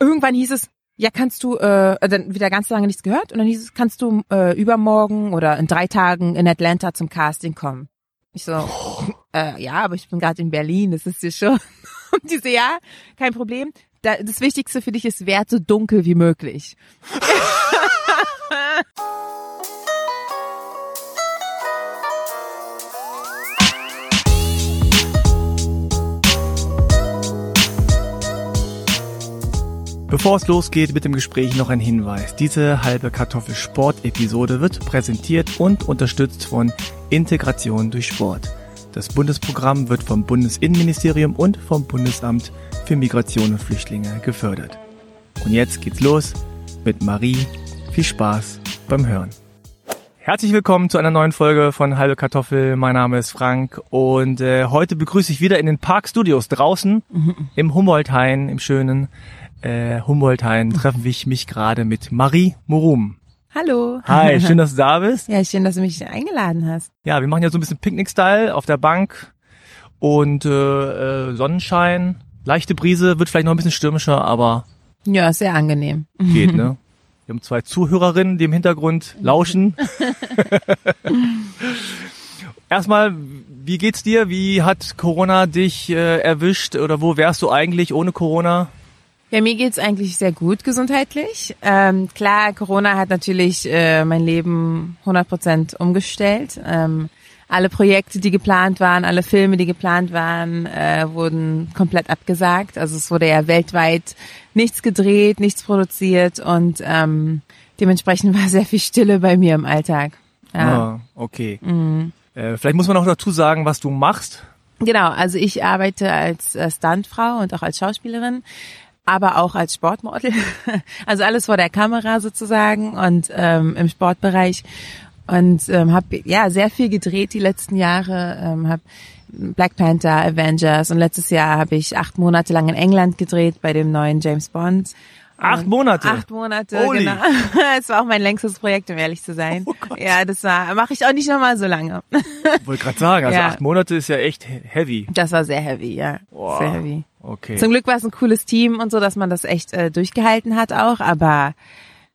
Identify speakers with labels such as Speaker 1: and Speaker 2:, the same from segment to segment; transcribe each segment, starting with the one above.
Speaker 1: irgendwann hieß es, ja, kannst du, äh, dann wieder ganz lange nichts gehört und dann hieß es, kannst du äh, übermorgen oder in drei Tagen in Atlanta zum Casting kommen? Ich so, äh, ja, aber ich bin gerade in Berlin, das ist ja schon. Und die so, ja, kein Problem. Da, das Wichtigste für dich ist, werd so dunkel wie möglich.
Speaker 2: Bevor es losgeht mit dem Gespräch noch ein Hinweis. Diese halbe Kartoffel Sport Episode wird präsentiert und unterstützt von Integration durch Sport. Das Bundesprogramm wird vom Bundesinnenministerium und vom Bundesamt für Migration und Flüchtlinge gefördert. Und jetzt geht's los mit Marie. Viel Spaß beim Hören. Herzlich willkommen zu einer neuen Folge von Halbe Kartoffel. Mein Name ist Frank und äh, heute begrüße ich wieder in den Parkstudios draußen im Humboldthain, im schönen äh, Humboldthain, treffen ich mich gerade mit Marie Morum.
Speaker 1: Hallo.
Speaker 2: Hi, schön, dass du da bist.
Speaker 1: Ja, schön, dass du mich eingeladen hast.
Speaker 2: Ja, wir machen ja so ein bisschen Picknick-Style auf der Bank und äh, äh, Sonnenschein, leichte Brise, wird vielleicht noch ein bisschen stürmischer, aber
Speaker 1: Ja, sehr angenehm.
Speaker 2: geht, ne? Wir haben zwei Zuhörerinnen, die im Hintergrund lauschen. Erstmal, wie geht's dir? Wie hat Corona dich äh, erwischt oder wo wärst du eigentlich ohne Corona?
Speaker 1: Ja, mir geht's eigentlich sehr gut gesundheitlich. Ähm, klar, Corona hat natürlich äh, mein Leben 100 Prozent umgestellt. Ähm, alle Projekte, die geplant waren, alle Filme, die geplant waren, äh, wurden komplett abgesagt. Also es wurde ja weltweit nichts gedreht, nichts produziert und ähm, dementsprechend war sehr viel Stille bei mir im Alltag. Ja.
Speaker 2: Ah, okay. Äh, vielleicht muss man auch dazu sagen, was du machst.
Speaker 1: Genau, also ich arbeite als äh, Stuntfrau und auch als Schauspielerin, aber auch als Sportmodel. Also alles vor der Kamera sozusagen und ähm, im Sportbereich. Und ähm, habe ja sehr viel gedreht die letzten Jahre. Ähm, habe Black Panther, Avengers und letztes Jahr habe ich acht Monate lang in England gedreht bei dem neuen James Bond.
Speaker 2: Acht Monate?
Speaker 1: Acht Monate,
Speaker 2: Holy.
Speaker 1: genau. Es war auch mein längstes Projekt, um ehrlich zu sein.
Speaker 2: Oh Gott.
Speaker 1: Ja, das war mache ich auch nicht nochmal so lange.
Speaker 2: Wollte gerade sagen, also
Speaker 1: Ja.
Speaker 2: acht Monate ist ja echt he- heavy.
Speaker 1: Das war sehr heavy, ja.
Speaker 2: Wow.
Speaker 1: Sehr heavy.
Speaker 2: Okay.
Speaker 1: Zum Glück war es ein cooles Team und so, dass man das echt äh, durchgehalten hat auch, aber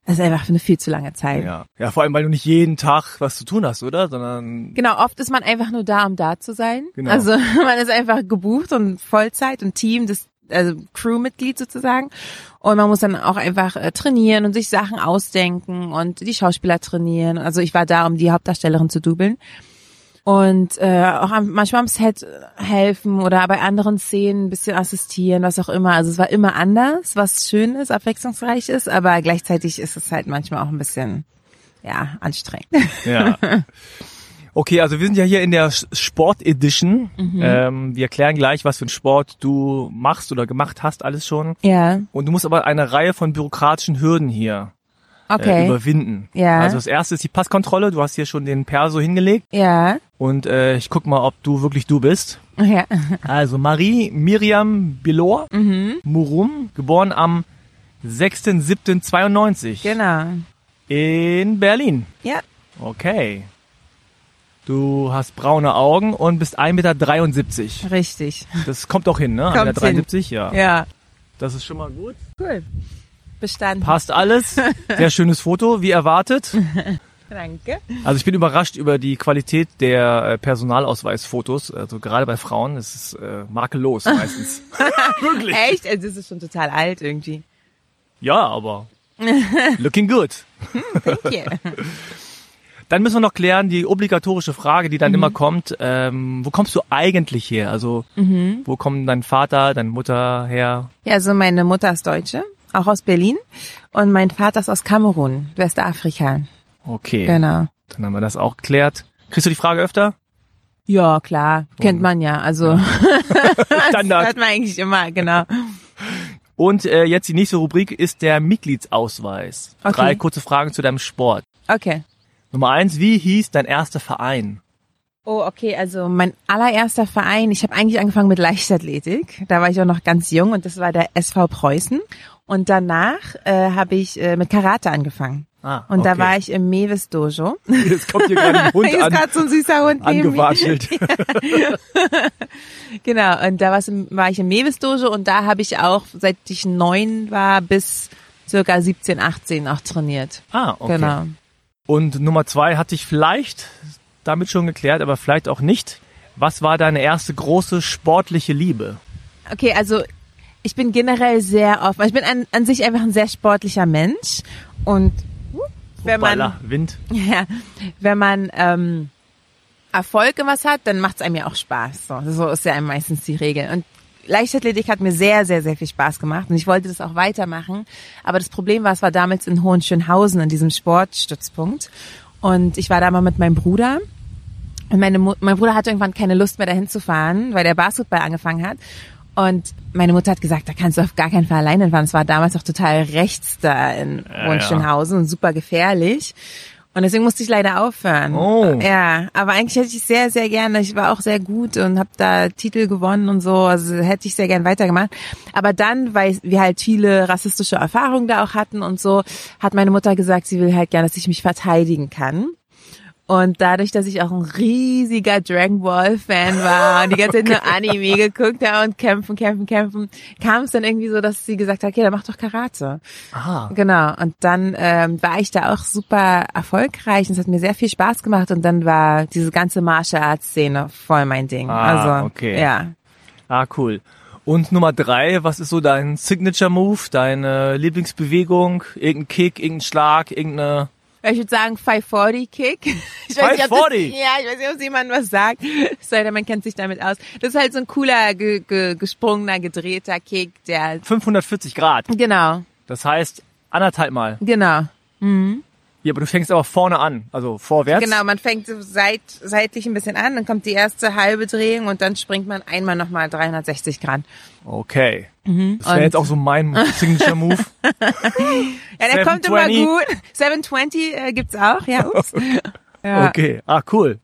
Speaker 1: das ist einfach eine viel zu lange Zeit.
Speaker 2: Ja. ja, vor allem, weil du nicht jeden Tag was zu tun hast, oder? Sondern
Speaker 1: Genau, oft ist man einfach nur da, um da zu sein.
Speaker 2: Genau.
Speaker 1: Also man ist einfach gebucht und Vollzeit und Team, das also Crewmitglied sozusagen. Und man muss dann auch einfach äh, trainieren und sich Sachen ausdenken und die Schauspieler trainieren. Also ich war da, um die Hauptdarstellerin zu dubeln. Und äh, auch am, manchmal am Set helfen oder bei anderen Szenen ein bisschen assistieren, was auch immer. Also es war immer anders, was schön ist, abwechslungsreich ist, aber gleichzeitig ist es halt manchmal auch ein bisschen, ja, anstrengend.
Speaker 2: Ja. Okay, also wir sind ja hier in der Sport Edition.
Speaker 1: Mhm.
Speaker 2: Ähm, wir erklären gleich, was für einen Sport du machst oder gemacht hast, alles schon.
Speaker 1: ja,
Speaker 2: Und du musst aber eine Reihe von bürokratischen Hürden hier äh,
Speaker 1: okay.
Speaker 2: überwinden.
Speaker 1: Ja.
Speaker 2: Also das erste ist die Passkontrolle. Du hast hier schon den Perso hingelegt
Speaker 1: ja,
Speaker 2: und äh, ich guck mal, ob du wirklich du bist.
Speaker 1: ja.
Speaker 2: Also Marie Miriam Bilor
Speaker 1: Mhm.
Speaker 2: Murum, geboren am 6.7.92
Speaker 1: Genau.
Speaker 2: in Berlin.
Speaker 1: Ja.
Speaker 2: Okay. Du hast braune Augen und bist 1,73 Meter.
Speaker 1: Richtig.
Speaker 2: Das kommt doch hin, ne?
Speaker 1: Kommt
Speaker 2: 1,73 Meter, ja.
Speaker 1: Ja.
Speaker 2: Das ist schon mal gut.
Speaker 1: Cool. Bestanden.
Speaker 2: Passt alles. Sehr schönes Foto, wie erwartet.
Speaker 1: Danke.
Speaker 2: Also ich bin überrascht über die Qualität der äh, Personalausweisfotos. Also gerade bei Frauen ist es äh, makellos meistens. Wirklich?
Speaker 1: Echt? Also das ist schon total alt irgendwie.
Speaker 2: Ja, aber looking good.
Speaker 1: Thank you.
Speaker 2: Dann müssen wir noch klären, die obligatorische Frage, die dann immer kommt, ähm, wo kommst du eigentlich her? Also wo kommen dein Vater, deine Mutter her?
Speaker 1: Ja, also meine Mutter ist Deutsche, auch aus Berlin. Und mein Vater ist aus Kamerun, Westafrika.
Speaker 2: Okay,
Speaker 1: Genau.
Speaker 2: dann haben wir das auch geklärt. Kriegst du die Frage öfter?
Speaker 1: Ja, klar. Kennt man ja. Also
Speaker 2: Standard.
Speaker 1: hört man eigentlich immer, genau.
Speaker 2: Und äh, jetzt die nächste Rubrik ist der Mitgliedsausweis.
Speaker 1: Okay.
Speaker 2: Drei kurze Fragen zu deinem Sport.
Speaker 1: Okay.
Speaker 2: Nummer eins, wie hieß dein erster Verein?
Speaker 1: Oh, okay, also mein allererster Verein, ich habe eigentlich angefangen mit Leichtathletik. Da war ich auch noch ganz jung und das war der SV Preußen. Und danach äh, habe ich äh, mit Karate angefangen.
Speaker 2: Ah,
Speaker 1: Und da
Speaker 2: okay.
Speaker 1: war ich im Mewis Dojo.
Speaker 2: Jetzt kommt hier gerade ein Hund an,
Speaker 1: gerade so ein süßer Hund
Speaker 2: angewatschelt.
Speaker 1: Genau, und da war ich im Mewis Dojo und da habe ich auch, seit ich neun war, bis circa 17, 18 auch trainiert.
Speaker 2: Ah, okay.
Speaker 1: Genau.
Speaker 2: Und Nummer zwei hatte ich vielleicht damit schon geklärt, aber vielleicht auch nicht. Was war deine erste große sportliche Liebe?
Speaker 1: Okay, also ich bin generell sehr offen. Ich bin an, an sich einfach ein sehr sportlicher Mensch und wenn man
Speaker 2: Wind.
Speaker 1: Ja, wenn man ähm, Erfolg in was hat, dann macht es einem ja auch Spaß. So, so ist ja meistens die Regel. Und Leichtathletik hat mir sehr, sehr, sehr viel Spaß gemacht und ich wollte das auch weitermachen. Aber das Problem war, es war damals in Hohenschönhausen, in diesem Sportstützpunkt. Und ich war da mal mit meinem Bruder. Und meine mein Bruder hatte irgendwann keine Lust mehr dahin zu fahren, weil der Basketball angefangen hat. Und meine Mutter hat gesagt, da kannst du auf gar keinen Fall alleine fahren. Es war damals auch total rechts da in
Speaker 2: Ja,
Speaker 1: Hohenschönhausen und super gefährlich. Und deswegen musste ich leider aufhören.
Speaker 2: Oh.
Speaker 1: Ja, aber eigentlich hätte ich sehr, sehr gerne. Ich war auch sehr gut und habe da Titel gewonnen und so. Also hätte ich sehr gern weitergemacht. Aber dann, weil wir halt viele rassistische Erfahrungen da auch hatten und so, hat meine Mutter gesagt, sie will halt gerne, dass ich mich verteidigen kann. Und dadurch, dass ich auch ein riesiger Dragon Ball Fan war und die ganze Zeit nur Anime geguckt habe und kämpfen, kämpfen, kämpfen, kam es dann irgendwie so, dass sie gesagt hat, okay, dann mach doch Karate.
Speaker 2: Ah,
Speaker 1: Genau. Und dann ähm, war ich da auch super erfolgreich und es hat mir sehr viel Spaß gemacht und dann war diese ganze Martial Arts Szene voll mein Ding.
Speaker 2: Ah,
Speaker 1: also
Speaker 2: okay.
Speaker 1: ja.
Speaker 2: ah, cool. Und Nummer drei, was ist so dein Signature Move, deine Lieblingsbewegung? Irgendein Kick, irgendein Schlag, irgendeine...
Speaker 1: Ich würde sagen 540 Kick. Ich weiß nicht, ob
Speaker 2: 540?
Speaker 1: Das, ja, ich weiß nicht, ob jemand was sagt. Denn, man kennt sich damit aus. Das ist halt so ein cooler, ge, ge, gesprungener, gedrehter Kick, der halt,
Speaker 2: 540 Grad.
Speaker 1: genau,
Speaker 2: Das heißt anderthalb Mal.
Speaker 1: genau.
Speaker 2: Ja, aber du fängst aber vorne an, also vorwärts.
Speaker 1: Genau, man fängt so seit, seitlich ein bisschen an, dann kommt die erste halbe Drehung und dann springt man einmal nochmal 360 Grad.
Speaker 2: Okay. Das wäre
Speaker 1: Mhm.
Speaker 2: Jetzt auch so mein Signature Move.
Speaker 1: Ja, der kommt immer
Speaker 2: 720.
Speaker 1: gut. 720 äh, gibt's auch, ja. Ups. ja.
Speaker 2: Okay, ah cool.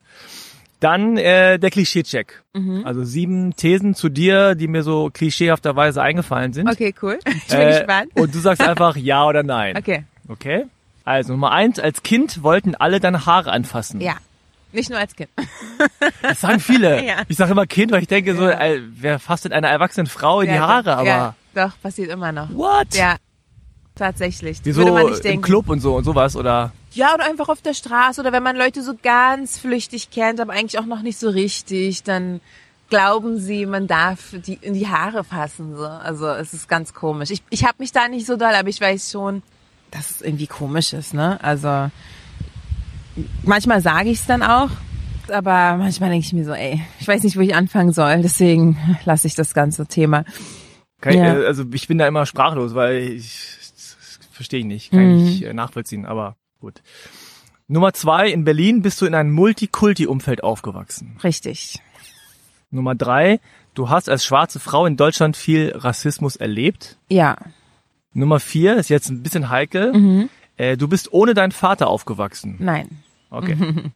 Speaker 2: Dann äh, der Klischee-Check.
Speaker 1: Mhm.
Speaker 2: Also sieben Thesen zu dir, die mir so klischeehafterweise eingefallen sind.
Speaker 1: Okay, cool. Ich bin
Speaker 2: Äh,
Speaker 1: gespannt.
Speaker 2: Und du sagst einfach ja oder nein.
Speaker 1: Okay,
Speaker 2: Okay? Also Nummer eins, als Kind wollten alle deine Haare anfassen.
Speaker 1: ja. Nicht nur als Kind.
Speaker 2: Das sagen viele.
Speaker 1: Ja.
Speaker 2: Ich sage immer Kind, weil ich denke so, äh, wer fasst denn einer erwachsenen Frau in die
Speaker 1: Ja,
Speaker 2: Haare?
Speaker 1: doch,
Speaker 2: Aber
Speaker 1: Ja, doch, passiert immer noch.
Speaker 2: what?
Speaker 1: Ja, tatsächlich.
Speaker 2: Wie
Speaker 1: Würde man nicht
Speaker 2: im
Speaker 1: denken.
Speaker 2: Club und so und sowas oder?
Speaker 1: Ja, oder einfach auf der Straße oder wenn man Leute so ganz flüchtig kennt, aber eigentlich auch noch nicht so richtig, dann glauben sie, man darf die in die Haare fassen. So. Also es ist ganz komisch. Ich, ich habe mich da nicht so doll, aber ich weiß schon, dass es irgendwie komisch ist. Ne? Also manchmal sage ich es dann auch, aber manchmal denke ich mir so, ey, ich weiß nicht, wo ich anfangen soll. Deswegen lasse ich das ganze Thema.
Speaker 2: Kann
Speaker 1: Ja.
Speaker 2: ich, äh, also ich bin da immer sprachlos, weil ich verstehe ich nicht, kann ich nicht äh, nachvollziehen, aber gut. Nummer zwei, in Berlin bist du in einem Multikulti-Umfeld aufgewachsen.
Speaker 1: Richtig.
Speaker 2: Nummer drei, du hast als schwarze Frau in Deutschland viel Rassismus erlebt.
Speaker 1: Ja.
Speaker 2: Nummer vier, ist jetzt ein bisschen heikel,
Speaker 1: Mhm.
Speaker 2: Äh, du bist ohne deinen Vater aufgewachsen.
Speaker 1: Nein.
Speaker 2: Okay.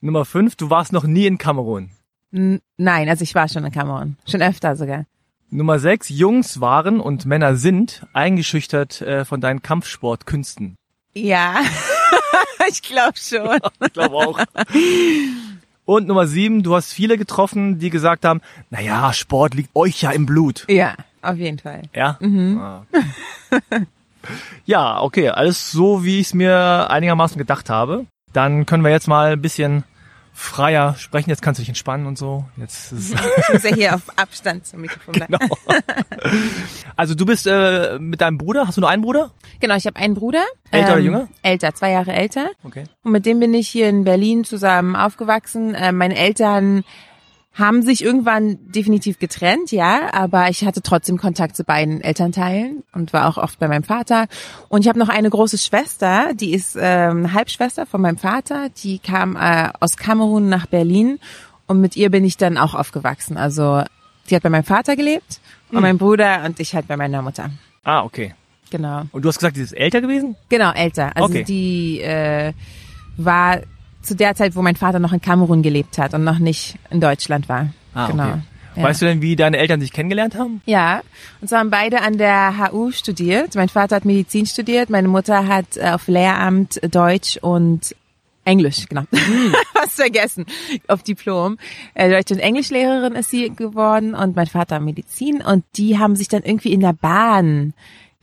Speaker 2: Nummer fünf, du warst noch nie in Kamerun.
Speaker 1: N nein, also ich war schon in Kamerun. Schon öfter sogar.
Speaker 2: Nummer sechs, Jungs waren und Männer sind eingeschüchtert äh, von deinen Kampfsportkünsten.
Speaker 1: Ja, ich glaube schon.
Speaker 2: Ich glaube auch. Und Nummer sieben, du hast viele getroffen, die gesagt haben, na ja, Sport liegt euch ja im Blut.
Speaker 1: Ja, auf jeden Fall.
Speaker 2: Ja? Ah, okay. Ja, okay, alles so, wie ich es mir einigermaßen gedacht habe. Dann können wir jetzt mal ein bisschen freier sprechen. Jetzt kannst du dich entspannen und so. Jetzt ist
Speaker 1: Ich muss ja hier auf Abstand zum Mikrofon bleiben.
Speaker 2: genau. Also du bist äh, mit deinem Bruder, hast du nur einen Bruder?
Speaker 1: Genau, ich habe einen Bruder. ähm,
Speaker 2: Älter oder jünger?
Speaker 1: Älter, zwei Jahre älter.
Speaker 2: Okay.
Speaker 1: Und mit dem bin ich hier in Berlin zusammen aufgewachsen. Äh, meine Eltern haben sich irgendwann definitiv getrennt, ja, aber ich hatte trotzdem Kontakt zu beiden Elternteilen und war auch oft bei meinem Vater. Und ich habe noch eine große Schwester, die ist ähm, Halbschwester von meinem Vater, die kam äh, aus Kamerun nach Berlin und mit ihr bin ich dann auch aufgewachsen. Also die hat bei meinem Vater gelebt und mein Bruder und ich halt bei meiner Mutter.
Speaker 2: Ah, okay.
Speaker 1: Genau.
Speaker 2: Und du hast gesagt, die ist älter gewesen?
Speaker 1: Genau, älter. Also
Speaker 2: Okay.
Speaker 1: die äh, war zu der Zeit, wo mein Vater noch in Kamerun gelebt hat und noch nicht in Deutschland war.
Speaker 2: Ah,
Speaker 1: genau.
Speaker 2: okay.
Speaker 1: Ja.
Speaker 2: Weißt du denn, wie deine Eltern sich kennengelernt haben?
Speaker 1: Ja, und zwar haben beide an der HU studiert. Mein Vater hat Medizin studiert, meine Mutter hat äh, auf Lehramt Deutsch und Englisch, genau. Was vergessen. Auf Diplom. Äh, Deutsch- und Englischlehrerin ist sie geworden und mein Vater Medizin und die haben sich dann irgendwie in der Bahn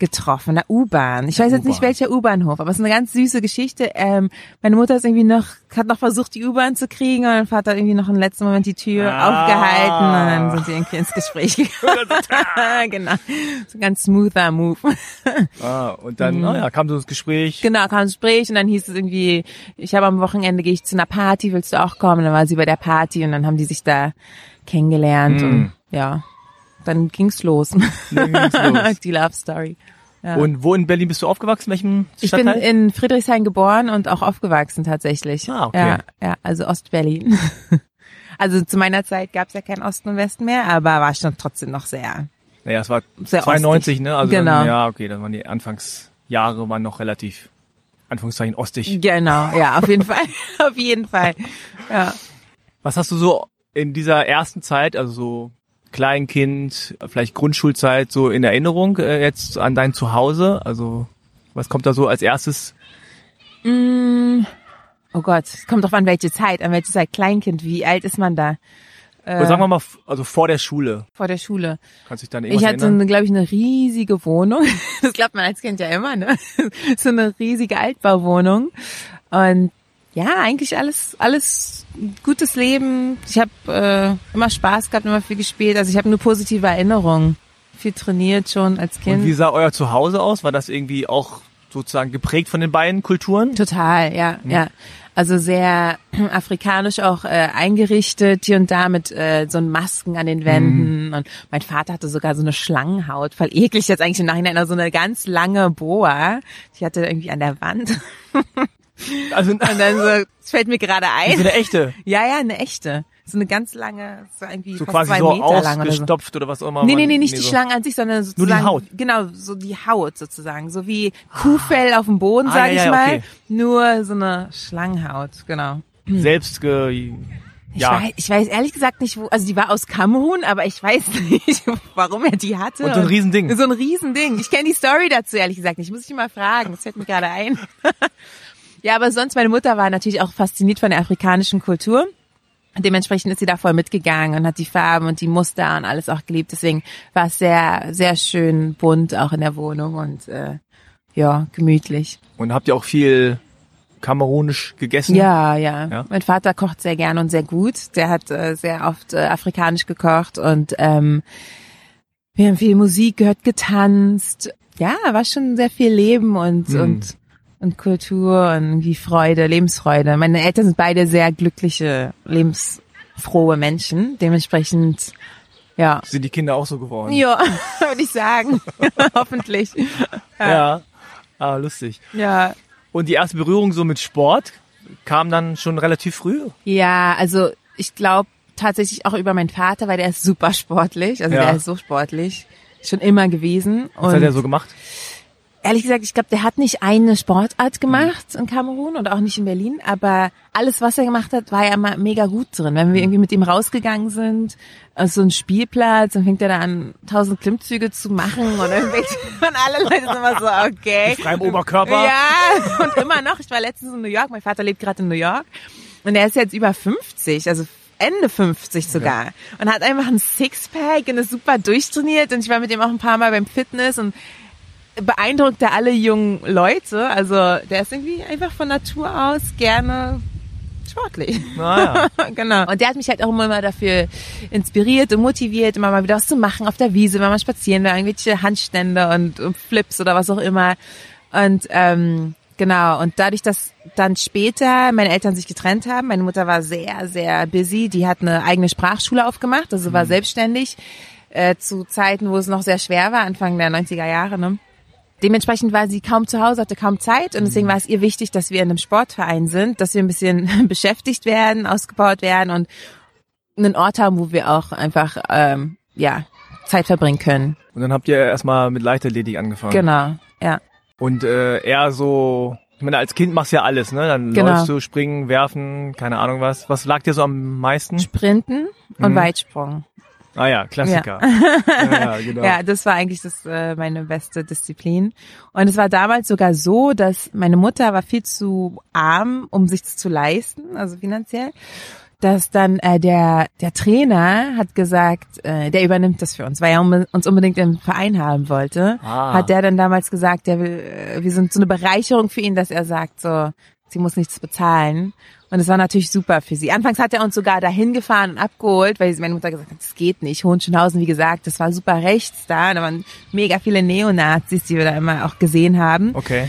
Speaker 1: getroffen, der U-Bahn. Ich weiß jetzt nicht welcher U-Bahnhof, aber es ist eine ganz süße Geschichte. Ähm, meine Mutter ist irgendwie noch, hat noch versucht, die U-Bahn zu kriegen und mein Vater hat irgendwie noch im letzten Moment die Tür
Speaker 2: Ah.
Speaker 1: aufgehalten und dann sind sie irgendwie ins Gespräch gekommen. genau. So ein ganz smoother Move.
Speaker 2: Ah, und dann,
Speaker 1: Mhm.
Speaker 2: naja, kam so das Gespräch.
Speaker 1: Genau, kam ein Gespräch und dann hieß es irgendwie, ich habe am Wochenende gehe ich zu einer Party, willst du auch kommen? Dann war sie bei der Party und dann haben die sich da kennengelernt
Speaker 2: Mm.
Speaker 1: und ja, dann ging's los.
Speaker 2: Dann ging's los.
Speaker 1: die Love Story. Ja.
Speaker 2: Und wo in Berlin bist du aufgewachsen? Welchem
Speaker 1: ich bin
Speaker 2: Stadtteil?
Speaker 1: in Friedrichshain geboren und auch aufgewachsen tatsächlich.
Speaker 2: Ah, okay.
Speaker 1: Ja, ja also Ostberlin. Also zu meiner Zeit gab's ja kein Osten und Westen mehr, aber war schon trotzdem noch sehr.
Speaker 2: naja, es war
Speaker 1: Sehr
Speaker 2: 92, ne? Also
Speaker 1: Genau.
Speaker 2: dann, ja, okay, dann waren die Anfangsjahre waren noch relativ, Anführungszeichen, ostig.
Speaker 1: Genau, ja, auf jeden Fall. auf jeden Fall. Ja.
Speaker 2: Was hast du so in dieser ersten Zeit, also so Kleinkind, vielleicht Grundschulzeit, so in Erinnerung äh, jetzt an dein Zuhause? Also was kommt da so als erstes?
Speaker 1: Mm, oh Gott, es kommt drauf an, welche Zeit, an welche Zeit Kleinkind, wie alt ist man da
Speaker 2: Oder sagen wir mal, also vor der Schule.
Speaker 1: vor der Schule?
Speaker 2: Kannst dich dann irgendwas
Speaker 1: Ich hatte, glaube ich, eine riesige Wohnung. Das glaubt man als Kind ja immer, ne? So eine riesige Altbauwohnung. Und ja, eigentlich alles, alles gutes Leben. Ich habe äh, immer Spaß gehabt, immer viel gespielt. Also ich habe nur positive Erinnerungen. Viel trainiert schon als
Speaker 2: Und
Speaker 1: Kind.
Speaker 2: wie sah euer Zuhause aus? War das irgendwie auch sozusagen geprägt von den beiden Kulturen?
Speaker 1: Total, ja, ja. Also sehr afrikanisch auch äh, eingerichtet, hier und da mit äh, so Masken an den Wänden. Und mein Vater hatte sogar so eine Schlangenhaut, voll eklig jetzt eigentlich im Nachhinein, also so eine ganz lange Boa. Die hatte irgendwie an der Wand.
Speaker 2: Also
Speaker 1: Und dann so, das fällt mir gerade ein.
Speaker 2: eine echte,
Speaker 1: Ja, ja, eine echte. So eine ganz lange, so irgendwie
Speaker 2: so
Speaker 1: fast
Speaker 2: quasi
Speaker 1: zwei
Speaker 2: so
Speaker 1: Meter lang oder so.
Speaker 2: ausgestopft oder was auch immer.
Speaker 1: Nee, nee, nee, nicht die
Speaker 2: so.
Speaker 1: Schlange an sich, sondern sozusagen.
Speaker 2: Haut.
Speaker 1: Genau, so die Haut sozusagen. So wie Kuhfell auf dem Boden,
Speaker 2: Ah,
Speaker 1: sag
Speaker 2: ja,
Speaker 1: ich
Speaker 2: ja,
Speaker 1: mal.
Speaker 2: okay.
Speaker 1: Nur so eine Schlangenhaut, genau.
Speaker 2: Selbst ge,
Speaker 1: Ich,
Speaker 2: ja.
Speaker 1: weiß, ich weiß ehrlich gesagt nicht, wo, also die war aus Kamerun, aber ich weiß nicht, warum er die hatte.
Speaker 2: Und so ein Riesending.
Speaker 1: So ein Riesending. Ich kenne die Story dazu ehrlich gesagt nicht. Ich muss dich mal fragen. Das fällt mir gerade ein. ja, aber sonst, meine Mutter war natürlich auch fasziniert von der afrikanischen Kultur. Dementsprechend ist sie da voll mitgegangen und hat die Farben und die Muster und alles auch geliebt. Deswegen war es sehr, sehr schön bunt auch in der Wohnung und äh, ja, gemütlich.
Speaker 2: Und habt ihr auch viel kamerunisch gegessen?
Speaker 1: Ja, ja,
Speaker 2: Ja?
Speaker 1: Mein Vater kocht sehr gern und sehr gut. Der hat äh, sehr oft äh, afrikanisch gekocht und ähm, wir haben viel Musik gehört, getanzt. Ja, war schon sehr viel Leben und
Speaker 2: Hm.
Speaker 1: und und Kultur und irgendwie Freude, Lebensfreude. Meine Eltern sind beide sehr glückliche, lebensfrohe Menschen. Dementsprechend, ja.
Speaker 2: Sind die Kinder auch so geworden?
Speaker 1: Ja, würde ich sagen. Hoffentlich.
Speaker 2: Ja. Ah, lustig.
Speaker 1: Ja.
Speaker 2: Und die erste Berührung so mit Sport kam dann schon relativ früh?
Speaker 1: Ja, also ich glaube tatsächlich auch über meinen Vater, weil der ist super sportlich. Also
Speaker 2: Ja.
Speaker 1: der ist so sportlich. Schon immer gewesen.
Speaker 2: Was hat er so gemacht?
Speaker 1: Ehrlich gesagt, ich glaube, der hat nicht eine Sportart gemacht in Kamerun und auch nicht in Berlin, aber alles, was er gemacht hat, war ja immer mega gut drin. Wenn wir irgendwie mit ihm rausgegangen sind, auf so ein Spielplatz, dann fängt er da an, tausend Klimmzüge zu machen und irgendwelche, und alle Leute sind immer so, okay.
Speaker 2: Frei im Oberkörper?
Speaker 1: Ja, und immer noch. Ich war letztens in New York, mein Vater lebt gerade in New York und er ist jetzt über 50, also Ende 50 sogar und hat einfach ein Sixpack und ist super durchtrainiert und ich war mit ihm auch ein paar Mal beim Fitness und beeindruckt er alle jungen Leute. Also der ist irgendwie einfach von Natur aus gerne sportlich.
Speaker 2: Naja.
Speaker 1: genau. Und der hat mich halt auch immer mal dafür inspiriert und motiviert, immer mal wieder was zu machen auf der Wiese, wenn man spazieren war, irgendwelche Handstände und, und Flips oder was auch immer. Und ähm, genau, und dadurch, dass dann später meine Eltern sich getrennt haben, meine Mutter war sehr, sehr busy, die hat eine eigene Sprachschule aufgemacht, also war selbstständig äh, zu Zeiten, wo es noch sehr schwer war, Anfang der 90er Jahre. Ne? Dementsprechend war sie kaum zu Hause, hatte kaum Zeit und deswegen war es ihr wichtig, dass wir in einem Sportverein sind, dass wir ein bisschen beschäftigt werden, ausgebaut werden und einen Ort haben, wo wir auch einfach ähm, ja Zeit verbringen können.
Speaker 2: Und dann habt ihr erstmal mit Leichtathletik angefangen.
Speaker 1: Genau, ja.
Speaker 2: Und äh, eher so, ich meine, als Kind machst du ja alles, ne? Dann
Speaker 1: Genau.
Speaker 2: läufst du, springen, werfen, keine Ahnung was. Was lag dir so am meisten?
Speaker 1: Sprinten und Weitsprung.
Speaker 2: Ah ja, Klassiker. Ja,
Speaker 1: ja, genau. ja das war eigentlich das äh, meine beste Disziplin. Und es war damals sogar so, dass meine Mutter war viel zu arm, um sich das zu leisten, also finanziell dass dann äh, der der Trainer hat gesagt, äh, der übernimmt das für uns, weil er um, uns unbedingt im Verein haben wollte. Ah. Hat der dann damals gesagt, der will, äh, wir sind so eine Bereicherung für ihn, dass er sagt, so sie muss nichts bezahlen. Und es war natürlich super für sie. Anfangs hat er uns sogar dahin gefahren und abgeholt, weil meine Mutter gesagt hat, das geht nicht. Hohenschönhausen, wie gesagt, das war super rechts da. Da waren mega viele Neonazis, die wir da immer auch gesehen haben.
Speaker 2: Okay.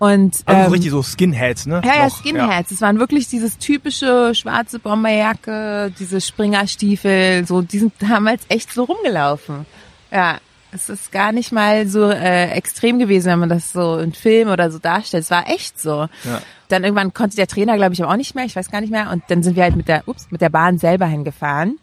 Speaker 1: Und,
Speaker 2: also ähm, richtig so Skinheads, ne?
Speaker 1: Ja, ja, Skinheads. Es ja. waren wirklich dieses typische schwarze Bomberjacke, diese Springerstiefel, so, die sind damals echt so rumgelaufen. Ja, es ist gar nicht mal so äh, extrem gewesen, wenn man das so in Film oder so darstellt. Es war echt so. Ja. Dann irgendwann konnte der Trainer, glaube ich, aber auch nicht mehr. Ich weiß gar nicht mehr. Und dann sind wir halt mit der, ups, mit der Bahn selber hingefahren.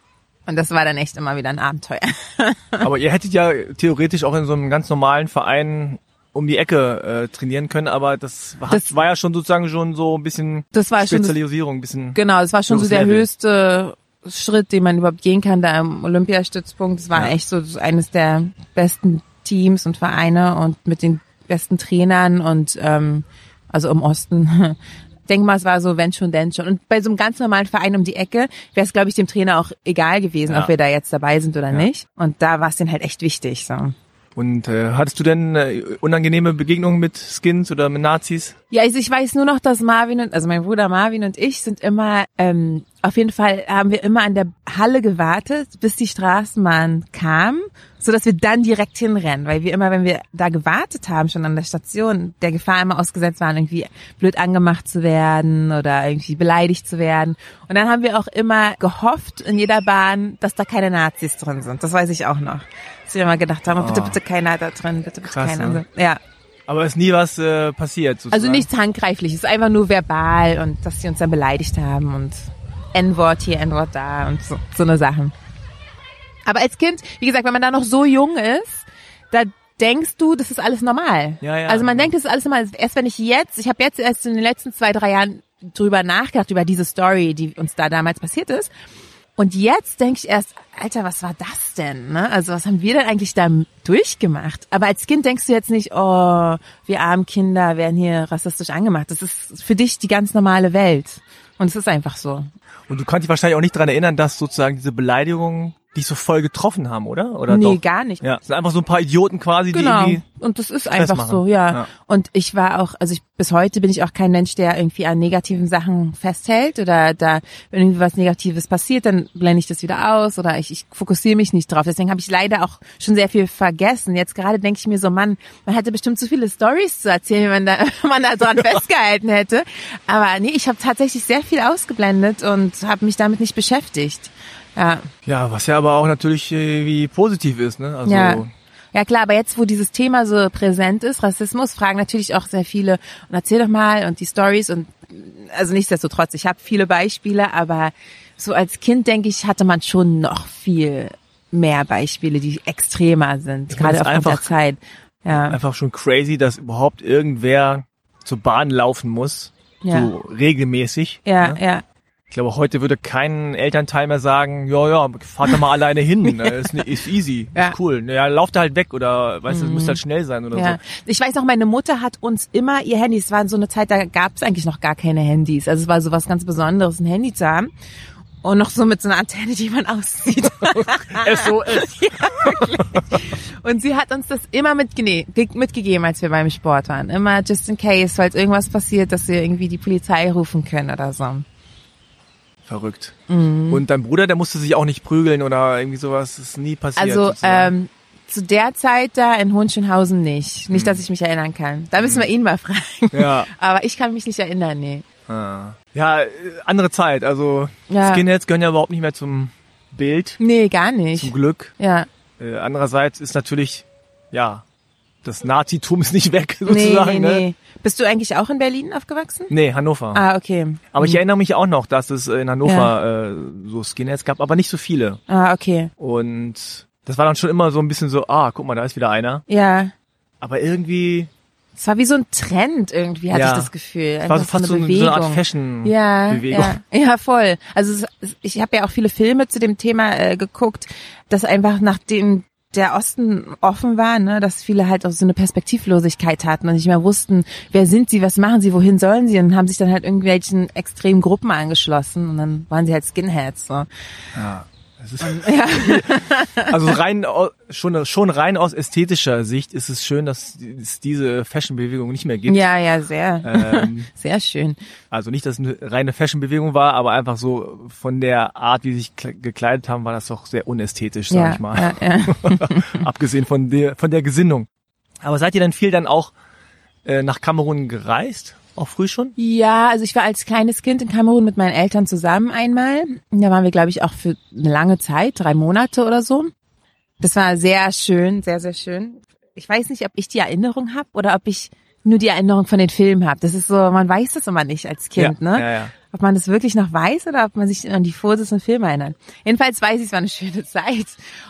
Speaker 1: Und das war dann echt immer wieder ein Abenteuer.
Speaker 2: aber ihr hättet ja theoretisch auch in so einem ganz normalen Verein um die Ecke äh, trainieren können, aber das, hat, das war ja schon sozusagen schon so ein bisschen
Speaker 1: das war
Speaker 2: Spezialisierung,
Speaker 1: schon
Speaker 2: ein bisschen.
Speaker 1: Genau, das war schon so der höchste Schritt, den man überhaupt gehen kann, da im Olympiastützpunkt. Es war ja. echt so eines der besten Teams und Vereine und mit den besten Trainern und ähm, also im Osten. Denk mal, es war so, wenn schon, denn schon. Und bei so einem ganz normalen Verein um die Ecke wäre es, glaube ich, dem Trainer auch egal gewesen, ja. ob wir da jetzt dabei sind oder ja. nicht. Und da war es denen halt echt wichtig. So.
Speaker 2: Und äh, hattest du denn äh, unangenehme Begegnungen mit Skins oder mit Nazis?
Speaker 1: Ja, also ich weiß nur noch, dass Marvin und also mein Bruder Marvin und ich sind immer ähm, auf jeden Fall haben wir immer an der Halle gewartet, bis die Straßenbahn kam, so dass wir dann direkt hinrennen, weil wir immer, wenn wir da gewartet haben schon an der Station, der Gefahr immer ausgesetzt waren, irgendwie blöd angemacht zu werden oder irgendwie beleidigt zu werden. Und dann haben wir auch immer gehofft in jeder Bahn, dass da keine Nazis drin sind. Das weiß ich auch noch dass wir immer gedacht haben, oh. bitte, bitte keiner da drin, bitte, bitte Krass, keiner. Ne? Ja.
Speaker 2: Aber ist nie was äh, passiert. Sozusagen.
Speaker 1: Also nichts handgreifliches, einfach nur verbal und dass sie uns dann beleidigt haben und N-Wort hier, N-Wort da und so, so eine Sachen. Aber als Kind, wie gesagt, wenn man da noch so jung ist, da denkst du, das ist alles normal.
Speaker 2: Ja, ja.
Speaker 1: Also man denkt, das ist alles normal. Erst wenn ich jetzt, ich habe jetzt erst in den letzten zwei, drei Jahren drüber nachgedacht, über diese Story, die uns da damals passiert ist. Und jetzt denke ich erst, Alter, was war das denn? Ne? Also was haben wir denn eigentlich da durchgemacht? Aber als Kind denkst du jetzt nicht, oh, wir armen Kinder werden hier rassistisch angemacht. Das ist für dich die ganz normale Welt. Und es ist einfach so.
Speaker 2: Und du kannst dich wahrscheinlich auch nicht dran erinnern, dass sozusagen diese Beleidigungen dich so voll getroffen haben, oder? Oder
Speaker 1: nee,
Speaker 2: doch?
Speaker 1: gar nicht.
Speaker 2: Ja, das sind einfach so ein paar Idioten quasi,
Speaker 1: genau.
Speaker 2: die irgendwie
Speaker 1: und das ist einfach machen. so, ja. ja. Und ich war auch, also ich, bis heute bin ich auch kein Mensch, der irgendwie an negativen Sachen festhält oder da, wenn irgendwie was Negatives passiert, dann blende ich das wieder aus oder ich, ich fokussiere mich nicht drauf. Deswegen habe ich leider auch schon sehr viel vergessen. Jetzt gerade denke ich mir so, Mann, man hätte bestimmt zu viele Stories zu erzählen, wenn man da, wenn man da dran festgehalten hätte. Aber nee, ich habe tatsächlich sehr viel ausgeblendet und habe mich damit nicht beschäftigt. Ja.
Speaker 2: Ja, was ja aber auch natürlich äh, wie positiv ist, ne?
Speaker 1: Also ja. Ja klar, aber jetzt, wo dieses Thema so präsent ist, Rassismus, fragen natürlich auch sehr viele, und erzähl doch mal und die Stories und also nichtsdestotrotz, ich habe viele Beispiele, aber so als Kind, denke ich, hatte man schon noch viel mehr Beispiele, die extremer sind, ich gerade aufgrund der Zeit.
Speaker 2: Ja. Einfach schon crazy, dass überhaupt irgendwer zur Bahn laufen muss, ja. so regelmäßig.
Speaker 1: Ja, ne? ja.
Speaker 2: Ich glaube, heute würde kein Elternteil mehr sagen, ja, ja, fahrt da mal alleine hin, ne, ist, ist easy, ja. ist cool. Ja, lauft da halt weg oder, weißt du, mhm. muss halt schnell sein oder ja. so.
Speaker 1: Ich weiß noch, meine Mutter hat uns immer ihr Handy, es war so eine Zeit, da gab es eigentlich noch gar keine Handys. Also es war so was ganz Besonderes, ein Handy zu haben. Und noch so mit so einer Antenne, die man aussieht.
Speaker 2: SOS.
Speaker 1: ja, und sie hat uns das immer mitgegeben, als wir beim Sport waren. Immer just in case, falls irgendwas passiert, dass wir irgendwie die Polizei rufen können oder so.
Speaker 2: Verrückt. Mhm. Und dein Bruder, der musste sich auch nicht prügeln oder irgendwie sowas, das ist nie passiert.
Speaker 1: Also ähm, zu der Zeit da in Hohenschönhausen nicht. Nicht, mhm. dass ich mich erinnern kann. Da müssen wir mhm. ihn mal fragen. Ja. Aber ich kann mich nicht erinnern, nee.
Speaker 2: Ah. Ja, andere Zeit. Also ja. Skinheads gehören ja überhaupt nicht mehr zum Bild.
Speaker 1: Nee, gar nicht.
Speaker 2: Zum Glück.
Speaker 1: Ja.
Speaker 2: Äh, andererseits ist natürlich, ja, das Nazitum ist nicht weg, sozusagen. Nee, nee, ne? nee.
Speaker 1: Bist du eigentlich auch in Berlin aufgewachsen?
Speaker 2: Nee, Hannover.
Speaker 1: Ah, okay.
Speaker 2: Aber mhm. ich erinnere mich auch noch, dass es in Hannover ja. äh, so Skinheads gab, aber nicht so viele.
Speaker 1: Ah, okay.
Speaker 2: Und das war dann schon immer so ein bisschen so, ah, guck mal, da ist wieder einer.
Speaker 1: Ja.
Speaker 2: Aber irgendwie
Speaker 1: Es war wie so ein Trend irgendwie, hatte
Speaker 2: Ja.
Speaker 1: ich das Gefühl.
Speaker 2: Es war so fast so,
Speaker 1: eine
Speaker 2: so eine Art
Speaker 1: Bewegung.
Speaker 2: Fashion-Bewegung.
Speaker 1: Ja, ja, ja, voll. Also es, ich habe ja auch viele Filme zu dem Thema äh, geguckt, dass einfach nachdem der Osten offen war, ne, dass viele halt auch so eine Perspektivlosigkeit hatten und nicht mehr wussten, wer sind sie, was machen sie, wohin sollen sie und haben sich dann halt irgendwelchen extremen Gruppen angeschlossen und dann waren sie halt Skinheads. So.
Speaker 2: Ja. Das ist, also rein schon schon rein aus ästhetischer Sicht ist es schön, dass es diese Fashion-Bewegung nicht mehr gibt.
Speaker 1: Ja, ja, sehr,
Speaker 2: Ähm,
Speaker 1: sehr schön.
Speaker 2: also nicht, dass es eine reine Fashion-Bewegung war, aber einfach so von der Art, wie sie sich kle- gekleidet haben, war das doch sehr unästhetisch, sag
Speaker 1: Ja,
Speaker 2: ich mal.
Speaker 1: ja, ja.
Speaker 2: Abgesehen von der von der Gesinnung. Aber seid ihr dann viel dann auch äh, nach Kamerun gereist? Auch früh schon?
Speaker 1: Ja, also ich war als kleines Kind in Kamerun mit meinen Eltern zusammen einmal. Da waren wir, glaube ich, auch für eine lange Zeit, drei Monate oder so. Das war sehr schön, sehr, sehr schön. Ich weiß nicht, ob ich die Erinnerung habe oder ob ich nur die Erinnerung von den Filmen habe. Das ist so, man weiß das immer nicht als Kind,
Speaker 2: ja,
Speaker 1: ne?
Speaker 2: Ja, ja.
Speaker 1: Ob man das wirklich noch weiß oder ob man sich an die Fotos und Filme erinnert. Jedenfalls weiß ich, es war eine schöne Zeit.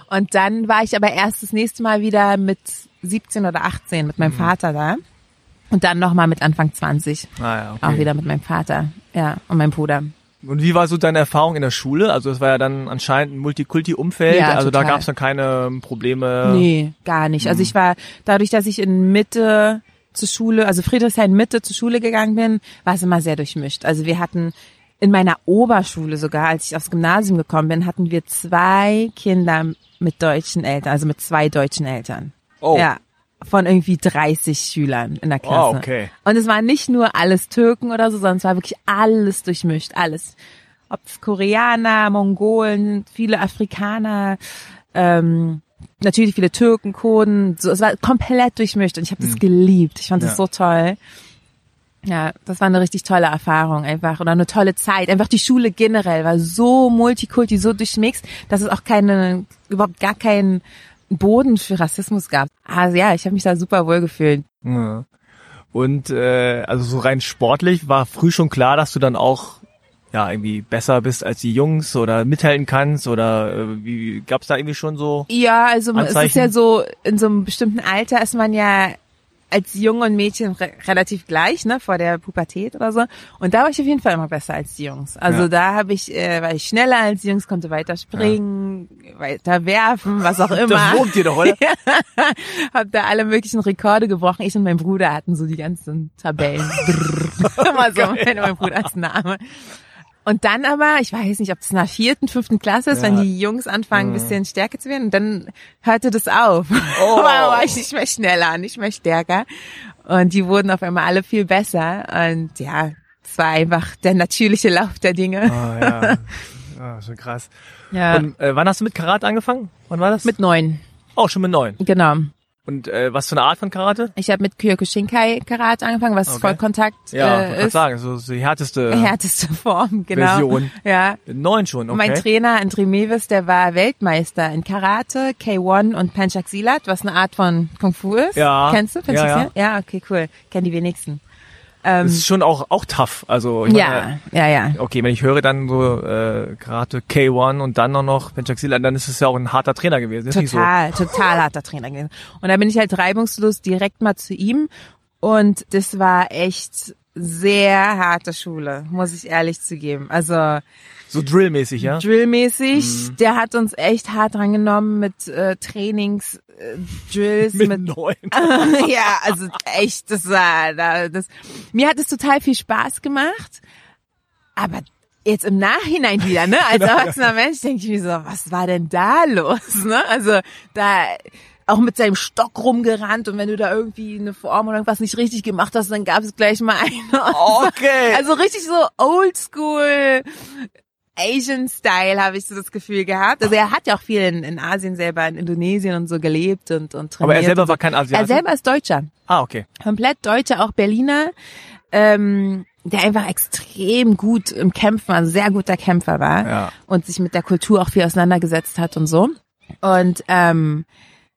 Speaker 1: Und dann war ich aber erst das nächste Mal wieder mit 17 oder 18 mit meinem
Speaker 2: Mhm.
Speaker 1: Vater da. Und dann nochmal mit Anfang 20.
Speaker 2: Ah, ja okay.
Speaker 1: Auch wieder mit meinem Vater, ja, und meinem Bruder.
Speaker 2: Und wie war so deine Erfahrung in der Schule? Also es war ja dann anscheinend ein Multikulti-Umfeld,
Speaker 1: Ja,
Speaker 2: also da
Speaker 1: total.
Speaker 2: gab es dann keine Probleme.
Speaker 1: Nee, gar nicht. Also ich war, dadurch, dass ich in Mitte zur Schule, also Friedrichshain Mitte zur Schule gegangen bin, war es immer sehr durchmischt. Also wir hatten in meiner Oberschule sogar, als ich aufs Gymnasium gekommen bin, hatten wir zwei Kinder mit deutschen Eltern, also mit zwei deutschen Eltern.
Speaker 2: Oh.
Speaker 1: Ja. Von irgendwie 30 Schülern in der Klasse.
Speaker 2: Oh, okay.
Speaker 1: Und es waren nicht nur alles Türken oder so, sondern es war wirklich alles durchmischt, alles. Ob es Koreaner, Mongolen, viele Afrikaner, ähm, natürlich viele Türken, Kurden, so, es war komplett durchmischt und ich habe das geliebt. Ich fand das
Speaker 2: Ja.
Speaker 1: so toll. Ja, das war eine richtig tolle Erfahrung einfach oder eine tolle Zeit. Einfach die Schule generell war so multikulti, so durchmixt, dass es auch keine, überhaupt gar keinen Boden für Rassismus gab. Also ja, ich habe mich da super wohl gefühlt.
Speaker 2: Ja. Und äh, also so rein sportlich war früh schon klar, dass du dann auch ja irgendwie besser bist als die Jungs oder mithalten kannst oder äh, wie gab's da irgendwie schon so?
Speaker 1: Ja, also es ist
Speaker 2: Anzeichen?
Speaker 1: ja so, in so einem bestimmten Alter ist man ja als Junge und Mädchen re relativ gleich, ne, vor der Pubertät oder so. Und da war ich auf jeden Fall immer besser als die Jungs. Also
Speaker 2: Ja.
Speaker 1: da habe ich, äh, war ich schneller als die Jungs, konnte weiter springen, weiter werfen, was auch immer.
Speaker 2: Das wogt dir doch, oder?
Speaker 1: hab da alle möglichen Rekorde gebrochen. Ich und mein Bruder hatten so die ganzen Tabellen. Immer so, mein, mein Bruder als Name. Und dann aber, ich weiß nicht, ob das in der vierten, fünften Klasse ist,
Speaker 2: Ja. Mhm.
Speaker 1: wenn die Jungs anfangen, ein bisschen stärker zu werden, und dann hörte das auf.
Speaker 2: Oh.
Speaker 1: war, ich nicht mehr schneller, nicht mehr stärker. Und die wurden auf einmal alle viel besser. Und ja, es war einfach der natürliche Lauf der Dinge.
Speaker 2: Ah, ja. ja, schon krass.
Speaker 1: Ja.
Speaker 2: Und äh, wann hast du mit Karate angefangen? Wann war das?
Speaker 1: mit neun,
Speaker 2: auch schon mit neun.
Speaker 1: genau.
Speaker 2: Und äh, was für eine Art von Karate?
Speaker 1: Ich habe mit Kyokushinkai Karate angefangen, was
Speaker 2: Okay.
Speaker 1: Vollkontakt
Speaker 2: Ja,
Speaker 1: äh, ist.
Speaker 2: sagen, so, so die härteste
Speaker 1: Härteste Form, genau.
Speaker 2: Version.
Speaker 1: Ja.
Speaker 2: Neun schon, okay.
Speaker 1: Mein Trainer André Mewis, der war Weltmeister in Karate, K1 und Penchak Silat, was eine Art von Kung Fu ist.
Speaker 2: Ja.
Speaker 1: Kennst du Penchak
Speaker 2: Ja, ja.
Speaker 1: Ja, okay, cool. Kennen die wenigsten. Ähm,
Speaker 2: das ist schon auch auch tough. Also ich meine,
Speaker 1: ja, ja, ja.
Speaker 2: Okay, wenn ich höre dann so äh, Karate K1 und dann noch noch Silat, dann ist es ja auch ein harter Trainer gewesen. Nicht so.
Speaker 1: Total, total harter Trainer gewesen. Und da bin ich halt reibungslos direkt mal zu ihm. Und das war echt sehr harte Schule, muss ich ehrlich zugeben. Also
Speaker 2: So Drill-mäßig, ja?
Speaker 1: Drillmäßig,
Speaker 2: Mhm.
Speaker 1: der hat uns echt hart drangenommen mit äh, Trainings, äh, Drills,
Speaker 2: Mit
Speaker 1: mit,
Speaker 2: neun.
Speaker 1: ja, also echt, das war, da- das, mir hat es total viel Spaß gemacht, aber jetzt im Nachhinein wieder, ne, als erwachsener Mensch denke ich mir so, was war denn da los, ne, also da, auch mit seinem Stock rumgerannt und wenn du da irgendwie eine Form oder irgendwas nicht richtig gemacht hast, dann gab es gleich mal eine.
Speaker 2: Okay.
Speaker 1: Also richtig so oldschool Asian Style habe ich so das Gefühl gehabt. Also er hat ja auch viel in, in Asien selber, in Indonesien und so gelebt und, und trainiert.
Speaker 2: Aber er selber
Speaker 1: so.
Speaker 2: war kein Asiate?
Speaker 1: Er selber ist Deutscher.
Speaker 2: Ah, okay.
Speaker 1: Komplett Deutscher, auch Berliner. Ähm, der einfach extrem gut im Kämpfen, also sehr guter Kämpfer war
Speaker 2: Ja.
Speaker 1: und sich mit der Kultur auch viel auseinandergesetzt hat und so. Und ähm,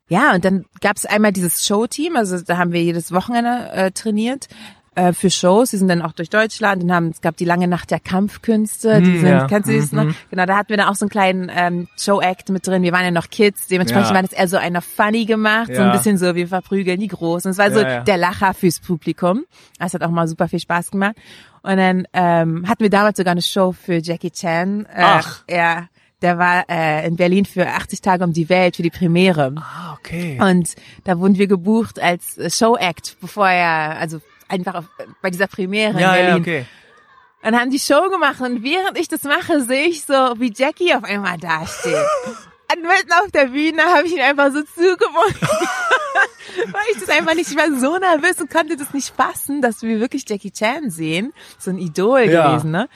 Speaker 1: ja, und dann gab es einmal dieses Showteam, also da haben wir jedes Wochenende äh, trainiert. Äh, für Shows. Die sind dann auch durch Deutschland und haben, es gab die lange Nacht der Kampfkünste. Die
Speaker 2: Hm,
Speaker 1: sind,
Speaker 2: ja.
Speaker 1: kennst du das
Speaker 2: Mhm.
Speaker 1: noch? Genau, da hatten wir dann auch so einen kleinen ähm, Show-Act mit drin. Wir waren ja noch Kids, dementsprechend
Speaker 2: Ja.
Speaker 1: war das eher so einer funny gemacht, so
Speaker 2: Ja.
Speaker 1: ein bisschen so, wir verprügeln die Großen. Es war so der Lacher fürs Publikum. Das hat auch mal super viel Spaß gemacht. Und dann ähm, hatten wir damals sogar eine Show für Jackie Chan. Äh,
Speaker 2: Ach.
Speaker 1: Ja, der war äh, in Berlin für 80 Tage um die Welt für die Premiere.
Speaker 2: Ah, okay.
Speaker 1: Und da wurden wir gebucht als äh, Show-Act, bevor er, also einfach auf, bei dieser Premiere
Speaker 2: ja,
Speaker 1: in
Speaker 2: ja,
Speaker 1: Berlin.
Speaker 2: okay.
Speaker 1: Und haben die Show gemacht und während ich das mache, sehe ich so, wie Jackie auf einmal dasteht. Und mitten auf der Bühne habe ich ihn einfach so zugewunken. Weil ich das einfach nicht, ich war so nervös und konnte das nicht fassen, dass wir wirklich Jackie Chan sehen. So ein Idol
Speaker 2: Ja.
Speaker 1: gewesen, ne?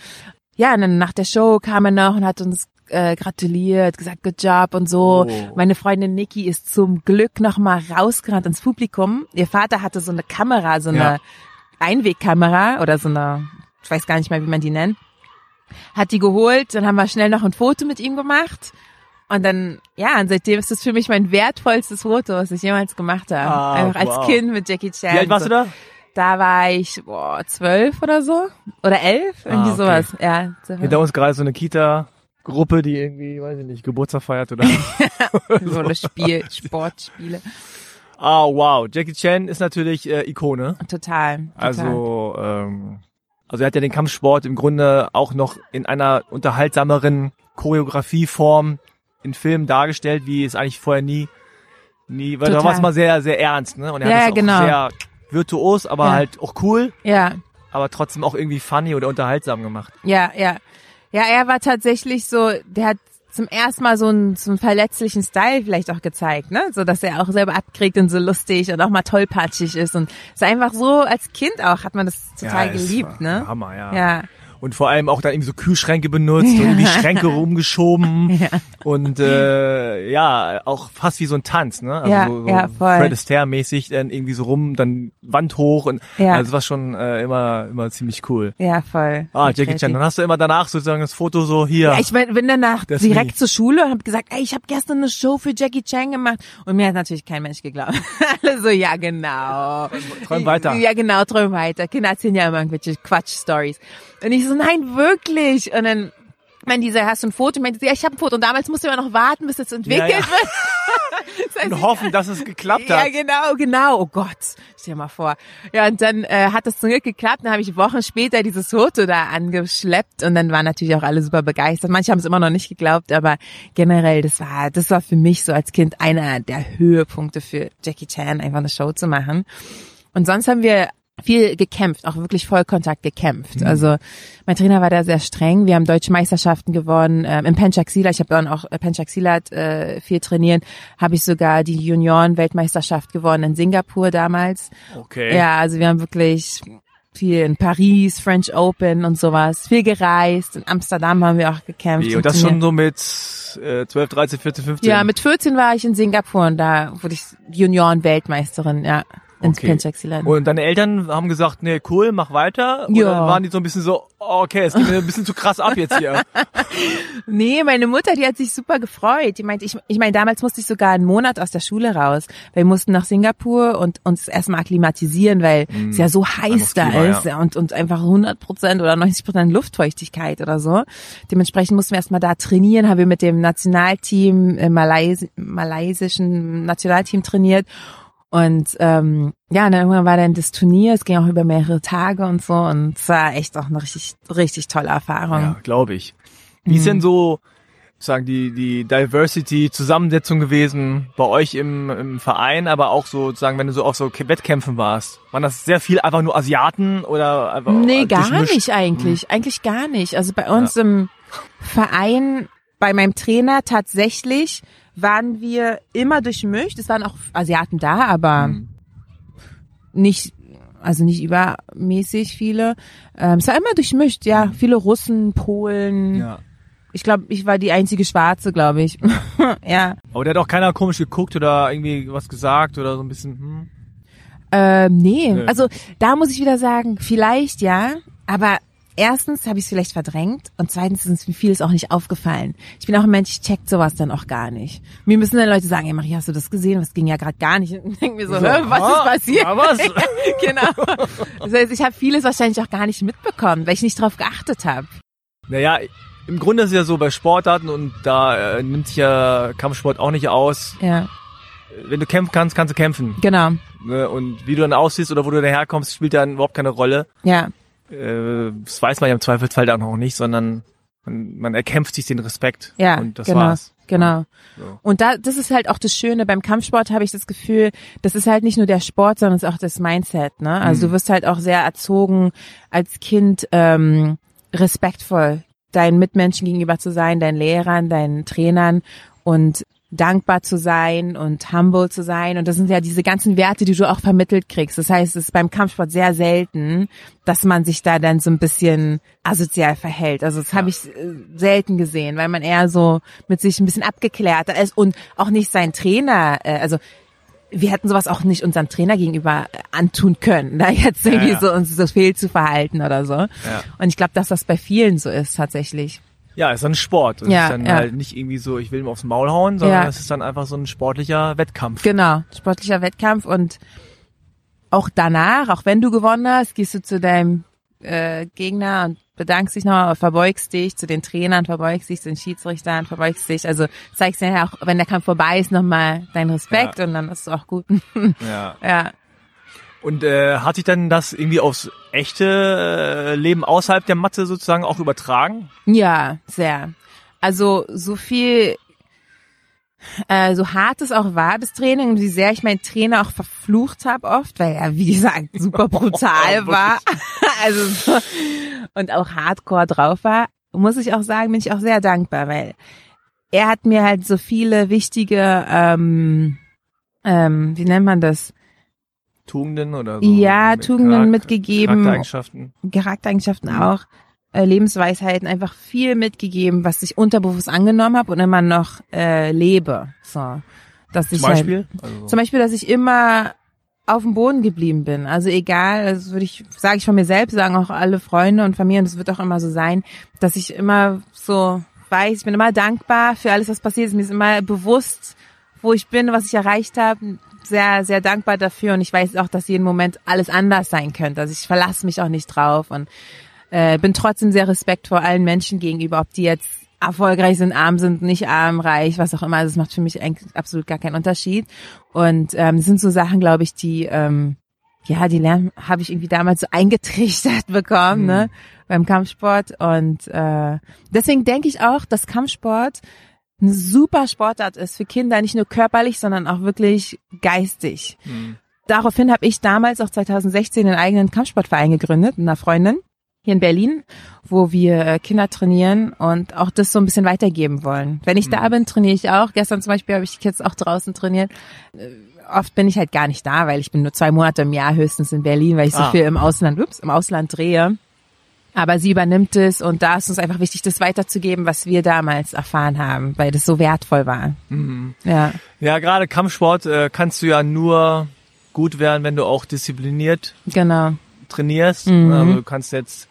Speaker 1: Ja, und dann nach der Show kam er noch und hat uns äh, gratuliert, gesagt, good job und so.
Speaker 2: Oh.
Speaker 1: Meine Freundin Nikki ist zum Glück noch mal rausgerannt ins Publikum. Ihr Vater hatte so eine Kamera, so eine
Speaker 2: Ja.
Speaker 1: Einwegkamera oder so eine, ich weiß gar nicht mehr, wie man die nennt. Hat die geholt, dann haben wir schnell noch ein Foto mit ihm gemacht. Und dann, ja, und seitdem ist das für mich mein wertvollstes Foto, was ich jemals gemacht habe.
Speaker 2: Ah,
Speaker 1: Einfach als
Speaker 2: wow.
Speaker 1: Kind mit Jackie Chan.
Speaker 2: Wie alt warst
Speaker 1: so.
Speaker 2: du da?
Speaker 1: Da war ich, boah, zwölf oder so. Oder elf, irgendwie
Speaker 2: Ah, okay.
Speaker 1: sowas. Ja, so,
Speaker 2: Hinter uns gerade so eine Kita-Gruppe, die irgendwie, weiß ich nicht, Geburtstag feiert oder.
Speaker 1: so eine Spiel, Sportspiele.
Speaker 2: ah, wow. Jackie Chan ist natürlich äh, Ikone.
Speaker 1: Total. total.
Speaker 2: Also, ähm, also er hat ja den Kampfsport im Grunde auch noch in einer unterhaltsameren Choreografieform in Filmen dargestellt, wie es eigentlich vorher nie, nie, weil da war es mal sehr, sehr ernst, ne? Und er
Speaker 1: Ja,
Speaker 2: hat es auch
Speaker 1: genau.
Speaker 2: sehr virtuos, aber
Speaker 1: Ja.
Speaker 2: halt auch cool,
Speaker 1: Ja,
Speaker 2: aber trotzdem auch irgendwie funny oder unterhaltsam gemacht.
Speaker 1: ja, ja. Ja, er war tatsächlich so, der hat zum ersten Mal so einen, so einen verletzlichen Style vielleicht auch gezeigt, ne? So, dass er auch selber abkriegt und so lustig und auch mal tollpatschig ist und ist einfach so, als Kind auch hat man das total
Speaker 2: Ja,
Speaker 1: geliebt, ne?
Speaker 2: Hammer, ja.
Speaker 1: Ja,
Speaker 2: Und vor allem auch dann irgendwie so Kühlschränke benutzt und irgendwie Schränke rumgeschoben.
Speaker 1: Ja.
Speaker 2: Und äh, ja, auch fast wie so ein Tanz, ne? Also
Speaker 1: Ja,
Speaker 2: so, so
Speaker 1: ja, voll.
Speaker 2: Fred Astaire-mäßig dann irgendwie so rum, dann Wand hoch und
Speaker 1: Ja.
Speaker 2: also das war schon äh, immer immer ziemlich cool.
Speaker 1: ja, voll.
Speaker 2: Ah, Jackie Chan, dann hast du immer danach sozusagen das Foto so hier.
Speaker 1: Ja, ich bin, danach direkt
Speaker 2: nie.
Speaker 1: zur Schule und habe gesagt, ey, ich habe gestern eine Show für Jackie Chan gemacht. Und mir hat natürlich kein Mensch geglaubt. Alle so, ja genau.
Speaker 2: träum weiter.
Speaker 1: Ja genau, träum weiter. Kinder erzählen ja immer irgendwelche Quatsch-Stories. Und ich so, nein, wirklich. Und dann meinte dieser, hast du ein Foto? Meinte sie, ja, ich habe ein Foto. Und damals musste man noch warten, bis es entwickelt
Speaker 2: Ja, ja.
Speaker 1: wird. Das heißt,
Speaker 2: und hoffen, dass es geklappt
Speaker 1: ja,
Speaker 2: hat.
Speaker 1: genau, genau. Oh Gott, stell dir mal vor. Ja, und dann äh, hat das zum Glück geklappt. Dann habe ich Wochen später dieses Foto da angeschleppt und dann waren natürlich auch alle super begeistert. Manche haben es immer noch nicht geglaubt, aber generell, das war, das war für mich so als Kind einer der Höhepunkte für Jackie Chan, einfach eine Show zu machen. Und sonst haben wir viel gekämpft, auch wirklich Vollkontakt gekämpft. Also mein Trainer war da sehr streng. Wir haben deutsche Meisterschaften gewonnen. Ähm, Im Penchaxila, ich habe dann auch äh, Penchaxila äh, viel trainiert, habe ich sogar die Junioren-Weltmeisterschaft gewonnen in Singapur damals.
Speaker 2: Okay.
Speaker 1: Ja, also wir haben wirklich viel in Paris, French Open und sowas, viel gereist. In Amsterdam haben wir auch gekämpft.
Speaker 2: Wie, und das schon so mit äh, 12, 13, 14, 15.
Speaker 1: Ja, mit 14 war ich in Singapur und da wurde ich Junioren-Weltmeisterin, ja, in
Speaker 2: Okay.
Speaker 1: Penchaxila.
Speaker 2: Und deine Eltern haben gesagt, nee, cool, mach weiter. Oder
Speaker 1: Ja.
Speaker 2: waren die so ein bisschen so, oh, okay, es geht mir ein bisschen zu krass ab jetzt hier.
Speaker 1: Nee, meine Mutter, die hat sich super gefreut. Die meinte, ich, ich meine, damals musste ich sogar einen Monat aus der Schule raus. Wir mussten nach Singapur und uns erstmal akklimatisieren, weil es ja so heiß da
Speaker 2: Klima,
Speaker 1: ist
Speaker 2: ja.
Speaker 1: und, und einfach 100 Prozent oder 90 Prozent Luftfeuchtigkeit oder so. Dementsprechend mussten wir erstmal da trainieren, haben wir mit dem Nationalteam, äh, Malais malaysischen Nationalteam trainiert. Und ähm, ja, und dann irgendwann war dann das Turnier, es ging auch über mehrere Tage und so und es war echt auch eine richtig, richtig tolle Erfahrung.
Speaker 2: Ja, glaube ich. Wie ist denn so, sagen die die Diversity Zusammensetzung gewesen bei euch im, im Verein, aber auch so sozusagen, wenn du so auf so Wettkämpfen warst, waren das sehr viel einfach nur Asiaten oder einfach
Speaker 1: Nee, gar
Speaker 2: durchmischt?
Speaker 1: nicht eigentlich. Eigentlich gar nicht. Also bei uns im Verein, bei meinem Trainer tatsächlich waren wir immer durchmischt. Es waren auch Asiaten da, aber
Speaker 2: Mhm.
Speaker 1: nicht, also nicht übermäßig viele. Ähm, es war immer durchmischt, ja. Viele Russen, Polen.
Speaker 2: Ja.
Speaker 1: Ich glaube, ich war die einzige Schwarze, glaube ich. ja.
Speaker 2: Aber der hat auch keiner komisch geguckt oder irgendwie was gesagt oder so ein bisschen, hm.
Speaker 1: Ähm, nee,
Speaker 2: Nö.
Speaker 1: also da muss ich wieder sagen, vielleicht ja, aber erstens habe ich es vielleicht verdrängt und zweitens ist mir vieles auch nicht aufgefallen. Ich bin auch ein Mensch, ich check sowas dann auch gar nicht. Mir müssen dann Leute sagen, ey Maria, hast du das gesehen? Was ging ja gerade gar nicht. Und denke mir so,
Speaker 2: So,
Speaker 1: was ist passiert?
Speaker 2: was?
Speaker 1: genau. Das heißt, ich habe vieles wahrscheinlich auch gar nicht mitbekommen, weil ich nicht drauf geachtet habe.
Speaker 2: Naja, im Grunde ist es ja so bei Sportarten und da äh, nimmt sich ja Kampfsport auch nicht aus.
Speaker 1: Ja,
Speaker 2: Wenn du kämpfen kannst, kannst du kämpfen.
Speaker 1: genau.
Speaker 2: Ne? Und wie du dann aussiehst oder wo du daherkommst, spielt dann überhaupt keine Rolle.
Speaker 1: Ja,
Speaker 2: Äh, das weiß man ja im Zweifelsfall dann auch nicht, sondern man, man erkämpft sich den Respekt.
Speaker 1: ja,
Speaker 2: Und das
Speaker 1: genau.
Speaker 2: war's.
Speaker 1: Genau.
Speaker 2: So.
Speaker 1: Und da, das ist halt auch das Schöne beim Kampfsport habe ich das Gefühl, das ist halt nicht nur der Sport, sondern es ist auch das Mindset. Ne? Also
Speaker 2: Mhm.
Speaker 1: du wirst halt auch sehr erzogen als Kind ähm, respektvoll deinen Mitmenschen gegenüber zu sein, deinen Lehrern, deinen Trainern und dankbar zu sein und humble zu sein. Und das sind ja diese ganzen Werte, die du auch vermittelt kriegst. Das heißt, es ist beim Kampfsport sehr selten, dass man sich da dann so ein bisschen asozial verhält. Also das habe ich äh, selten gesehen, weil man eher so mit sich ein bisschen abgeklärter ist und auch nicht sein Trainer, äh, also wir hätten sowas auch nicht unserem Trainer gegenüber äh, antun können, da jetzt irgendwie
Speaker 2: ja.
Speaker 1: so uns so fehl zu verhalten oder so.
Speaker 2: Ja.
Speaker 1: Und ich glaube, dass das bei vielen so ist tatsächlich.
Speaker 2: Ja, ist ein Sport. Es
Speaker 1: Ja,
Speaker 2: ist dann
Speaker 1: ja.
Speaker 2: halt nicht irgendwie so, ich will ihm aufs Maul hauen, sondern
Speaker 1: Ja.
Speaker 2: es ist dann einfach so ein sportlicher Wettkampf.
Speaker 1: Genau, sportlicher Wettkampf und auch danach, auch wenn du gewonnen hast, gehst du zu deinem äh, Gegner und bedankst dich noch, verbeugst dich zu den Trainern, verbeugst dich zu den Schiedsrichtern, verbeugst dich, also zeigst ja auch, wenn der Kampf vorbei ist, nochmal deinen Respekt und dann ist es auch gut.
Speaker 2: Ja.
Speaker 1: ja.
Speaker 2: Und äh, hat sich dann das irgendwie aufs echte äh, Leben außerhalb der Matte sozusagen auch übertragen?
Speaker 1: Ja, sehr. Also so viel, äh, so hart es auch war, das Training, und wie sehr ich meinen Trainer auch verflucht habe oft, weil er, wie gesagt, super brutal war. also so, und auch hardcore drauf war, muss ich auch sagen, bin ich auch sehr dankbar, weil er hat mir halt so viele wichtige, ähm, ähm, wie nennt man das?
Speaker 2: Tugenden oder so?
Speaker 1: Ja,
Speaker 2: mit
Speaker 1: Tugenden
Speaker 2: Charakter-
Speaker 1: mitgegeben.
Speaker 2: Charaktereigenschaften.
Speaker 1: Charaktereigenschaften auch, äh, Lebensweisheiten, einfach viel mitgegeben, was ich unterbewusst angenommen habe und immer noch äh, lebe. So, dass
Speaker 2: Zum
Speaker 1: ich halt,
Speaker 2: Beispiel? Also,
Speaker 1: zum Beispiel, dass ich immer auf dem Boden geblieben bin. Also egal, das würde ich, sage ich von mir selbst, sagen auch alle Freunde und Familie, und das wird auch immer so sein, dass ich immer so weiß, ich bin immer dankbar für alles, was passiert ist. Mir ist immer bewusst, wo ich bin, was ich erreicht habe. Sehr, sehr dankbar dafür und ich weiß auch, dass jeden Moment alles anders sein könnte. Also ich verlasse mich auch nicht drauf und äh, bin trotzdem sehr respektvoll allen Menschen gegenüber, ob die jetzt erfolgreich sind, arm sind, nicht arm, reich, was auch immer. Also es macht für mich eigentlich absolut gar keinen Unterschied. Und ähm, sind so Sachen, glaube ich, die ähm, ja, die lernen habe ich irgendwie damals so eingetrichtert bekommen, ne, beim Kampfsport. Und äh, deswegen denke ich auch, dass Kampfsport eine super Sportart ist für Kinder, nicht nur körperlich, sondern auch wirklich geistig.
Speaker 2: hm.
Speaker 1: Daraufhin habe ich damals auch 2016 einen eigenen Kampfsportverein gegründet mit einer Freundin hier in Berlin, wo wir äh, Kinder trainieren und auch das so ein bisschen weitergeben wollen. Wenn ich da bin, trainiere ich auch. Gestern zum Beispiel habe ich die Kids auch draußen trainiert. Äh, Oft bin ich halt gar nicht da, weil ich bin nur zwei Monate im Jahr höchstens in Berlin, weil ich so
Speaker 2: Ah.
Speaker 1: viel im Ausland, ups, im Ausland drehe. Aber sie übernimmt es und da ist uns einfach wichtig, das weiterzugeben, was wir damals erfahren haben, weil das so wertvoll war.
Speaker 2: Mhm.
Speaker 1: Ja,
Speaker 2: Ja, gerade Kampfsport äh, kannst du ja nur gut werden, wenn du auch diszipliniert
Speaker 1: genau.
Speaker 2: trainierst.
Speaker 1: Mhm.
Speaker 2: Also du kannst jetzt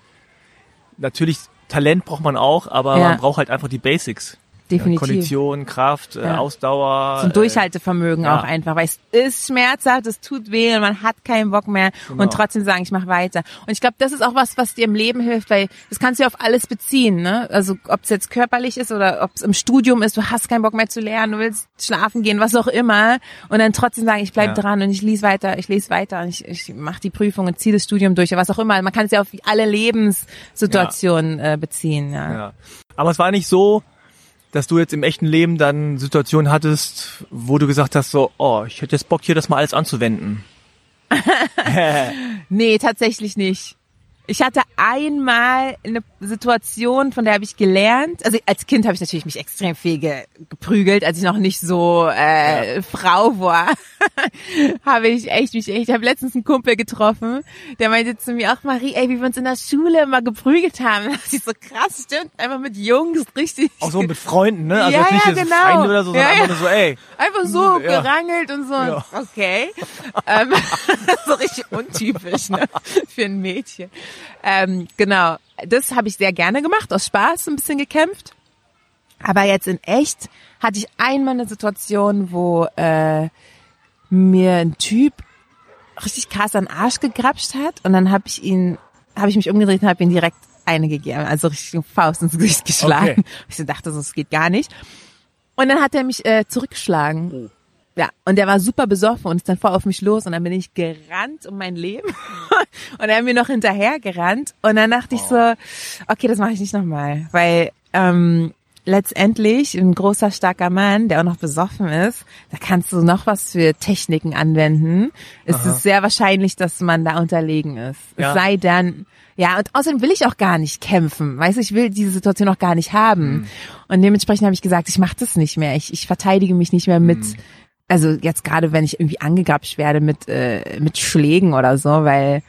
Speaker 2: natürlich Talent braucht man auch, aber
Speaker 1: Ja.
Speaker 2: man braucht halt einfach die Basics.
Speaker 1: Definitiv.
Speaker 2: Ja, Kondition, Kraft, äh,
Speaker 1: Ja.
Speaker 2: Ausdauer.
Speaker 1: Zum
Speaker 2: äh,
Speaker 1: Durchhaltevermögen
Speaker 2: ja.
Speaker 1: auch einfach, weil es ist schmerzhaft, es tut weh und man hat keinen Bock mehr
Speaker 2: Genau.
Speaker 1: und trotzdem sagen, ich mache weiter. Und ich glaube, das ist auch was, was dir im Leben hilft, weil das kannst du ja auf alles beziehen. Ne? Also ob es jetzt körperlich ist oder ob es im Studium ist, du hast keinen Bock mehr zu lernen, du willst schlafen gehen, was auch immer und dann trotzdem sagen, ich bleib
Speaker 2: Ja.
Speaker 1: dran und ich lese weiter, ich lese weiter und ich, ich mache die Prüfung und ziehe das Studium durch, was auch immer. Man kann es ja auf alle Lebenssituationen äh, beziehen. Ja.
Speaker 2: Ja. Aber es war nicht so, dass du jetzt im echten Leben dann Situationen hattest, wo du gesagt hast, so, oh, ich hätte jetzt Bock, hier das mal alles anzuwenden.
Speaker 1: Nee, tatsächlich nicht. Ich hatte einmal eine Situation, von der habe ich gelernt. Also als Kind habe ich natürlich mich extrem viel ge geprügelt, als ich noch nicht so äh, Frau war. habe ich echt mich echt. Ich habe letztens einen Kumpel getroffen, der meinte zu mir auch Marie, ey, wie wir uns in der Schule immer geprügelt haben. Da dachte ich so krass, stimmt, einfach mit Jungs richtig.
Speaker 2: Auch so mit Freunden, ne? Also
Speaker 1: Ja,
Speaker 2: nicht
Speaker 1: ja, genau.
Speaker 2: Feinde oder so, sondern
Speaker 1: Ja,
Speaker 2: einfach
Speaker 1: ja.
Speaker 2: nur so, ey.
Speaker 1: Einfach so
Speaker 2: Ja.
Speaker 1: gerangelt und so.
Speaker 2: Ja.
Speaker 1: Okay. ähm, so richtig untypisch ne? für ein Mädchen. Ähm, genau. das habe ich sehr gerne gemacht, aus Spaß ein bisschen gekämpft. Aber jetzt in echt hatte ich einmal eine Situation, wo äh, mir ein Typ richtig krass an den Arsch gegrapscht hat und dann habe ich ihn, habe ich mich umgedreht und habe ihn direkt eine gegeben, also richtig Faust ins Gesicht geschlagen.
Speaker 2: Okay.
Speaker 1: Ich dachte, es geht gar nicht. Und dann hat er mich äh, zurückgeschlagen.
Speaker 2: Oh.
Speaker 1: Ja, und der war super besoffen und ist dann voll auf mich los und dann bin ich gerannt um mein Leben und er hat mir noch hinterher gerannt und dann dachte ich so, okay, das mache ich nicht nochmal, weil ähm, letztendlich ein großer, starker Mann, der auch noch besoffen ist, da kannst du noch was für Techniken anwenden. Es
Speaker 2: Aha.
Speaker 1: ist sehr wahrscheinlich, dass man da unterlegen ist.
Speaker 2: Ja.
Speaker 1: Es sei denn, ja, und außerdem will ich auch gar nicht kämpfen. Weißt du, ich will diese Situation auch gar nicht haben.
Speaker 2: Mhm.
Speaker 1: Und dementsprechend habe ich gesagt, ich mache das nicht mehr. Ich, ich verteidige mich nicht mehr mit,
Speaker 2: Mhm.
Speaker 1: Also jetzt gerade wenn ich irgendwie angegrapscht werde mit, äh, mit Schlägen oder so, weil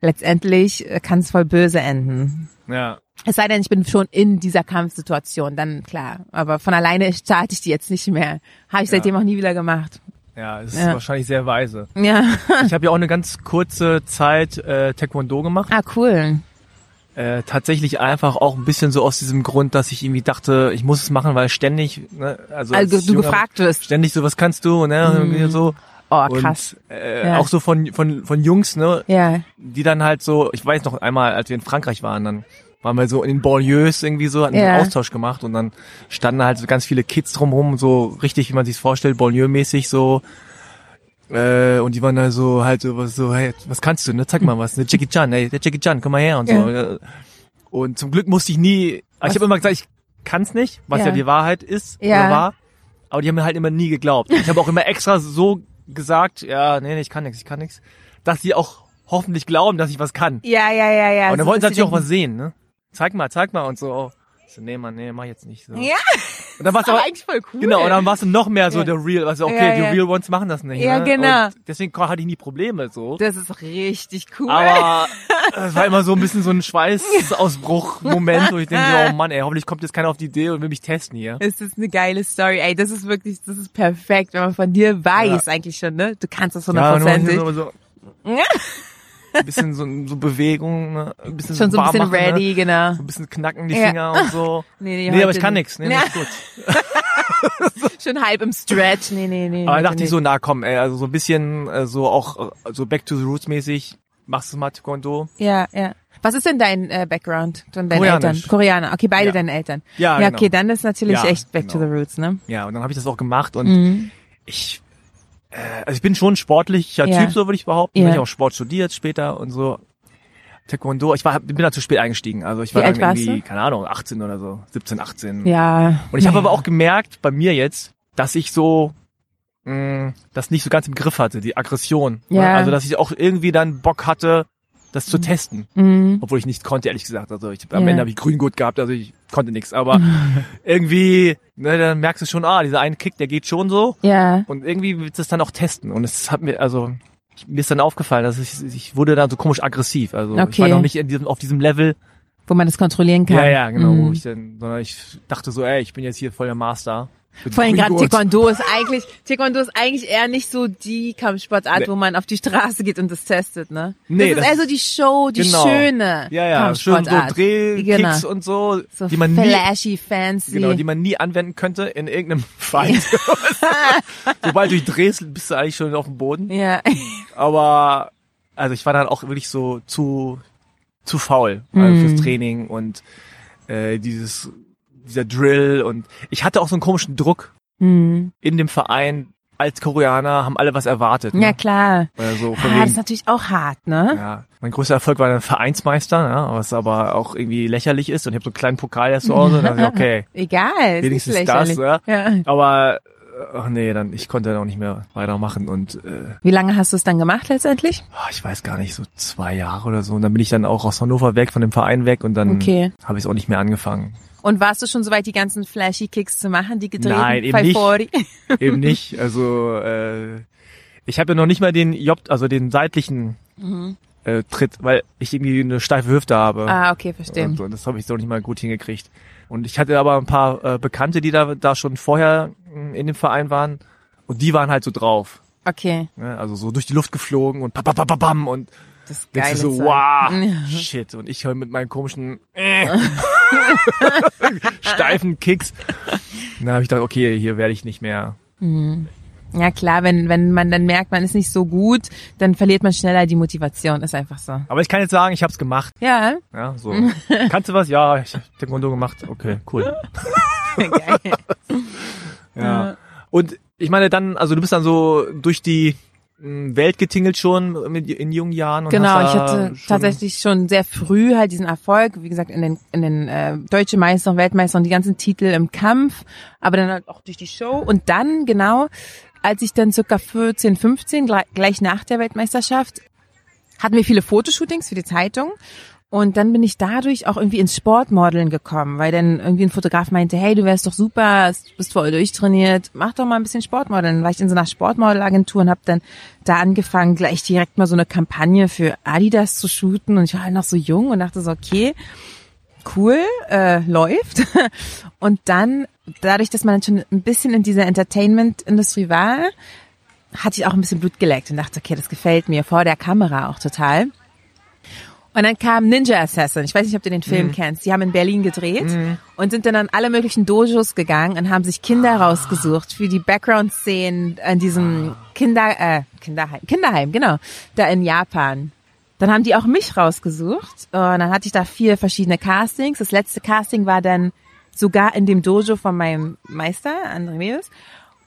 Speaker 1: letztendlich äh, kann es voll böse enden.
Speaker 2: Ja.
Speaker 1: Es sei denn, ich bin schon in dieser Kampfsituation, dann klar. Aber von alleine starte ich die jetzt nicht mehr. Habe ich
Speaker 2: Ja.
Speaker 1: seitdem auch nie wieder gemacht.
Speaker 2: Ja, es ist
Speaker 1: Ja.
Speaker 2: wahrscheinlich sehr weise.
Speaker 1: Ja.
Speaker 2: Ich habe ja auch eine ganz kurze Zeit äh, Taekwondo gemacht.
Speaker 1: Ah, cool.
Speaker 2: Äh, tatsächlich einfach auch ein bisschen so aus diesem Grund, dass ich irgendwie dachte, ich muss es machen, weil ständig, ne, also,
Speaker 1: Also
Speaker 2: als
Speaker 1: du
Speaker 2: junger-
Speaker 1: gefragt wirst.
Speaker 2: ständig so, was kannst du, ne, irgendwie so.
Speaker 1: Oh,
Speaker 2: Und,
Speaker 1: krass.
Speaker 2: Äh,
Speaker 1: Ja.
Speaker 2: Auch so von, von, von Jungs, ne,
Speaker 1: Ja.
Speaker 2: die dann halt so, ich weiß noch einmal, als wir in Frankreich waren, dann waren wir so in den Banlieues irgendwie so, hatten
Speaker 1: Ja.
Speaker 2: einen Austausch gemacht und dann standen halt so ganz viele Kids drumherum, so richtig, wie man sich's vorstellt, Banlieue-mäßig so. Äh, und die waren da so halt so, was so, hey, was kannst du, ne? Zeig mal was, ne? Jackie Chan, hey, der Jackie Chan, komm mal her und so. Und zum Glück musste ich nie, also ich habe immer gesagt, ich kann's nicht, was ja,
Speaker 1: Ja.
Speaker 2: die Wahrheit ist
Speaker 1: Ja.
Speaker 2: oder war. Aber die haben mir halt immer nie geglaubt. Ich habe auch immer extra so gesagt, ja, nee, nee, ich kann nichts, ich kann nichts, dass die auch hoffentlich glauben, dass ich was kann.
Speaker 1: Ja, ja, ja, ja.
Speaker 2: und dann
Speaker 1: so,
Speaker 2: wollten sie natürlich auch was sehen, ne? Zeig mal, zeig mal und so. So, nee, Mann, nee, mach jetzt nicht so.
Speaker 1: Ja,
Speaker 2: Und dann war's
Speaker 1: das war
Speaker 2: aber,
Speaker 1: eigentlich voll cool.
Speaker 2: genau, und dann warst du noch mehr so
Speaker 1: Ja.
Speaker 2: der Real, also okay,
Speaker 1: Ja,
Speaker 2: die
Speaker 1: ja.
Speaker 2: Real Ones machen das nicht,
Speaker 1: Ja,
Speaker 2: ne?
Speaker 1: genau.
Speaker 2: Und deswegen hatte ich nie Probleme so.
Speaker 1: Das ist richtig cool.
Speaker 2: Aber es war immer so ein bisschen so ein Schweißausbruch-Moment, wo ich denke, oh Mann, ey, hoffentlich kommt jetzt keiner auf die Idee und will mich testen hier.
Speaker 1: es ist eine geile Story. Ey, das ist wirklich, das ist perfekt, wenn man von dir weiß eigentlich schon, ne? Du kannst das
Speaker 2: Ja, nur
Speaker 1: hundertprozentig.
Speaker 2: hier so, ein bisschen so, so Bewegung, ne? ein bisschen
Speaker 1: schon so ein bisschen
Speaker 2: machen,
Speaker 1: ready, genau.
Speaker 2: Ne? So ein bisschen knacken die
Speaker 1: Ja.
Speaker 2: Finger und so.
Speaker 1: Nee, nee,
Speaker 2: Nee, aber ich kann nix. Nee,
Speaker 1: Ja.
Speaker 2: nee, ist gut.
Speaker 1: Schon halb im Stretch. Nee, nee, nee.
Speaker 2: Aber
Speaker 1: heute
Speaker 2: dachte ich
Speaker 1: nicht.
Speaker 2: so, na komm, ey, also so ein bisschen äh, so auch äh, so Back to the Roots mäßig. Machst du mal Taekwondo?
Speaker 1: Ja, ja. Was ist denn dein äh, Background von deinen
Speaker 2: Koreanisch.
Speaker 1: Eltern? Koreaner. Okay, beide
Speaker 2: Ja.
Speaker 1: deine Eltern.
Speaker 2: Ja,
Speaker 1: Ja,
Speaker 2: genau.
Speaker 1: okay, dann ist natürlich
Speaker 2: Ja,
Speaker 1: echt back to
Speaker 2: genau.
Speaker 1: the roots, ne?
Speaker 2: Ja, und dann habe ich das auch gemacht und
Speaker 1: Mhm.
Speaker 2: ich also ich bin schon ein sportlicher
Speaker 1: Ja.
Speaker 2: Typ, so würde ich behaupten.
Speaker 1: Ja.
Speaker 2: Ich habe auch Sport studiert später und so. Taekwondo, ich war bin da zu spät eingestiegen. Also ich war
Speaker 1: Wie
Speaker 2: dann irgendwie, keine Ahnung, 18 oder so, 17, 18.
Speaker 1: Ja.
Speaker 2: Und ich habe
Speaker 1: naja.
Speaker 2: aber auch gemerkt bei mir jetzt, dass ich so mh, das nicht so ganz im Griff hatte, die Aggression. ne?
Speaker 1: Ja.
Speaker 2: Also dass ich auch irgendwie dann Bock hatte, das zu testen.
Speaker 1: Mhm.
Speaker 2: Obwohl ich nicht konnte, ehrlich gesagt. Also ich, am
Speaker 1: Ja.
Speaker 2: Ende habe ich Grüngurt gehabt, also ich konnte nichts. Aber irgendwie, ne, dann merkst du schon, ah, dieser eine Kick, der geht schon so.
Speaker 1: Ja.
Speaker 2: Und irgendwie willst du es dann auch testen. Und es hat mir, also ich, mir ist dann aufgefallen, dass ich, ich wurde da so komisch aggressiv. Also ich
Speaker 1: Okay.
Speaker 2: war noch nicht in diesem, auf diesem Level.
Speaker 1: Wo man das kontrollieren kann.
Speaker 2: Ja, ja, genau. Wo
Speaker 1: Mhm.
Speaker 2: ich dann, sondern ich dachte so, ey, ich bin jetzt hier voll der Master.
Speaker 1: Vor allem gerade. Taekwondo ist eigentlich, Taekwondo ist eigentlich eher nicht so die Kampfsportart,
Speaker 2: Nee.
Speaker 1: wo man auf die Straße geht und das testet, ne?
Speaker 2: Nee,
Speaker 1: das ist
Speaker 2: das-
Speaker 1: eher so die Show, die
Speaker 2: Genau.
Speaker 1: schöne
Speaker 2: Ja, ja, schön so
Speaker 1: Kampfsportart.
Speaker 2: Drehkicks
Speaker 1: Genau.
Speaker 2: und so,
Speaker 1: So
Speaker 2: die man nie,
Speaker 1: flashy, fancy.
Speaker 2: genau, die man nie anwenden könnte in irgendeinem Fight. Sobald du dich drehst, bist du eigentlich schon auf dem Boden.
Speaker 1: ja.
Speaker 2: Aber also ich war dann auch wirklich so zu zu faul also
Speaker 1: Mhm.
Speaker 2: fürs Training und äh, dieses dieser Drill und ich hatte auch so einen komischen Druck
Speaker 1: Hm.
Speaker 2: in dem Verein. Als Koreaner haben alle was erwartet. Ne?
Speaker 1: Ja, klar.
Speaker 2: Oder so
Speaker 1: Ah,
Speaker 2: wegen,
Speaker 1: das ist natürlich auch hart, ne?
Speaker 2: ja, mein größter Erfolg war dann Vereinsmeister, ja, was aber auch irgendwie lächerlich ist. Und ich habe so einen kleinen Pokal jetzt zu Hause. Und dann dachte ich, okay,
Speaker 1: Egal.
Speaker 2: Wenigstens das, ja.
Speaker 1: ja.
Speaker 2: aber ach nee, dann ich konnte dann auch nicht mehr weitermachen und äh,
Speaker 1: Wie lange hast du es dann gemacht letztendlich?
Speaker 2: ah, ich weiß gar nicht, so zwei Jahre oder so. Und dann bin ich dann auch aus Hannover weg, von dem Verein weg und dann
Speaker 1: Okay.
Speaker 2: habe ich es auch nicht mehr angefangen.
Speaker 1: Und warst du schon soweit, die ganzen flashy Kicks zu machen, die gedrehten
Speaker 2: Nein, eben nicht.
Speaker 1: 540?
Speaker 2: Eben nicht. Also äh, ich habe ja noch nicht mal den Job, also den seitlichen äh, Tritt, weil ich irgendwie eine steife Hüfte habe.
Speaker 1: Mhm. Ah, okay, verstehe.
Speaker 2: Und, und das habe ich so nicht mal gut hingekriegt. Und ich hatte aber ein paar äh, Bekannte, die da, da schon vorher mh, in dem Verein waren. Und die waren halt so drauf.
Speaker 1: Okay.
Speaker 2: Ne? Also so durch die Luft geflogen und papapapam und
Speaker 1: Das geile
Speaker 2: du so, wow, shit. Und ich höre mit meinen komischen äh, steifen Kicks. Dann habe ich gedacht, okay, hier werde ich nicht mehr.
Speaker 1: Ja klar, wenn, wenn man dann merkt, man ist nicht so gut, dann verliert man schneller die Motivation. Ist einfach so.
Speaker 2: Aber ich kann jetzt sagen, ich habe es gemacht.
Speaker 1: Ja,
Speaker 2: Ja, so. Kannst du was? Ja, ich habe Taekwondo gemacht. Okay, cool.
Speaker 1: geil.
Speaker 2: Ja. Und ich meine dann, also du bist dann so durch die Welt getingelt schon mit, in jungen Jahren. Und
Speaker 1: Genau, ich hatte
Speaker 2: schon,
Speaker 1: tatsächlich schon sehr früh halt diesen Erfolg, wie gesagt, in den, in den äh, Deutsche Meister, Weltmeister und die ganzen Titel im Kampf, aber dann halt auch durch die Show. Und dann, genau, als ich dann circa 14, 15, gleich, gleich nach der Weltmeisterschaft, hatten wir viele Fotoshootings für die Zeitung. Und dann bin ich dadurch auch irgendwie ins Sportmodeln gekommen, weil dann irgendwie ein Fotograf meinte, hey, du wärst doch super, bist voll durchtrainiert, mach doch mal ein bisschen Sportmodeln. Dann war ich in so einer Sportmodelagentur und habe dann da angefangen, gleich direkt mal so eine Kampagne für Adidas zu shooten. Und ich war halt noch so jung und dachte so, okay, cool, äh, läuft. Und dann, dadurch, dass man dann schon ein bisschen in dieser Entertainment-Industrie war, hatte ich auch ein bisschen Blut geleckt und dachte, okay, das gefällt mir vor der Kamera auch total. Und dann kam Ninja Assassin. Ich weiß nicht, ob du den Film kennst. Die haben in Berlin gedreht und sind dann an alle möglichen Dojos gegangen und haben sich Kinder rausgesucht für die Background-Szenen an diesem Kinder, äh, Kinderheim, Kinderheim, genau, da in Japan. Dann haben die auch mich rausgesucht und dann hatte ich da vier verschiedene Castings. Das letzte Casting war dann sogar in dem Dojo von meinem Meister, Andreas.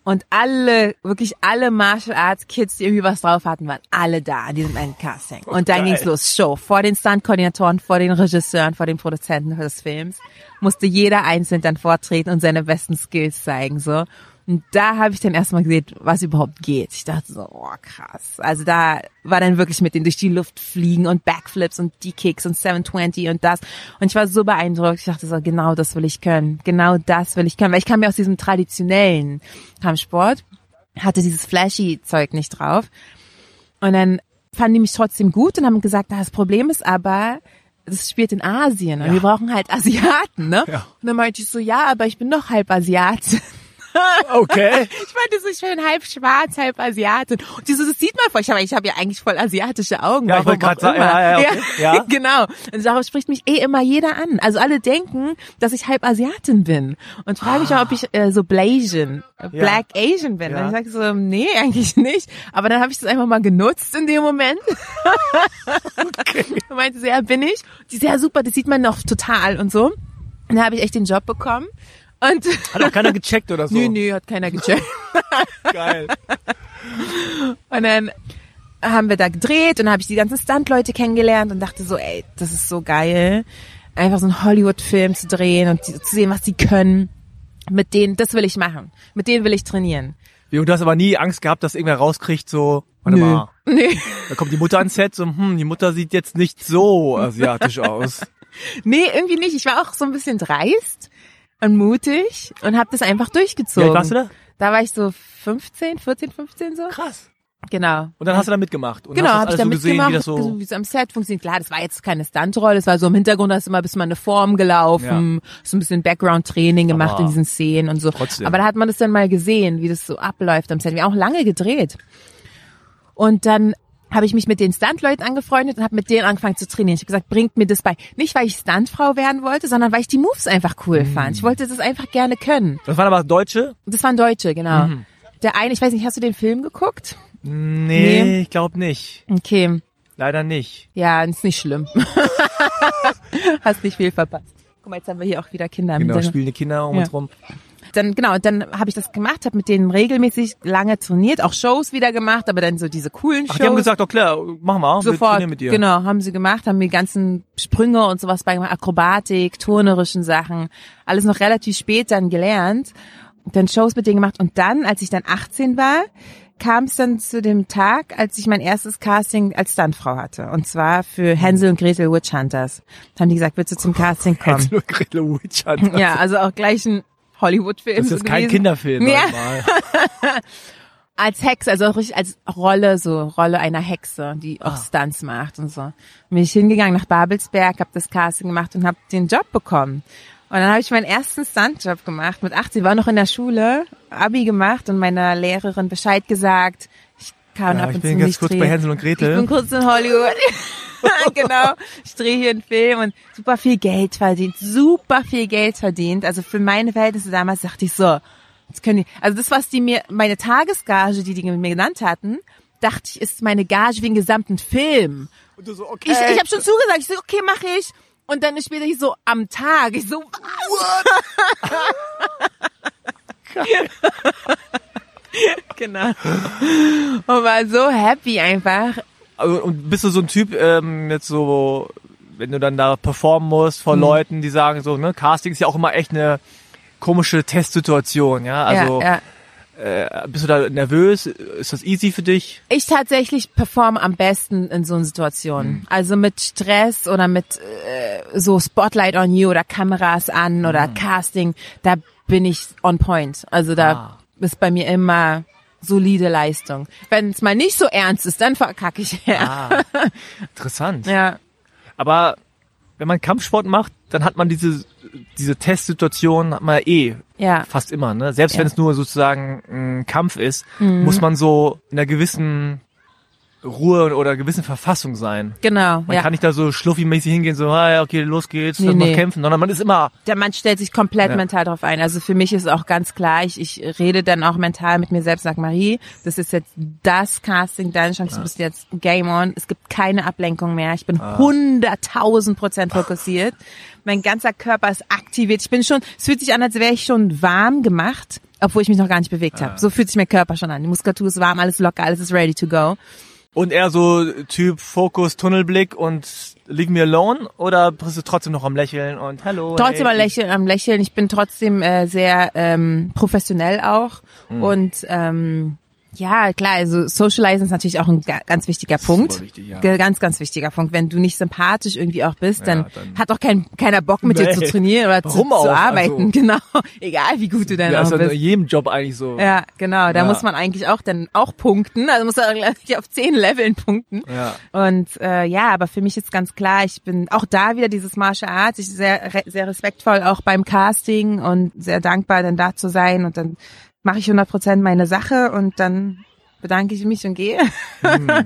Speaker 1: Und alle, wirklich alle Martial Arts Kids, die irgendwie was drauf hatten, waren alle da an diesem Endcasting. Und dann
Speaker 2: geil.
Speaker 1: ging's los, Show. Vor den Stunt-Koordinatoren, vor den Regisseuren, vor den Produzenten des Films. Musste jeder einzeln dann vortreten und seine besten Skills zeigen, so. Und da habe ich dann erstmal gesehen, was überhaupt geht. Ich dachte so, oh krass. Also da war dann wirklich mit denen durch die Luft fliegen und Backflips und die Kicks und 720 und das. Und ich war so beeindruckt. Ich dachte so, genau das will ich können. Genau das will ich können. Weil ich kam ja aus diesem traditionellen Kampfsport, hatte dieses flashy Zeug nicht drauf. Und dann fanden die mich trotzdem gut und haben gesagt, na, das Problem ist aber, das spielt in Asien und
Speaker 2: Ja.
Speaker 1: wir brauchen halt Asiaten, ne?
Speaker 2: Ja.
Speaker 1: Und dann meinte ich so, ja, aber ich bin doch halb Asiatin.
Speaker 2: Okay.
Speaker 1: Ich meinte so, ich bin halb schwarz, halb Asiatin. Und die so, das sieht man voll. Ich habe ich hab ja eigentlich voll asiatische Augen.
Speaker 2: Ja, ich wollte
Speaker 1: auch
Speaker 2: sagen, ja, ja, okay, ja.
Speaker 1: genau. Und darauf spricht mich eh immer jeder an. Also alle denken, dass ich halb Asiatin bin. Und fragen mich auch, ob ich äh, so Blasian, äh, Black Asian bin.
Speaker 2: Ja.
Speaker 1: Und ich sage so, nee, eigentlich nicht. Aber dann habe ich das einfach mal genutzt in dem Moment. Und meinte sie, ja, bin ich. Die ist ja super, das sieht man noch total und so. Und dann habe ich echt den Job bekommen. Und
Speaker 2: Hat auch keiner gecheckt oder so.
Speaker 1: nö, nö, hat keiner gecheckt.
Speaker 2: Geil.
Speaker 1: Und dann haben wir da gedreht und habe ich die ganzen Stunt-Leute kennengelernt und dachte so, ey, das ist so geil, einfach so einen Hollywood-Film zu drehen und die, zu sehen, was die können. Mit denen, das will ich machen. Mit denen will ich trainieren.
Speaker 2: Und du hast aber nie Angst gehabt, dass irgendwer rauskriegt, so, warte
Speaker 1: Nö.
Speaker 2: mal,
Speaker 1: Nee,
Speaker 2: da kommt die Mutter ans Set, so, hm, die Mutter sieht jetzt nicht so asiatisch aus.
Speaker 1: nee, irgendwie nicht. Ich war auch so ein bisschen dreist und mutig und habe das einfach
Speaker 2: Wie
Speaker 1: durchgezogen.
Speaker 2: alt warst du da?
Speaker 1: Da war ich so 15, 14, 15 so.
Speaker 2: Krass.
Speaker 1: Genau.
Speaker 2: Und dann hast du da mitgemacht. Und
Speaker 1: Genau,
Speaker 2: hast das
Speaker 1: habe ich da
Speaker 2: so gesehen,
Speaker 1: mitgemacht,
Speaker 2: wie das so,
Speaker 1: wie es am Set funktioniert. Klar, das war jetzt keine Stuntrolle, es war so im Hintergrund, hast du immer bis mal eine Form gelaufen, so ein bisschen Background-Training gemacht
Speaker 2: Aber
Speaker 1: in diesen Szenen und so.
Speaker 2: trotzdem.
Speaker 1: Aber da hat man das dann mal gesehen, wie das so abläuft am Set. Wir haben auch lange gedreht. Und dann habe ich mich mit den Stuntleuten angefreundet und habe mit denen angefangen zu trainieren. Ich habe gesagt, bringt mir das bei. Nicht, weil ich Stuntfrau werden wollte, sondern weil ich die Moves einfach cool
Speaker 2: Mhm.
Speaker 1: fand. Ich wollte das einfach gerne können.
Speaker 2: das waren aber Deutsche?
Speaker 1: Das waren Deutsche, genau.
Speaker 2: Mhm.
Speaker 1: Der eine, ich weiß nicht, hast du den Film geguckt?
Speaker 2: Nee,
Speaker 1: Nee.
Speaker 2: ich glaube nicht.
Speaker 1: Okay.
Speaker 2: Leider nicht.
Speaker 1: Ja, ist nicht schlimm. Hast nicht viel verpasst. Guck mal, jetzt haben wir hier auch wieder Kinder.
Speaker 2: Genau, spielende Kinder um
Speaker 1: Ja.
Speaker 2: uns rum.
Speaker 1: Dann genau, dann habe ich das gemacht, habe mit denen regelmäßig lange trainiert, auch Shows wieder gemacht, aber dann so diese coolen
Speaker 2: Ach,
Speaker 1: Shows.
Speaker 2: die haben gesagt, oh klar, mach mal, wir
Speaker 1: sofort,
Speaker 2: trainieren mit dir.
Speaker 1: genau, haben sie gemacht, haben mir die ganzen Sprünge und sowas beigemacht, Akrobatik, turnerischen Sachen, alles noch relativ spät dann gelernt, dann Shows mit denen gemacht und dann, als ich dann 18 war, kam es dann zu dem Tag, als ich mein erstes Casting als Stuntfrau hatte. Und zwar für Hänsel und Gretel Witch Hunters. Dann haben die gesagt, willst du zum Casting kommen?
Speaker 2: Hänsel und Gretel Witch Hunter.
Speaker 1: Ja, also auch gleich ein Hollywood-Film.
Speaker 2: Das ist
Speaker 1: so
Speaker 2: kein
Speaker 1: gewesen.
Speaker 2: Kinderfilm.
Speaker 1: Ja. Als Hexe, also richtig als Rolle, so Rolle einer Hexe, die auch Stunts macht und so. Bin ich hingegangen nach Babelsberg, habe das Casting gemacht und habe den Job bekommen. Und dann habe ich meinen ersten Stuntjob gemacht. Mit 18 war noch in der Schule, Abi gemacht und meiner Lehrerin Bescheid gesagt. Ich kann
Speaker 2: Ja,
Speaker 1: ab
Speaker 2: ich
Speaker 1: und
Speaker 2: bin
Speaker 1: zu
Speaker 2: ganz
Speaker 1: nicht
Speaker 2: kurz
Speaker 1: drehen.
Speaker 2: bei Hänsel und
Speaker 1: Ich bin
Speaker 2: Gretel.
Speaker 1: kurz in Hollywood. genau. Ich drehe hier einen Film und super viel Geld verdient. Super viel Geld verdient. Also für meine Verhältnisse damals dachte ich so, jetzt können die, also das, was die mir, meine Tagesgage, die die mir genannt hatten, dachte ich, ist meine Gage wie den gesamten Film.
Speaker 2: Und du so, okay.
Speaker 1: Ich, ich habe schon zugesagt. Ich so, okay, mache ich. Und dann später ich so am Tag. Ich so, was? genau. Und war so happy einfach.
Speaker 2: Also, Und bist du so ein Typ, ähm, jetzt so, wenn du dann da performen musst vor Leuten, die sagen so, ne, Casting ist ja auch immer echt eine komische Testsituation, ja. Also
Speaker 1: ja, ja.
Speaker 2: Äh, bist du da nervös? Ist das easy für dich?
Speaker 1: Ich tatsächlich performe am besten in so einer Situation.
Speaker 2: Mhm.
Speaker 1: Also mit Stress oder mit äh, so Spotlight on you oder Kameras an oder
Speaker 2: Mhm.
Speaker 1: Casting, da bin ich on point. Also da
Speaker 2: Ah.
Speaker 1: Ist bei mir immer solide Leistung. Wenn es mal nicht so ernst ist, dann verkacke ich ja.
Speaker 2: Ah, interessant.
Speaker 1: Ja,
Speaker 2: Aber wenn man Kampfsport macht, dann hat man diese diese Testsituation hat man eh
Speaker 1: ja.
Speaker 2: fast immer, ne? Selbst
Speaker 1: Ja.
Speaker 2: wenn es nur sozusagen ein Kampf ist,
Speaker 1: Mhm.
Speaker 2: muss man so in einer gewissen Ruhe oder gewissen Verfassung sein.
Speaker 1: Genau,
Speaker 2: Man
Speaker 1: ja.
Speaker 2: kann nicht da so schluffi-mäßig hingehen, so, ah, ja, okay, los geht's,
Speaker 1: Nee,
Speaker 2: lass
Speaker 1: nee.
Speaker 2: kämpfen, sondern man ist immer,
Speaker 1: Der Mann stellt sich komplett
Speaker 2: Ja.
Speaker 1: mental drauf ein. Also für mich ist auch ganz klar, ich, ich rede dann auch mental mit mir selbst, sag Marie, das ist jetzt das Casting, deine Chance, du bist jetzt Game On. Es gibt keine Ablenkung mehr. Ich bin hunderttausend Prozent fokussiert. Mein ganzer Körper ist aktiviert. Ich bin schon, es fühlt sich an, als wäre ich schon warm gemacht, obwohl ich mich noch gar nicht bewegt habe. So fühlt sich mein Körper schon an. Die Muskulatur ist warm, alles locker, alles ist ready to go.
Speaker 2: Und eher so Typ Fokus, Tunnelblick und Leave me alone oder bist du trotzdem noch am Lächeln und Hallo?
Speaker 1: trotzdem
Speaker 2: hey,
Speaker 1: am Lächeln, am Lächeln. Ich bin trotzdem äh, sehr ähm, professionell auch
Speaker 2: Hm.
Speaker 1: und ähm, ja, klar, also Socializen ist natürlich auch ein ga ganz wichtiger Punkt.
Speaker 2: wichtig, ja.
Speaker 1: Ganz, ganz wichtiger Punkt. Wenn du nicht sympathisch irgendwie auch bist, dann,
Speaker 2: Ja, dann-
Speaker 1: hat auch kein, keiner Bock mit dir
Speaker 2: Nee.
Speaker 1: zu trainieren oder zu, zu arbeiten.
Speaker 2: Also-
Speaker 1: Genau. Egal wie gut du dann
Speaker 2: Ja,
Speaker 1: auch
Speaker 2: ist ja in
Speaker 1: bist.
Speaker 2: jedem Job eigentlich so.
Speaker 1: Ja, genau. Da
Speaker 2: Ja.
Speaker 1: muss man eigentlich auch dann auch punkten. Also muss man auf zehn Leveln punkten.
Speaker 2: Ja.
Speaker 1: Und äh, ja, aber für mich ist ganz klar, ich bin auch da wieder dieses Martial Arts. Ich bin sehr, sehr respektvoll auch beim Casting und sehr dankbar, dann da zu sein. Und dann mache ich 100 Prozent meine Sache und dann bedanke ich mich und gehe.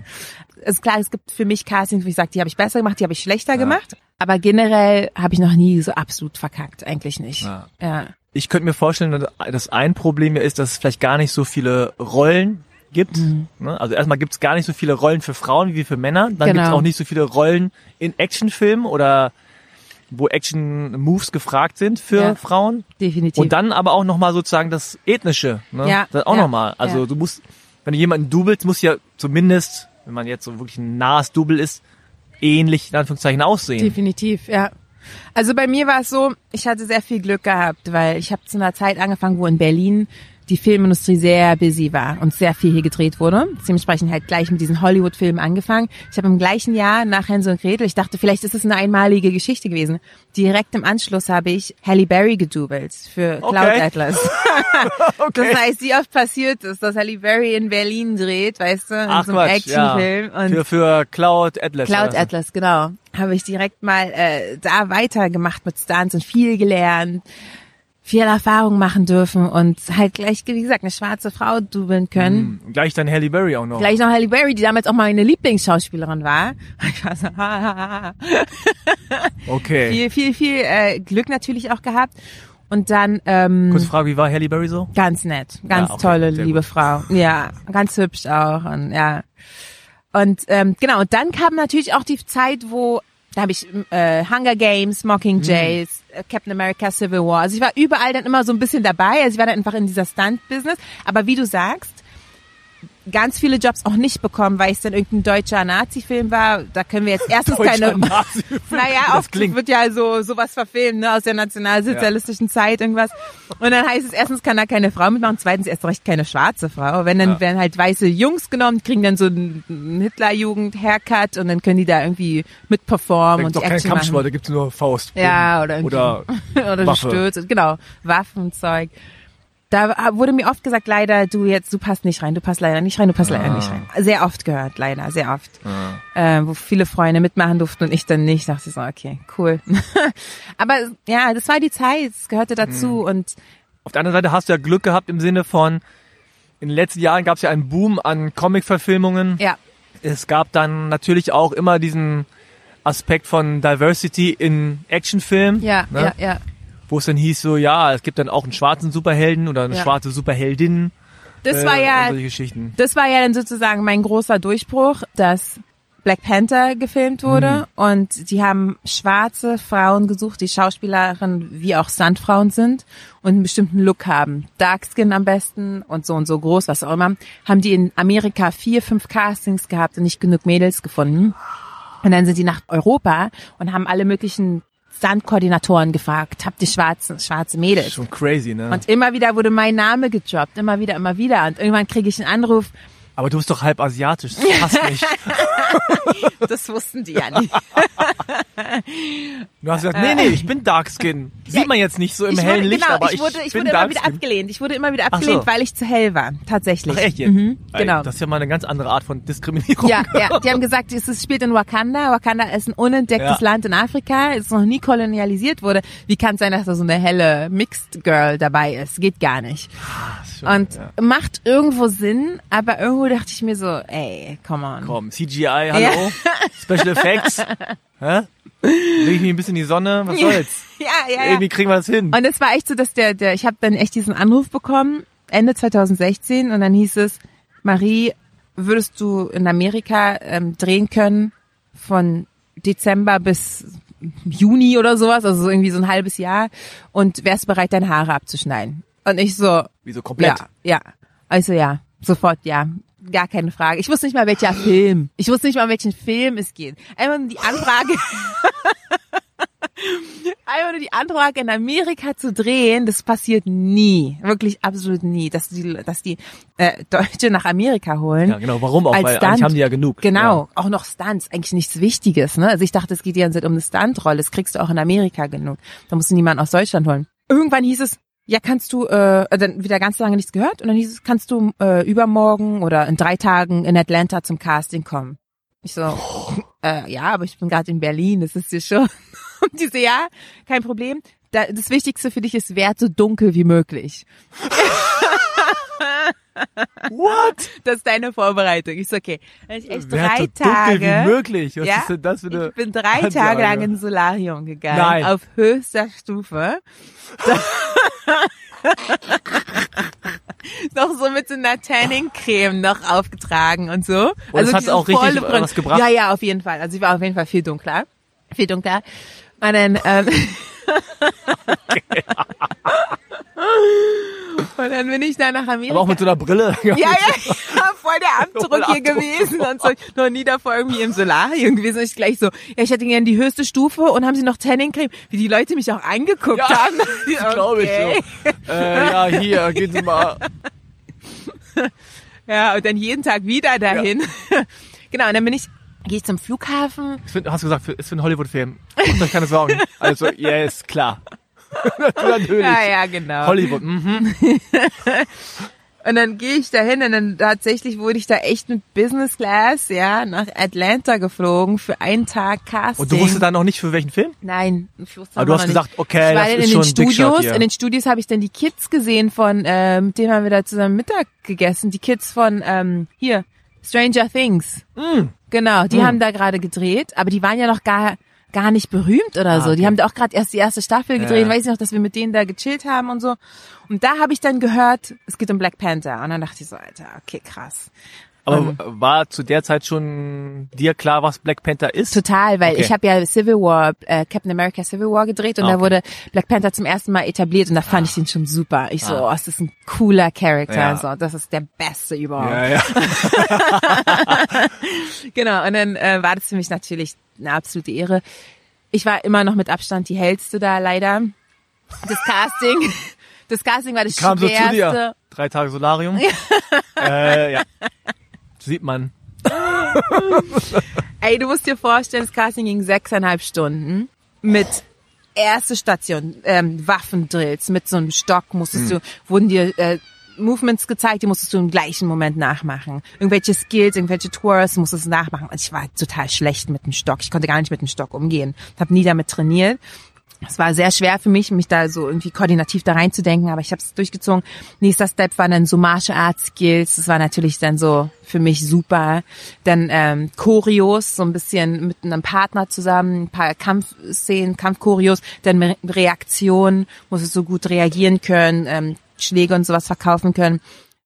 Speaker 1: ist klar, es gibt für mich Castings, wo ich sage, die habe ich besser gemacht, die habe ich schlechter gemacht. Aber generell habe ich noch nie so absolut verkackt, eigentlich nicht.
Speaker 2: Ja.
Speaker 1: ja.
Speaker 2: Ich könnte mir vorstellen, dass- dass ein Problem ja ist, dass es vielleicht gar nicht so viele Rollen gibt.
Speaker 1: Mhm.
Speaker 2: Ne? Also erstmal gibt es gar nicht so viele Rollen für Frauen wie für Männer. Dann
Speaker 1: Genau.
Speaker 2: gibt es auch nicht so viele Rollen in Actionfilmen oder wo Action-Moves gefragt sind für
Speaker 1: Ja.
Speaker 2: Frauen.
Speaker 1: Definitiv.
Speaker 2: Und dann aber auch nochmal sozusagen das Ethnische. Ne?
Speaker 1: Ja,
Speaker 2: Das auch
Speaker 1: ja,
Speaker 2: nochmal. Also
Speaker 1: ja.
Speaker 2: du musst, wenn du jemanden doublest, muss ja zumindest, wenn man jetzt so wirklich ein nahes Double ist, ähnlich in Anführungszeichen aussehen.
Speaker 1: Definitiv, ja. Also bei mir war es so, ich hatte sehr viel Glück gehabt, weil ich habe zu einer Zeit angefangen, wo in Berlin die Filmindustrie sehr busy war und sehr viel hier gedreht wurde. Dementsprechend halt gleich mit diesen Hollywood-Filmen angefangen. Ich habe im gleichen Jahr nach Hänsel und Gretel, ich dachte, vielleicht ist es eine einmalige Geschichte gewesen. Direkt im Anschluss habe ich Halle Berry gedoubelt für Cloud
Speaker 2: Okay.
Speaker 1: Atlas. Das heißt, wie oft passiert es, dass Halle Berry in Berlin dreht, weißt du, in
Speaker 2: Ach
Speaker 1: so einem
Speaker 2: Quatsch, ja.
Speaker 1: Actionfilm. Und
Speaker 2: Für, für Cloud Atlas.
Speaker 1: Cloud
Speaker 2: oder so.
Speaker 1: Atlas, genau. Habe ich direkt mal äh, da weitergemacht mit Stunts und viel gelernt, viel Erfahrung machen dürfen und halt gleich, wie gesagt, eine schwarze Frau dubeln können.
Speaker 2: Hm, Gleich dann Halle Berry auch noch.
Speaker 1: Gleich noch Halle Berry, die damals auch meine Lieblingsschauspielerin war. Ich war so, ha, ha, ha.
Speaker 2: Okay.
Speaker 1: viel, viel, viel äh, Glück natürlich auch gehabt. Und dann ähm,
Speaker 2: Kurze Frage, wie war Halle Berry so?
Speaker 1: Ganz nett, ganz
Speaker 2: Ja, okay,
Speaker 1: tolle, liebe
Speaker 2: gut.
Speaker 1: Frau. Ja, ganz hübsch auch und ja. Und ähm, genau, und dann kam natürlich auch die Zeit, wo da habe ich äh, Hunger Games, Mockingjays,
Speaker 2: Mhm.
Speaker 1: äh, Captain America Civil War. Also ich war überall dann immer so ein bisschen dabei. Also ich war dann einfach in dieser Stunt-Business. Aber wie du sagst, ganz viele Jobs auch nicht bekommen, weil es dann irgendein deutscher Nazi-Film war. Da können wir jetzt erstens keine. Naja, oft
Speaker 2: klingt-
Speaker 1: wird ja so sowas verfilmt, ne, aus der nationalsozialistischen Zeit irgendwas. Und dann heißt es erstens kann da keine Frau mitmachen, zweitens erst recht keine schwarze Frau. Wenn dann
Speaker 2: Ja.
Speaker 1: werden halt weiße Jungs genommen, kriegen dann so einen Hitlerjugend-Haircut und dann können die da irgendwie mitperformen und
Speaker 2: doch
Speaker 1: Action
Speaker 2: Kampfsport, da gibt's nur Faust.
Speaker 1: Ja, oder irgendwie.
Speaker 2: Oder
Speaker 1: oder
Speaker 2: Waffe.
Speaker 1: Stürze, genau, Waffenzeug. Da wurde mir oft gesagt, leider, du jetzt, du passt nicht rein, du passt leider nicht rein, du passt leider
Speaker 2: Ah.
Speaker 1: nicht rein. Sehr oft gehört, leider, sehr oft. Äh, wo viele Freunde mitmachen durften und ich dann nicht. Dachte ich so, okay, cool. Aber ja, das war die Zeit, es gehörte dazu
Speaker 2: Mhm.
Speaker 1: und
Speaker 2: Auf der anderen Seite hast du ja Glück gehabt im Sinne von, in den letzten Jahren gab es ja einen Boom an Comic-Verfilmungen.
Speaker 1: Ja.
Speaker 2: Es gab dann natürlich auch immer diesen Aspekt von Diversity in Actionfilmen.
Speaker 1: Ja,
Speaker 2: ne?
Speaker 1: ja, ja.
Speaker 2: Wo es dann hieß so, ja, es gibt dann auch einen schwarzen Superhelden oder eine
Speaker 1: Ja.
Speaker 2: schwarze Superheldin.
Speaker 1: Das
Speaker 2: äh,
Speaker 1: war ja, das war ja dann sozusagen mein großer Durchbruch, dass Black Panther gefilmt wurde
Speaker 2: Mhm.
Speaker 1: und die haben schwarze Frauen gesucht, die Schauspielerinnen wie auch Sandfrauen sind und einen bestimmten Look haben. Darkskin am besten und so und so groß, was auch immer. Haben die in Amerika vier, fünf Castings gehabt und nicht genug Mädels gefunden. Und dann sind die nach Europa und haben alle möglichen Sandkoordinatoren gefragt, habt ihr schwarze, schwarze Mädels?
Speaker 2: Schon crazy, ne?
Speaker 1: Und immer wieder wurde mein Name gedroppt, immer wieder, immer wieder. Und irgendwann kriege ich einen Anruf,
Speaker 2: Aber du bist doch halb asiatisch, das passt nicht.
Speaker 1: das wussten die ja nicht.
Speaker 2: Du hast gesagt, nee, nee, ich bin Darkskin. Sieht man jetzt nicht so im
Speaker 1: ich
Speaker 2: hellen
Speaker 1: wurde,
Speaker 2: Licht,
Speaker 1: genau,
Speaker 2: aber
Speaker 1: ich wurde, ich
Speaker 2: bin
Speaker 1: wurde immer wieder
Speaker 2: Darkskin.
Speaker 1: abgelehnt. Ich wurde immer wieder
Speaker 2: Ach so.
Speaker 1: abgelehnt, weil ich zu hell war. Tatsächlich.
Speaker 2: Ach echt jetzt?
Speaker 1: Mhm, genau.
Speaker 2: Das ist ja mal eine ganz andere Art von Diskriminierung.
Speaker 1: Ja, ja, die haben gesagt, es spielt in Wakanda. Wakanda ist ein unentdecktes
Speaker 2: Ja.
Speaker 1: Land in Afrika, es noch nie kolonialisiert wurde. Wie kann es sein, dass da so eine helle Mixed Girl dabei ist? Geht gar nicht.
Speaker 2: Schon,
Speaker 1: Und
Speaker 2: ja.
Speaker 1: macht irgendwo Sinn, aber irgendwo dachte ich mir so, ey, come on.
Speaker 2: Komm, CGI, hallo? Special Effects? Hä? Leg ich mich ein bisschen in die Sonne? Was soll's?
Speaker 1: Ja, ja, ja.
Speaker 2: Irgendwie kriegen wir das hin.
Speaker 1: Und es war echt so, dass der, der ich habe dann echt diesen Anruf bekommen, Ende 2016, und dann hieß es, Marie, würdest du in Amerika ähm, drehen können von Dezember bis Juni oder sowas, also so irgendwie so ein halbes Jahr, und wärst du bereit, deine Haare abzuschneiden? Und ich so,
Speaker 2: Wieso komplett?
Speaker 1: ja, ja. Also ja, sofort ja. Gar keine Frage. Ich wusste nicht mal, welcher Film. Ich wusste nicht mal, um welchen Film es geht. Einmal nur die Anfrage. Einmal nur die Anfrage in Amerika zu drehen, das passiert nie. Wirklich absolut nie. Dass die, dass die äh, Deutsche nach Amerika holen.
Speaker 2: Ja, genau. Warum auch?
Speaker 1: Als
Speaker 2: Weil
Speaker 1: Stunt.
Speaker 2: eigentlich haben die ja genug.
Speaker 1: Genau, auch noch Stunts, eigentlich nichts Wichtiges. Ne? Also ich dachte, es geht die ganze Zeit um eine Stuntrolle, das kriegst du auch in Amerika genug. Da musst du niemanden aus Deutschland holen. Irgendwann hieß es, ja, kannst du, äh, dann wieder ganz lange nichts gehört und dann hieß es, kannst du äh, übermorgen oder in drei Tagen in Atlanta zum Casting kommen. Ich so, äh, ja, aber ich bin gerade in Berlin, das ist hier schon. Und die so, ja, kein Problem. Da, das Wichtigste für dich ist, werd so dunkel wie möglich.
Speaker 2: What?
Speaker 1: Das ist deine Vorbereitung. Ich so, okay. Ich echt drei
Speaker 2: so
Speaker 1: Tage.
Speaker 2: dunkel wie möglich. Was
Speaker 1: Ja,
Speaker 2: ist denn das für eine
Speaker 1: Ich bin drei
Speaker 2: Ansage?
Speaker 1: Tage lang ins Solarium gegangen.
Speaker 2: Nein.
Speaker 1: Auf höchster Stufe. noch so mit so einer Tanning-Creme noch aufgetragen und so.
Speaker 2: das hat
Speaker 1: diese
Speaker 2: auch richtig
Speaker 1: Bronze-
Speaker 2: was gebracht?
Speaker 1: Ja, ja, auf jeden Fall. Also ich war auf jeden Fall viel dunkler. Viel dunkler. Und dann, ähm, und dann bin ich da nach Amerika.
Speaker 2: Aber auch mit so einer Brille.
Speaker 1: Ja, ja, Abdruck hier gewesen und so. Noch nie davor irgendwie im Solarium gewesen. Und ich gleich so, ja, ich hätte gerne die höchste Stufe und haben sie noch Tanning-Creme. Wie die Leute mich auch angeguckt
Speaker 2: Ja,
Speaker 1: haben.
Speaker 2: das glaube ich so. Äh, ja, hier, gehen Sie mal.
Speaker 1: Ja, und dann jeden Tag wieder dahin. Genau, und dann bin ich, gehe ich zum Flughafen.
Speaker 2: Für- Hast du gesagt, für- ist für einen Hollywood-Film. Macht euch keine Sorgen. Also, yes, klar. Natürlich.
Speaker 1: Ja, ja, genau.
Speaker 2: Hollywood, mhm.
Speaker 1: Und dann gehe ich dahin und dann tatsächlich wurde ich da echt mit Business Class, ja, nach Atlanta geflogen für einen Tag Casting.
Speaker 2: Und du wusstest dann noch nicht für welchen Film?
Speaker 1: Nein, ich wusste
Speaker 2: Aber du hast
Speaker 1: nicht.
Speaker 2: gesagt, okay,
Speaker 1: ich war
Speaker 2: das
Speaker 1: dann
Speaker 2: ist
Speaker 1: in
Speaker 2: schon
Speaker 1: den
Speaker 2: Shot
Speaker 1: Studios.
Speaker 2: hier.
Speaker 1: In den Studios habe ich dann die Kids gesehen von, ähm, mit denen haben wir da zusammen Mittag gegessen. Die Kids von ähm, hier Stranger Things.
Speaker 2: Mm.
Speaker 1: Genau, die haben da gerade gedreht, aber die waren ja noch gar gar nicht berühmt oder so.
Speaker 2: Ah, okay.
Speaker 1: Die haben da auch gerade erst die erste Staffel gedreht.
Speaker 2: Ja.
Speaker 1: Weiß ich noch, dass wir mit denen da gechillt haben und so. Und da habe ich dann gehört, es geht um Black Panther. Und dann dachte ich so, Alter, okay, krass.
Speaker 2: Aber
Speaker 1: Ähm.
Speaker 2: war zu der Zeit schon dir klar, was Black Panther ist?
Speaker 1: Total, weil
Speaker 2: Okay.
Speaker 1: ich habe ja Civil War, äh, Captain America Civil War gedreht und
Speaker 2: Ah,
Speaker 1: da
Speaker 2: okay.
Speaker 1: wurde Black Panther zum ersten Mal etabliert und da fand ich den schon super. Ich so,
Speaker 2: Ah.
Speaker 1: oh, das ist ein cooler Charakter,
Speaker 2: Ja.
Speaker 1: so, das ist der Beste überhaupt.
Speaker 2: Ja, ja.
Speaker 1: Genau, und dann äh, war das für mich natürlich eine absolute Ehre. Ich war immer noch mit Abstand die hellste da, leider. Das Casting, das Casting war das
Speaker 2: Kam so zu dir. Drei Tage Solarium. äh, ja. Sieht man.
Speaker 1: Ey, du musst dir vorstellen, das Casting ging sechseinhalb Stunden mit erste Station, ähm, Waffendrills, mit so einem Stock musstest du, wurden dir äh, Movements gezeigt, die musstest du im gleichen Moment nachmachen. Irgendwelche Skills, irgendwelche Tours musstest du nachmachen. Und ich war total schlecht mit dem Stock. Ich konnte gar nicht mit dem Stock umgehen. Hab nie damit trainiert. Es war sehr schwer für mich, mich da so irgendwie koordinativ da reinzudenken, aber ich habe es durchgezogen. Nächster Step war dann so Martial Arts Skills. Das war natürlich dann so für mich super. Dann ähm, Choreos, so ein bisschen mit einem Partner zusammen, ein paar Kampfszenen, Kampfchoreos, dann Re Reaktion, muss es so gut reagieren können, ähm, Schläge und sowas verkaufen können.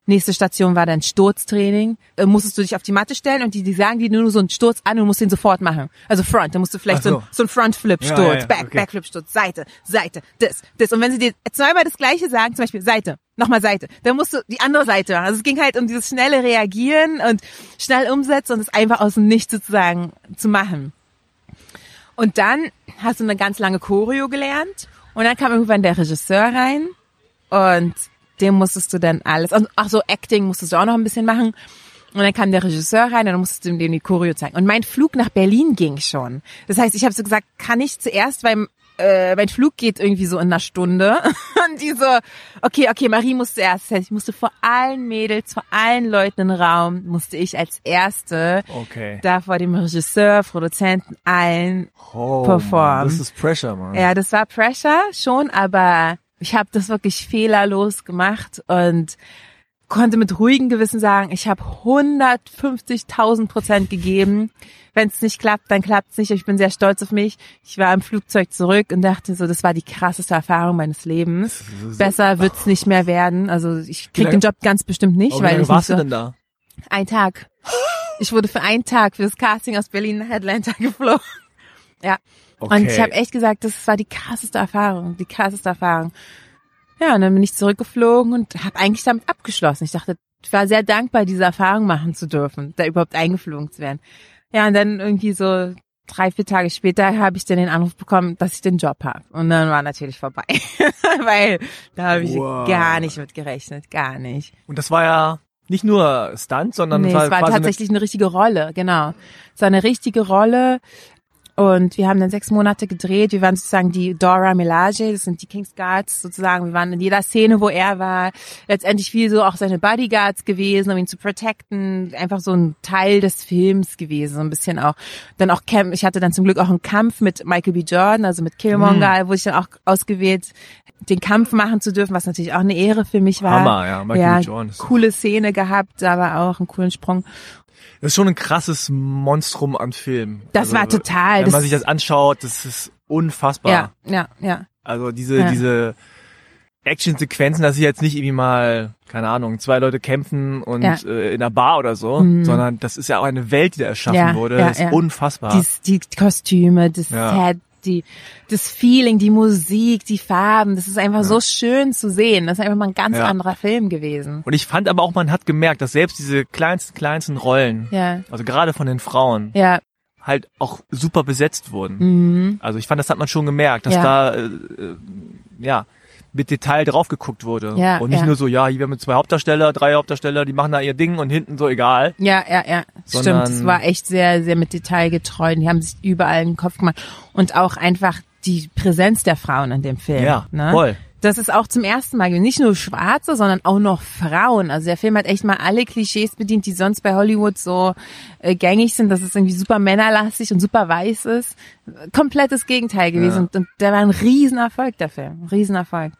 Speaker 1: Nächste Station war dann Sturztraining. Äh, musstest du dich auf die Matte stellen und die, die sagen dir nur so einen Sturz an und musst den sofort machen. Also Front, dann musst du vielleicht so. so. ein, so ein Frontflip-Sturz, ja, ja, Back, okay. Backflip-Sturz, Seite, Seite, das, das. Und wenn sie dir zweimal das Gleiche sagen, zum Beispiel Seite, nochmal Seite, dann musst du die andere Seite machen. Also es ging halt um dieses schnelle Reagieren und schnell umsetzen und es einfach aus dem Nichts sozusagen zu machen. Und dann hast du eine ganz lange Choreo gelernt und dann kam irgendwann der Regisseur rein und dem musstest du dann alles, also, ach so, Acting musstest du auch noch ein bisschen machen. Und dann kam der Regisseur rein und dann musstest du ihm die Choreo zeigen. Und mein Flug nach Berlin ging schon. Das heißt, ich habe so gesagt, kann ich zuerst, weil äh, mein Flug geht irgendwie so in einer Stunde. Und die so, okay, okay, Marie muss zuerst. Das heißt, ich musste vor allen Mädels, vor allen Leuten im Raum, musste ich als Erste
Speaker 2: okay.
Speaker 1: da vor dem Regisseur, Produzenten, allen oh, performen.
Speaker 2: Das ist Pressure, man.
Speaker 1: Ja, das war Pressure schon, aber ich habe das wirklich fehlerlos gemacht und konnte mit ruhigem Gewissen sagen, ich habe 150.000 Prozent gegeben. Wenn es nicht klappt, dann klappt es nicht. Ich bin sehr stolz auf mich. Ich war im Flugzeug zurück und dachte so, das war die krasseste Erfahrung meines Lebens. Besser wird's nicht mehr werden. Also ich krieg den Job ganz bestimmt nicht,
Speaker 2: oh,
Speaker 1: weil ich
Speaker 2: warst
Speaker 1: nicht
Speaker 2: so, du denn da?
Speaker 1: Ein Tag. Ich wurde für einen Tag für das Casting aus Berlin nach Atlanta geflogen. Ja. Okay. Und ich habe echt gesagt, das war die krasseste Erfahrung, die krasseste Erfahrung. Ja, und dann bin ich zurückgeflogen und habe eigentlich damit abgeschlossen. Ich dachte, ich war sehr dankbar, diese Erfahrung machen zu dürfen, da überhaupt eingeflogen zu werden. Ja, und dann irgendwie so drei, vier Tage später habe ich dann den Anruf bekommen, dass ich den Job habe. Und dann war natürlich vorbei. Weil da habe ich wow. gar nicht mit gerechnet, gar nicht.
Speaker 2: Und das war ja nicht nur Stunt, sondern
Speaker 1: nee,
Speaker 2: war,
Speaker 1: es war tatsächlich eine, eine richtige Rolle, genau. Es war eine richtige Rolle und wir haben dann sechs Monate gedreht. Wir waren sozusagen die Dora Milaje, das sind die King's Guards sozusagen. Wir waren in jeder Szene, wo er war. Letztendlich viel so auch seine Bodyguards gewesen, um ihn zu protecten. Einfach so ein Teil des Films gewesen, so ein bisschen auch. Dann auch Camp, ich hatte dann zum Glück auch einen Kampf mit Michael B. Jordan, also mit Killmonger, mhm. wo ich dann auch ausgewählt, den Kampf machen zu dürfen, was natürlich auch eine Ehre für mich war.
Speaker 2: Hammer, ja, Michael ja, B. Jordan.
Speaker 1: Coole Szene gehabt, aber auch einen coolen Sprung.
Speaker 2: Das ist schon ein krasses Monstrum an Film.
Speaker 1: Das also, war total.
Speaker 2: Wenn man sich das anschaut, das ist unfassbar.
Speaker 1: Ja, ja, ja.
Speaker 2: Also diese, ja. diese Action-Sequenzen, dass sie jetzt nicht irgendwie mal, keine Ahnung, zwei Leute kämpfen und ja. äh, in einer Bar oder so, mhm. sondern das ist ja auch eine Welt, die da erschaffen ja, wurde. das ist unfassbar.
Speaker 1: Die, die Kostüme, das Set, die, das Feeling, die Musik, die Farben, das ist einfach ja. so schön zu sehen. Das ist einfach mal ein ganz ja. anderer Film gewesen.
Speaker 2: Und ich fand aber auch, man hat gemerkt, dass selbst diese kleinsten, kleinsten Rollen,
Speaker 1: ja.
Speaker 2: also gerade von den Frauen,
Speaker 1: ja.
Speaker 2: halt auch super besetzt wurden.
Speaker 1: Mhm.
Speaker 2: Also ich fand, das hat man schon gemerkt, dass da, äh, äh, ja, mit Detail drauf geguckt wurde.
Speaker 1: Ja,
Speaker 2: und nicht
Speaker 1: ja.
Speaker 2: nur so, ja, hier haben wir zwei Hauptdarsteller, drei Hauptdarsteller, die machen da ihr Ding und hinten so egal.
Speaker 1: Ja, ja, ja. Sondern Stimmt, es war echt sehr, sehr mit Detail getreu. Die haben sich überall in den Kopf gemacht. Und auch einfach die Präsenz der Frauen in dem Film.
Speaker 2: Ja,
Speaker 1: ne?
Speaker 2: voll.
Speaker 1: Das ist auch zum ersten Mal, nicht nur Schwarze, sondern auch noch Frauen. Also der Film hat echt mal alle Klischees bedient, die sonst bei Hollywood so äh, gängig sind, dass es irgendwie super männerlastig und super weiß ist. Komplettes Gegenteil gewesen. Ja. Und, und der war ein Riesenerfolg, der Film. Riesenerfolg.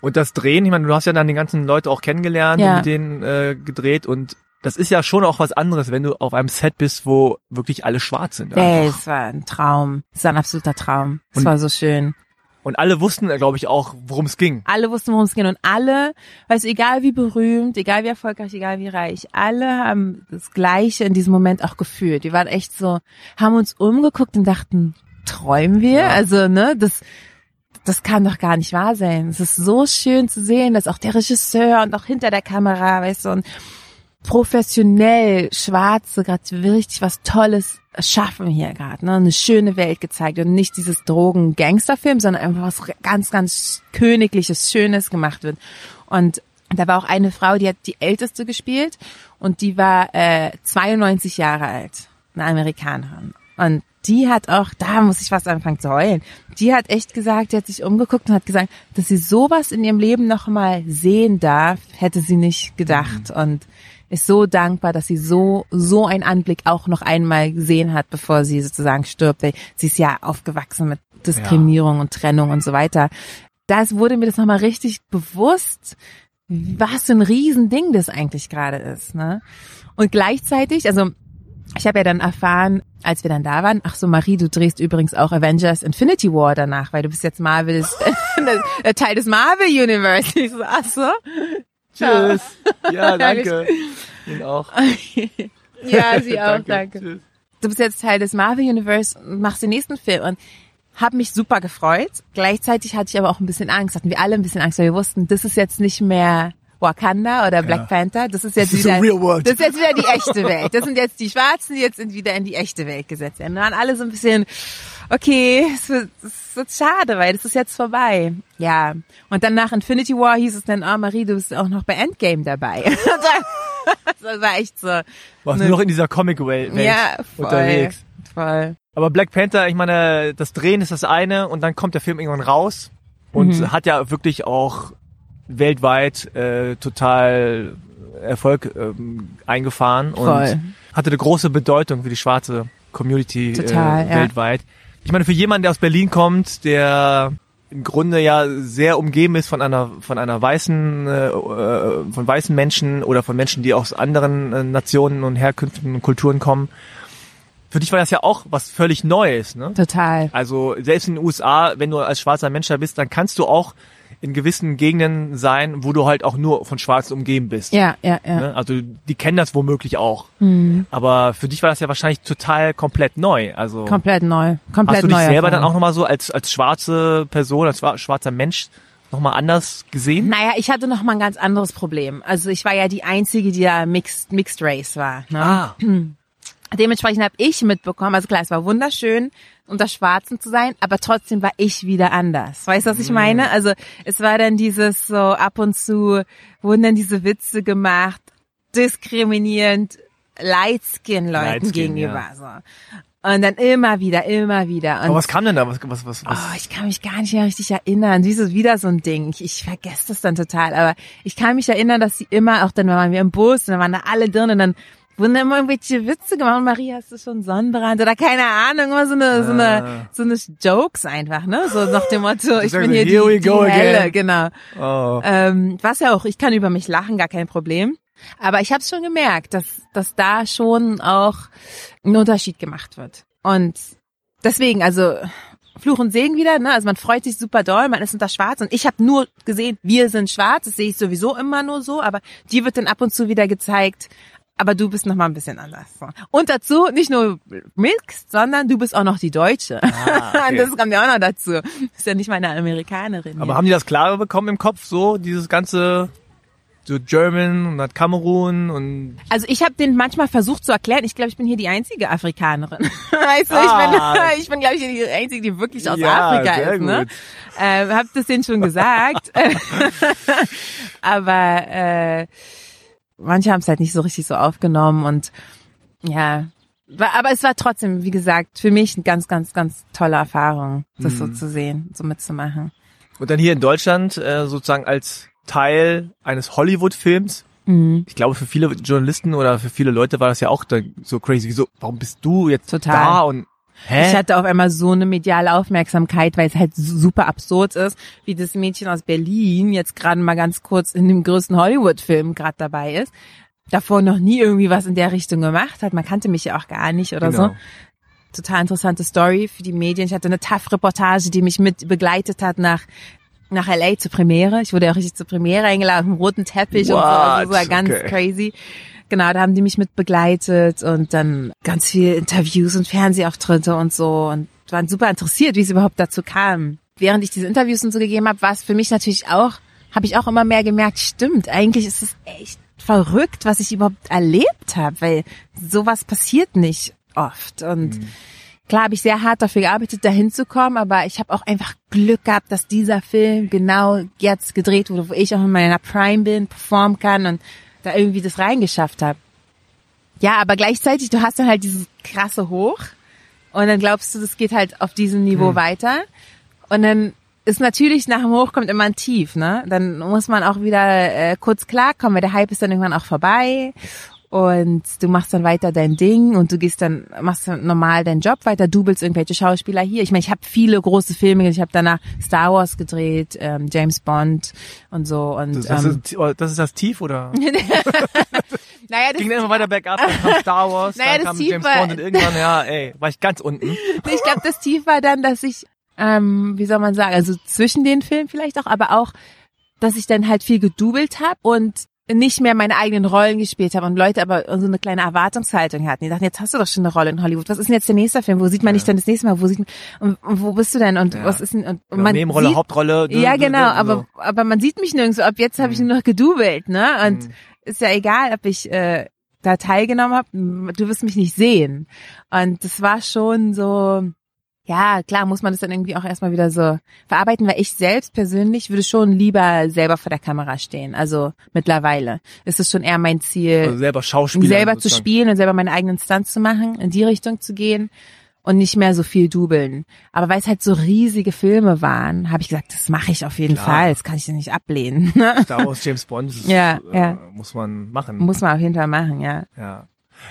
Speaker 2: Und das Drehen, ich meine, du hast ja dann die ganzen Leute auch kennengelernt ja. und mit denen äh, gedreht und das ist ja schon auch was anderes, wenn du auf einem Set bist, wo wirklich alle schwarz sind.
Speaker 1: Ey, es war ein Traum. Es war ein absoluter Traum. Es war so schön.
Speaker 2: Und alle wussten, glaube ich, auch, worum es ging.
Speaker 1: Alle wussten, worum es ging. Und alle, weißt du, egal wie berühmt, egal wie erfolgreich, egal wie reich, alle haben das Gleiche in diesem Moment auch gefühlt. Die waren echt so, haben uns umgeguckt und dachten, träumen wir? Ja. Also, ne, das, das kann doch gar nicht wahr sein. Es ist so schön zu sehen, dass auch der Regisseur und auch hinter der Kamera, weißt du, und professionell Schwarze gerade richtig was Tolles schaffen hier gerade, ne? Eine schöne Welt gezeigt und nicht dieses Drogen-Gangsterfilm, sondern einfach was ganz, ganz Königliches, Schönes gemacht wird. Und da war auch eine Frau, die hat die Älteste gespielt und die war äh, 92 Jahre alt, eine Amerikanerin. Und die hat auch, da muss ich fast anfangen zu heulen. Die hat echt gesagt, die hat sich umgeguckt und hat gesagt, dass sie sowas in ihrem Leben noch mal sehen darf, hätte sie nicht gedacht. Mhm. Und ist so dankbar, dass sie so, so einen Anblick auch noch einmal gesehen hat, bevor sie sozusagen stirbt. Sie ist ja aufgewachsen mit Diskriminierung ja. und Trennung und so weiter. Das wurde mir das nochmal richtig bewusst, was für ein Riesending das eigentlich gerade ist. Ne? Und gleichzeitig, also ich habe ja dann erfahren, als wir dann da waren, ach so Marie, du drehst übrigens auch Avengers Infinity War danach, weil du bist jetzt Marvels Teil des Marvel Universe. Ich so, ach so.
Speaker 2: Tschüss. Ja, danke. Ihnen auch.
Speaker 1: ja, sie auch, danke. danke. Tschüss. Du bist jetzt Teil des Marvel Universe und machst den nächsten Film und habe mich super gefreut. Gleichzeitig hatte ich aber auch ein bisschen Angst, hatten wir alle ein bisschen Angst, weil wir wussten, das ist jetzt nicht mehr Wakanda oder Black ja. Panther. Das ist jetzt das wieder, das ist jetzt wieder die echte Welt. Das sind jetzt die Schwarzen, die jetzt sind wieder in die echte Welt gesetzt werden. Da waren alle so ein bisschen, okay, es wird, es wird schade, weil das ist jetzt vorbei. Ja. Und dann nach Infinity War hieß es dann, oh Marie, du bist auch noch bei Endgame dabei. das war echt so.
Speaker 2: Warst du noch in dieser Comic-Welt ja, voll, unterwegs? Voll. Aber Black Panther, ich meine, das Drehen ist das eine und dann kommt der Film irgendwann raus und mhm. hat ja wirklich auch weltweit äh, total Erfolg ähm, eingefahren Voll. und hatte eine große Bedeutung für die schwarze Community total, äh, weltweit. Ja. Ich meine, für jemanden, der aus Berlin kommt, der im Grunde ja sehr umgeben ist von einer von einer weißen äh, äh, von weißen Menschen oder von Menschen, die aus anderen äh, Nationen und Herkünften und Kulturen kommen. Für dich war das ja auch was völlig Neues, ne?
Speaker 1: Total.
Speaker 2: Also selbst in den USA, wenn du als schwarzer Mensch da bist, dann kannst du auch in gewissen Gegenden sein, wo du halt auch nur von Schwarzen umgeben bist.
Speaker 1: Ja, ja, ja.
Speaker 2: Ne? Also die kennen das womöglich auch. Mhm. Aber für dich war das ja wahrscheinlich total komplett neu. Also
Speaker 1: komplett neu. Komplett
Speaker 2: hast du dich selber dann auch nochmal so als, als schwarze Person, als schwarzer Mensch nochmal anders gesehen?
Speaker 1: Naja, ich hatte nochmal ein ganz anderes Problem. Also ich war ja die Einzige, die da Mixed, Mixed Race war. Ne? Ah. Dementsprechend habe ich mitbekommen, also klar, es war wunderschön, unter Schwarzen zu sein, aber trotzdem war ich wieder anders. Weißt du, was ich meine? Mhm. Also es war dann dieses so ab und zu wurden dann diese Witze gemacht, diskriminierend Lightskin-Leuten Lightskin, gegenüber. Ja. So. Und dann immer wieder, immer wieder. Und
Speaker 2: Aber was kam denn da? Was, was, was, was?
Speaker 1: Oh, ich kann mich gar nicht mehr richtig erinnern. Dieses wieder so ein Ding. Ich, ich vergesse das dann total. Aber ich kann mich erinnern, dass sie immer auch dann waren wir im Bus und dann waren da alle drin und dann wurden da immer irgendwelche Witze gemacht. Marie, hast du schon Sonnenbrand oder keine Ahnung, immer so eine, so eine, ah. so eine Jokes einfach, ne? So nach dem Motto, ich bin hier die, die Helle, again. genau. Oh. Ähm, was ja auch, ich kann über mich lachen, gar kein Problem. Aber ich habe schon gemerkt, dass, dass da schon auch ein Unterschied gemacht wird. Und deswegen, also Fluch und Segen wieder, ne? Also man freut sich super doll, man ist unter Schwarz und ich habe nur gesehen, wir sind schwarz, das sehe ich sowieso immer nur so, aber die wird dann ab und zu wieder gezeigt, aber du bist noch mal ein bisschen anders. Und dazu nicht nur mixed, sondern du bist auch noch die Deutsche. Ah, okay. das kommt ja auch noch dazu. Du bist ja nicht meine Amerikanerin.
Speaker 2: Aber hier. haben die das klarer bekommen im Kopf, so dieses ganze so German und hat Kamerun und
Speaker 1: also ich habe den manchmal versucht zu erklären. Ich glaube, ich bin hier die einzige Afrikanerin. weißt du, ah. ich bin, ich bin glaube ich die einzige, die wirklich aus ja, Afrika ist. Ne? Äh, hab das denen schon gesagt. Aber äh, manche haben es halt nicht so richtig so aufgenommen und ja, aber es war trotzdem, wie gesagt, für mich eine ganz, ganz, ganz tolle Erfahrung, das mhm. so zu sehen, so mitzumachen.
Speaker 2: Und dann hier in Deutschland äh, sozusagen als Teil eines Hollywood-Films. Mhm. Ich glaube, für viele Journalisten oder für viele Leute war das ja auch so crazy. Wieso, warum bist du jetzt Total. da und
Speaker 1: Hä? Ich hatte auf einmal so eine mediale Aufmerksamkeit, weil es halt super absurd ist, wie das Mädchen aus Berlin jetzt gerade mal ganz kurz in dem größten Hollywood-Film gerade dabei ist. Davor noch nie irgendwie was in der Richtung gemacht hat. Man kannte mich ja auch gar nicht oder genau. so. Total interessante Story für die Medien. Ich hatte eine TAF-Reportage, die mich mit begleitet hat nach nach LA zur Premiere. Ich wurde ja auch richtig zur Premiere eingeladen, auf dem roten Teppich What? und so. Also das war ganz okay. crazy. Genau, da haben die mich mit begleitet und dann ganz viel Interviews und Fernsehauftritte und so und waren super interessiert, wie es überhaupt dazu kam. Während ich diese Interviews und so gegeben habe, war es für mich natürlich auch, habe ich auch immer mehr gemerkt, stimmt, eigentlich ist es echt verrückt, was ich überhaupt erlebt habe, weil sowas passiert nicht oft und mhm. Klar habe ich sehr hart dafür gearbeitet, dahin zu kommen, aber ich habe auch einfach Glück gehabt, dass dieser Film genau jetzt gedreht wurde, wo ich auch in meiner Prime bin, performen kann und da irgendwie das reingeschafft habe. Ja, aber gleichzeitig, du hast dann halt dieses krasse Hoch und dann glaubst du, das geht halt auf diesem Niveau hm. weiter und dann ist natürlich nach dem Hoch kommt immer ein Tief, ne? Dann muss man auch wieder äh, kurz klarkommen, weil der Hype ist dann irgendwann auch vorbei und du machst dann weiter dein Ding und du gehst dann machst dann normal deinen Job weiter, dubelst irgendwelche Schauspieler hier. Ich meine, ich habe viele große Filme, ich habe danach Star Wars gedreht, ähm, James Bond und so und
Speaker 2: Das, das,
Speaker 1: ähm,
Speaker 2: ist, oh, das ist das Tief oder?
Speaker 1: naja, das
Speaker 2: Ging dann immer weiter bergab, dann kam Star Wars,
Speaker 1: Naja,
Speaker 2: dann kam James
Speaker 1: war-
Speaker 2: Bond und irgendwann, ja, ey, war ich ganz unten.
Speaker 1: ich glaube, das Tief war dann, dass ich, ähm, wie soll man sagen, also zwischen den Filmen vielleicht auch, aber auch, dass ich dann halt viel gedoubelt habe und nicht mehr meine eigenen Rollen gespielt habe und Leute aber so eine kleine Erwartungshaltung hatten. Die dachten, jetzt hast du doch schon eine Rolle in Hollywood. Was ist denn jetzt der nächste Film? Wo sieht man dich denn das nächste Mal? Wo sieht man, und, und wo bist du denn? Und
Speaker 2: Ja.
Speaker 1: was ist denn? Und, und
Speaker 2: Ja,
Speaker 1: man
Speaker 2: Nebenrolle,
Speaker 1: sieht,
Speaker 2: Hauptrolle.
Speaker 1: Ja,
Speaker 2: d- d-
Speaker 1: genau, aber,
Speaker 2: so.
Speaker 1: aber man sieht mich nirgendwo. Ab jetzt habe ich
Speaker 2: Mhm.
Speaker 1: nur noch gedoubelt, ne? Und
Speaker 2: Mhm.
Speaker 1: ist ja egal, ob ich äh, da teilgenommen habe, du wirst mich nicht sehen. Und das war schon so, ja, klar muss man das dann irgendwie auch erstmal wieder so verarbeiten, weil ich selbst persönlich würde schon lieber selber vor der Kamera stehen. Also mittlerweile ist es schon eher mein Ziel,
Speaker 2: Also selber Schauspieler.
Speaker 1: selber zu spielen und selber meine eigenen Stunts zu machen, in die Richtung zu gehen und nicht mehr so viel dubeln. Aber weil es halt so riesige Filme waren, habe ich gesagt, das mache ich auf jeden
Speaker 2: Klar.
Speaker 1: Fall. Das kann ich ja nicht ablehnen. Ne?
Speaker 2: Star Wars, James Bond, das
Speaker 1: Ja,
Speaker 2: äh,
Speaker 1: ja.
Speaker 2: muss man machen.
Speaker 1: Muss man auf jeden Fall machen, ja.
Speaker 2: Ja.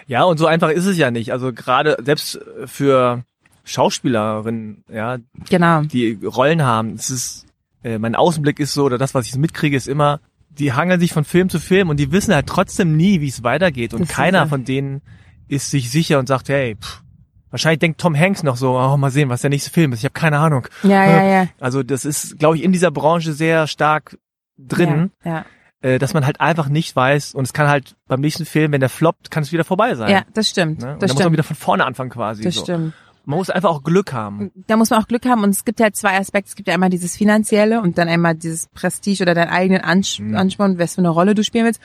Speaker 2: Ja, und so einfach ist es ja nicht. Also gerade selbst für Schauspielerinnen, ja,
Speaker 1: Genau.
Speaker 2: die Rollen haben, es ist, äh, mein Außenblick ist so, oder das, was ich so mitkriege, ist immer, die hangeln sich von Film zu Film und die wissen halt trotzdem nie, wie es weitergeht. Und
Speaker 1: Das
Speaker 2: keiner von denen ist sich sicher und sagt, hey, pff, wahrscheinlich denkt Tom Hanks noch so, oh, mal sehen, was der nächste Film ist. Ich habe keine Ahnung.
Speaker 1: Ja, ja, ja.
Speaker 2: Also das ist, glaube ich, in dieser Branche sehr stark drin,
Speaker 1: Ja,
Speaker 2: äh, dass man halt einfach nicht weiß und es kann halt beim nächsten Film, wenn der floppt, kann es wieder vorbei sein.
Speaker 1: ja. ja das stimmt.
Speaker 2: Ne? Und
Speaker 1: Das
Speaker 2: dann muss man
Speaker 1: stimmt.
Speaker 2: wieder von vorne anfangen quasi.
Speaker 1: Das
Speaker 2: so.
Speaker 1: stimmt.
Speaker 2: Man muss einfach auch Glück haben.
Speaker 1: Da muss man auch Glück haben und es gibt ja zwei Aspekte. Es gibt ja einmal dieses finanzielle und dann einmal dieses Prestige oder deinen eigenen Ans
Speaker 2: Mhm.
Speaker 1: Ansporn, was für eine Rolle du spielen willst.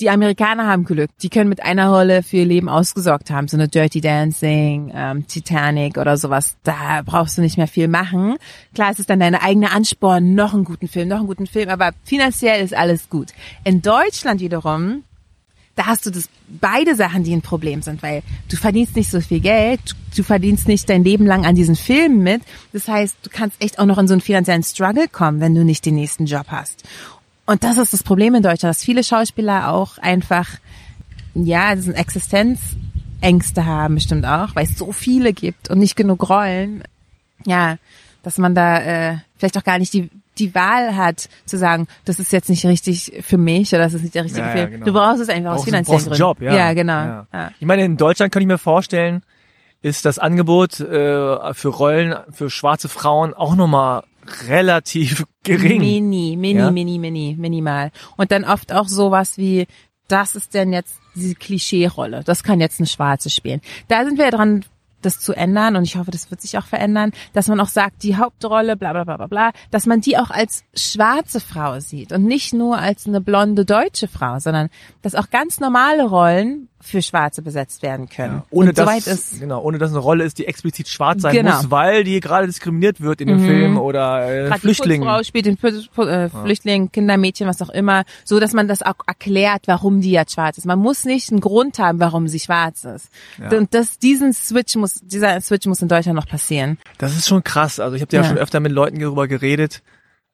Speaker 1: Die Amerikaner haben Glück. Die können mit einer Rolle für ihr Leben ausgesorgt haben. So eine Dirty Dancing, ähm, Titanic oder sowas. Da brauchst du nicht mehr viel machen. Klar, es ist dann deine eigene Ansporn, noch einen guten Film, noch einen guten Film, aber finanziell ist alles gut. In Deutschland wiederum da hast du das beide Sachen, die ein Problem sind, weil du verdienst nicht so viel Geld, du, du verdienst nicht dein Leben lang an diesen Filmen mit. Das heißt, du kannst echt auch noch in so einen finanziellen Struggle kommen, wenn du nicht den nächsten Job hast. Und das ist das Problem in Deutschland, dass viele Schauspieler auch einfach, ja, diesen Existenzängste haben bestimmt auch, weil es so viele gibt und nicht genug Rollen. Ja, dass man da äh, vielleicht auch gar nicht die die Wahl hat, zu sagen, das ist jetzt nicht richtig für mich oder das ist nicht der richtige
Speaker 2: Ja, ja,
Speaker 1: Film.
Speaker 2: genau.
Speaker 1: Du brauchst es einfach aus
Speaker 2: Brauchst-
Speaker 1: finanziellen
Speaker 2: brauchst einen
Speaker 1: Gründen.
Speaker 2: Job, ja.
Speaker 1: Ja, genau.
Speaker 2: Ja.
Speaker 1: Ja.
Speaker 2: Ich meine, in Deutschland kann ich mir vorstellen, ist das Angebot äh, für Rollen für schwarze Frauen auch nochmal relativ gering.
Speaker 1: Mini, mini,
Speaker 2: Ja?
Speaker 1: mini, mini, minimal. Und dann oft auch sowas wie, das ist denn jetzt diese Klischee-Rolle. Das kann jetzt eine Schwarze spielen. Da sind wir dran, das zu ändern und ich hoffe, das wird sich auch verändern, dass man auch sagt, die Hauptrolle, bla bla bla bla bla, dass man die auch als schwarze Frau sieht und nicht nur als eine blonde deutsche Frau, sondern dass auch ganz normale Rollen für Schwarze besetzt werden können.
Speaker 2: Ohne
Speaker 1: und soweit
Speaker 2: dass,
Speaker 1: ist
Speaker 2: genau, ohne dass eine Rolle ist, die explizit schwarz sein
Speaker 1: Genau.
Speaker 2: muss, weil die gerade diskriminiert wird in dem Film oder äh,
Speaker 1: Gerade die
Speaker 2: Flüchtlingen.
Speaker 1: Putzfrau spielt den äh, Flüchtling, Kindermädchen, was auch immer, so dass man das auch erklärt, warum die jetzt schwarz ist. Man muss nicht einen Grund haben, warum sie schwarz ist.
Speaker 2: Ja.
Speaker 1: Und das, diesen Switch muss, dieser Switch muss in Deutschland noch passieren.
Speaker 2: Das ist schon krass. Also ich habe ja,
Speaker 1: Ja.
Speaker 2: schon öfter mit Leuten darüber geredet.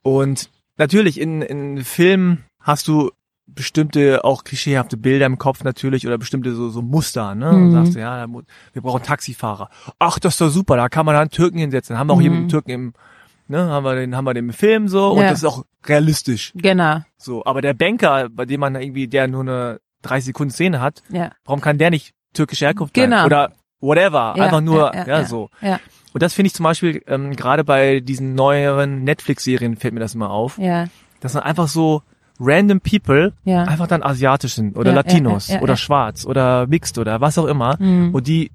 Speaker 2: Und natürlich, in, in Filmen hast du bestimmte auch klischeehafte Bilder im Kopf natürlich oder bestimmte so, so Muster, ne? Und
Speaker 1: Mhm.
Speaker 2: sagst du, ja, wir brauchen Taxifahrer. Ach, das ist doch super, da kann man da einen Türken hinsetzen. Haben wir auch hier
Speaker 1: Mhm.
Speaker 2: einen Türken im, ne, haben wir den, haben wir den Film so und
Speaker 1: Ja.
Speaker 2: das ist auch realistisch.
Speaker 1: Genau,
Speaker 2: So, aber der Banker, bei dem man irgendwie, der nur eine 30 Sekunden Szene hat,
Speaker 1: ja.
Speaker 2: warum kann der nicht türkische Herkunft
Speaker 1: Genau.
Speaker 2: sein? Oder whatever,
Speaker 1: Ja,
Speaker 2: einfach nur,
Speaker 1: ja,
Speaker 2: ja, so.
Speaker 1: Ja,
Speaker 2: Und das finde ich zum Beispiel ähm, gerade bei diesen neueren Netflix-Serien fällt mir das immer auf,
Speaker 1: ja,
Speaker 2: dass dann einfach so random People
Speaker 1: ja.
Speaker 2: einfach dann asiatisch sind oder
Speaker 1: Ja,
Speaker 2: Latinos
Speaker 1: ja,
Speaker 2: oder schwarz oder mixed oder was auch immer
Speaker 1: Mhm.
Speaker 2: und die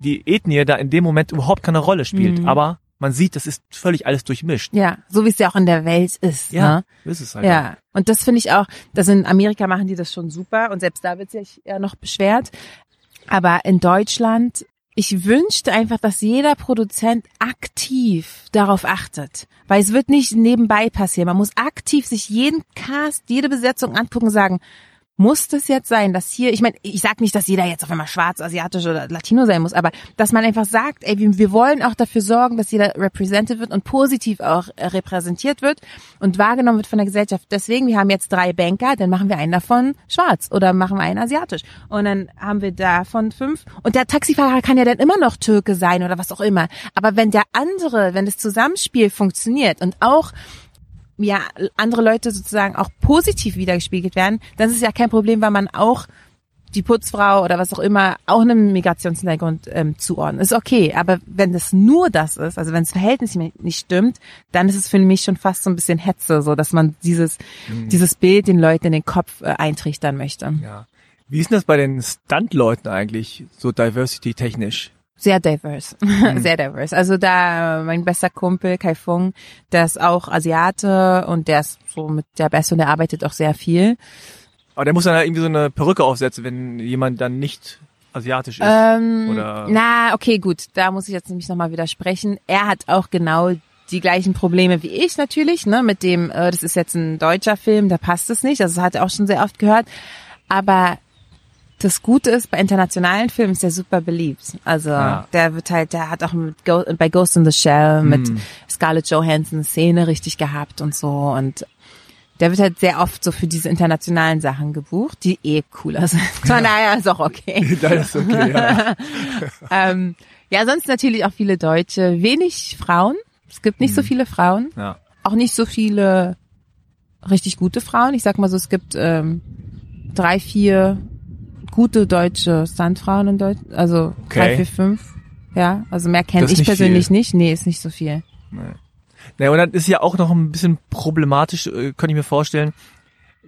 Speaker 2: die Ethnie da in dem Moment überhaupt keine Rolle spielt,
Speaker 1: Mhm.
Speaker 2: aber man sieht, das ist völlig alles durchmischt.
Speaker 1: Ja, so wie es ja auch in der Welt ist.
Speaker 2: Ja,
Speaker 1: Ne?
Speaker 2: ist es halt.
Speaker 1: Ja, und das finde ich auch, dass in Amerika machen die das schon super und selbst da wird sich ja noch beschwert. Aber in Deutschland, ich wünschte einfach, dass jeder Produzent aktiv darauf achtet. Weil es wird nicht nebenbei passieren. Man muss aktiv sich jeden Cast, jede Besetzung angucken und sagen, muss das jetzt sein, dass hier, ich meine, ich sag nicht, dass jeder jetzt auf einmal schwarz, asiatisch oder Latino sein muss, aber dass man einfach sagt, ey, wir, wir wollen auch dafür sorgen, dass jeder represented wird und positiv auch äh, repräsentiert wird und wahrgenommen wird von der Gesellschaft. Deswegen, wir haben jetzt drei Banker, dann machen wir einen davon schwarz oder machen wir einen asiatisch. Und dann haben wir davon fünf. Und der Taxifahrer kann ja dann immer noch Türke sein oder was auch immer. Aber wenn der andere, wenn das Zusammenspiel funktioniert und auch ja, andere Leute sozusagen auch positiv wiedergespiegelt werden, dann ist es ja kein Problem, weil man auch die Putzfrau oder was auch immer auch einem Migrationshintergrund ähm, zuordnen. Ist okay, aber wenn das nur das ist, also wenn das Verhältnis nicht stimmt, dann ist es für mich schon fast so ein bisschen Hetze, so dass man dieses mhm. dieses Bild den Leuten in den Kopf äh, eintrichtern möchte.
Speaker 2: Ja. Wie ist denn das bei den Stuntleuten eigentlich, so diversity technisch?
Speaker 1: Sehr diverse, mhm. sehr diverse. Also da mein bester Kumpel Kai Fung, der ist auch Asiate und der ist so mit der Beste und der arbeitet auch sehr viel.
Speaker 2: Aber der muss dann halt irgendwie so eine Perücke aufsetzen, wenn jemand dann nicht asiatisch ist.
Speaker 1: Ähm, oder? Na, okay, gut. Da muss ich jetzt nämlich nochmal widersprechen. Er hat auch genau die gleichen Probleme wie ich natürlich, ne, mit dem, äh, das ist jetzt ein deutscher Film, da passt es nicht. Also das hat er auch schon sehr oft gehört. Aber das Gute ist, bei internationalen Filmen ist der super beliebt. Also ja. der wird halt, der hat auch mit Go bei Ghost in the Shell mit mm. Scarlett Johansson Szene richtig gehabt und so und der wird halt sehr oft so für diese internationalen Sachen gebucht, die eh cooler sind. Von daher ist auch okay.
Speaker 2: das ist okay, ja.
Speaker 1: ähm, ja, sonst natürlich auch viele Deutsche. Wenig Frauen. Es gibt nicht mm. so mhm. viele Frauen.
Speaker 2: Ja.
Speaker 1: Auch nicht so viele richtig gute Frauen. Ich sag mal so, es gibt ähm, drei, vier gute deutsche Stuntfrauen in Deutschland. Also okay. drei, vier, fünf. Ja, also mehr kenne ich persönlich viel. nicht. Nee, ist nicht so viel.
Speaker 2: Nee. Naja, und dann ist ja auch noch ein bisschen problematisch, äh, könnte ich mir vorstellen.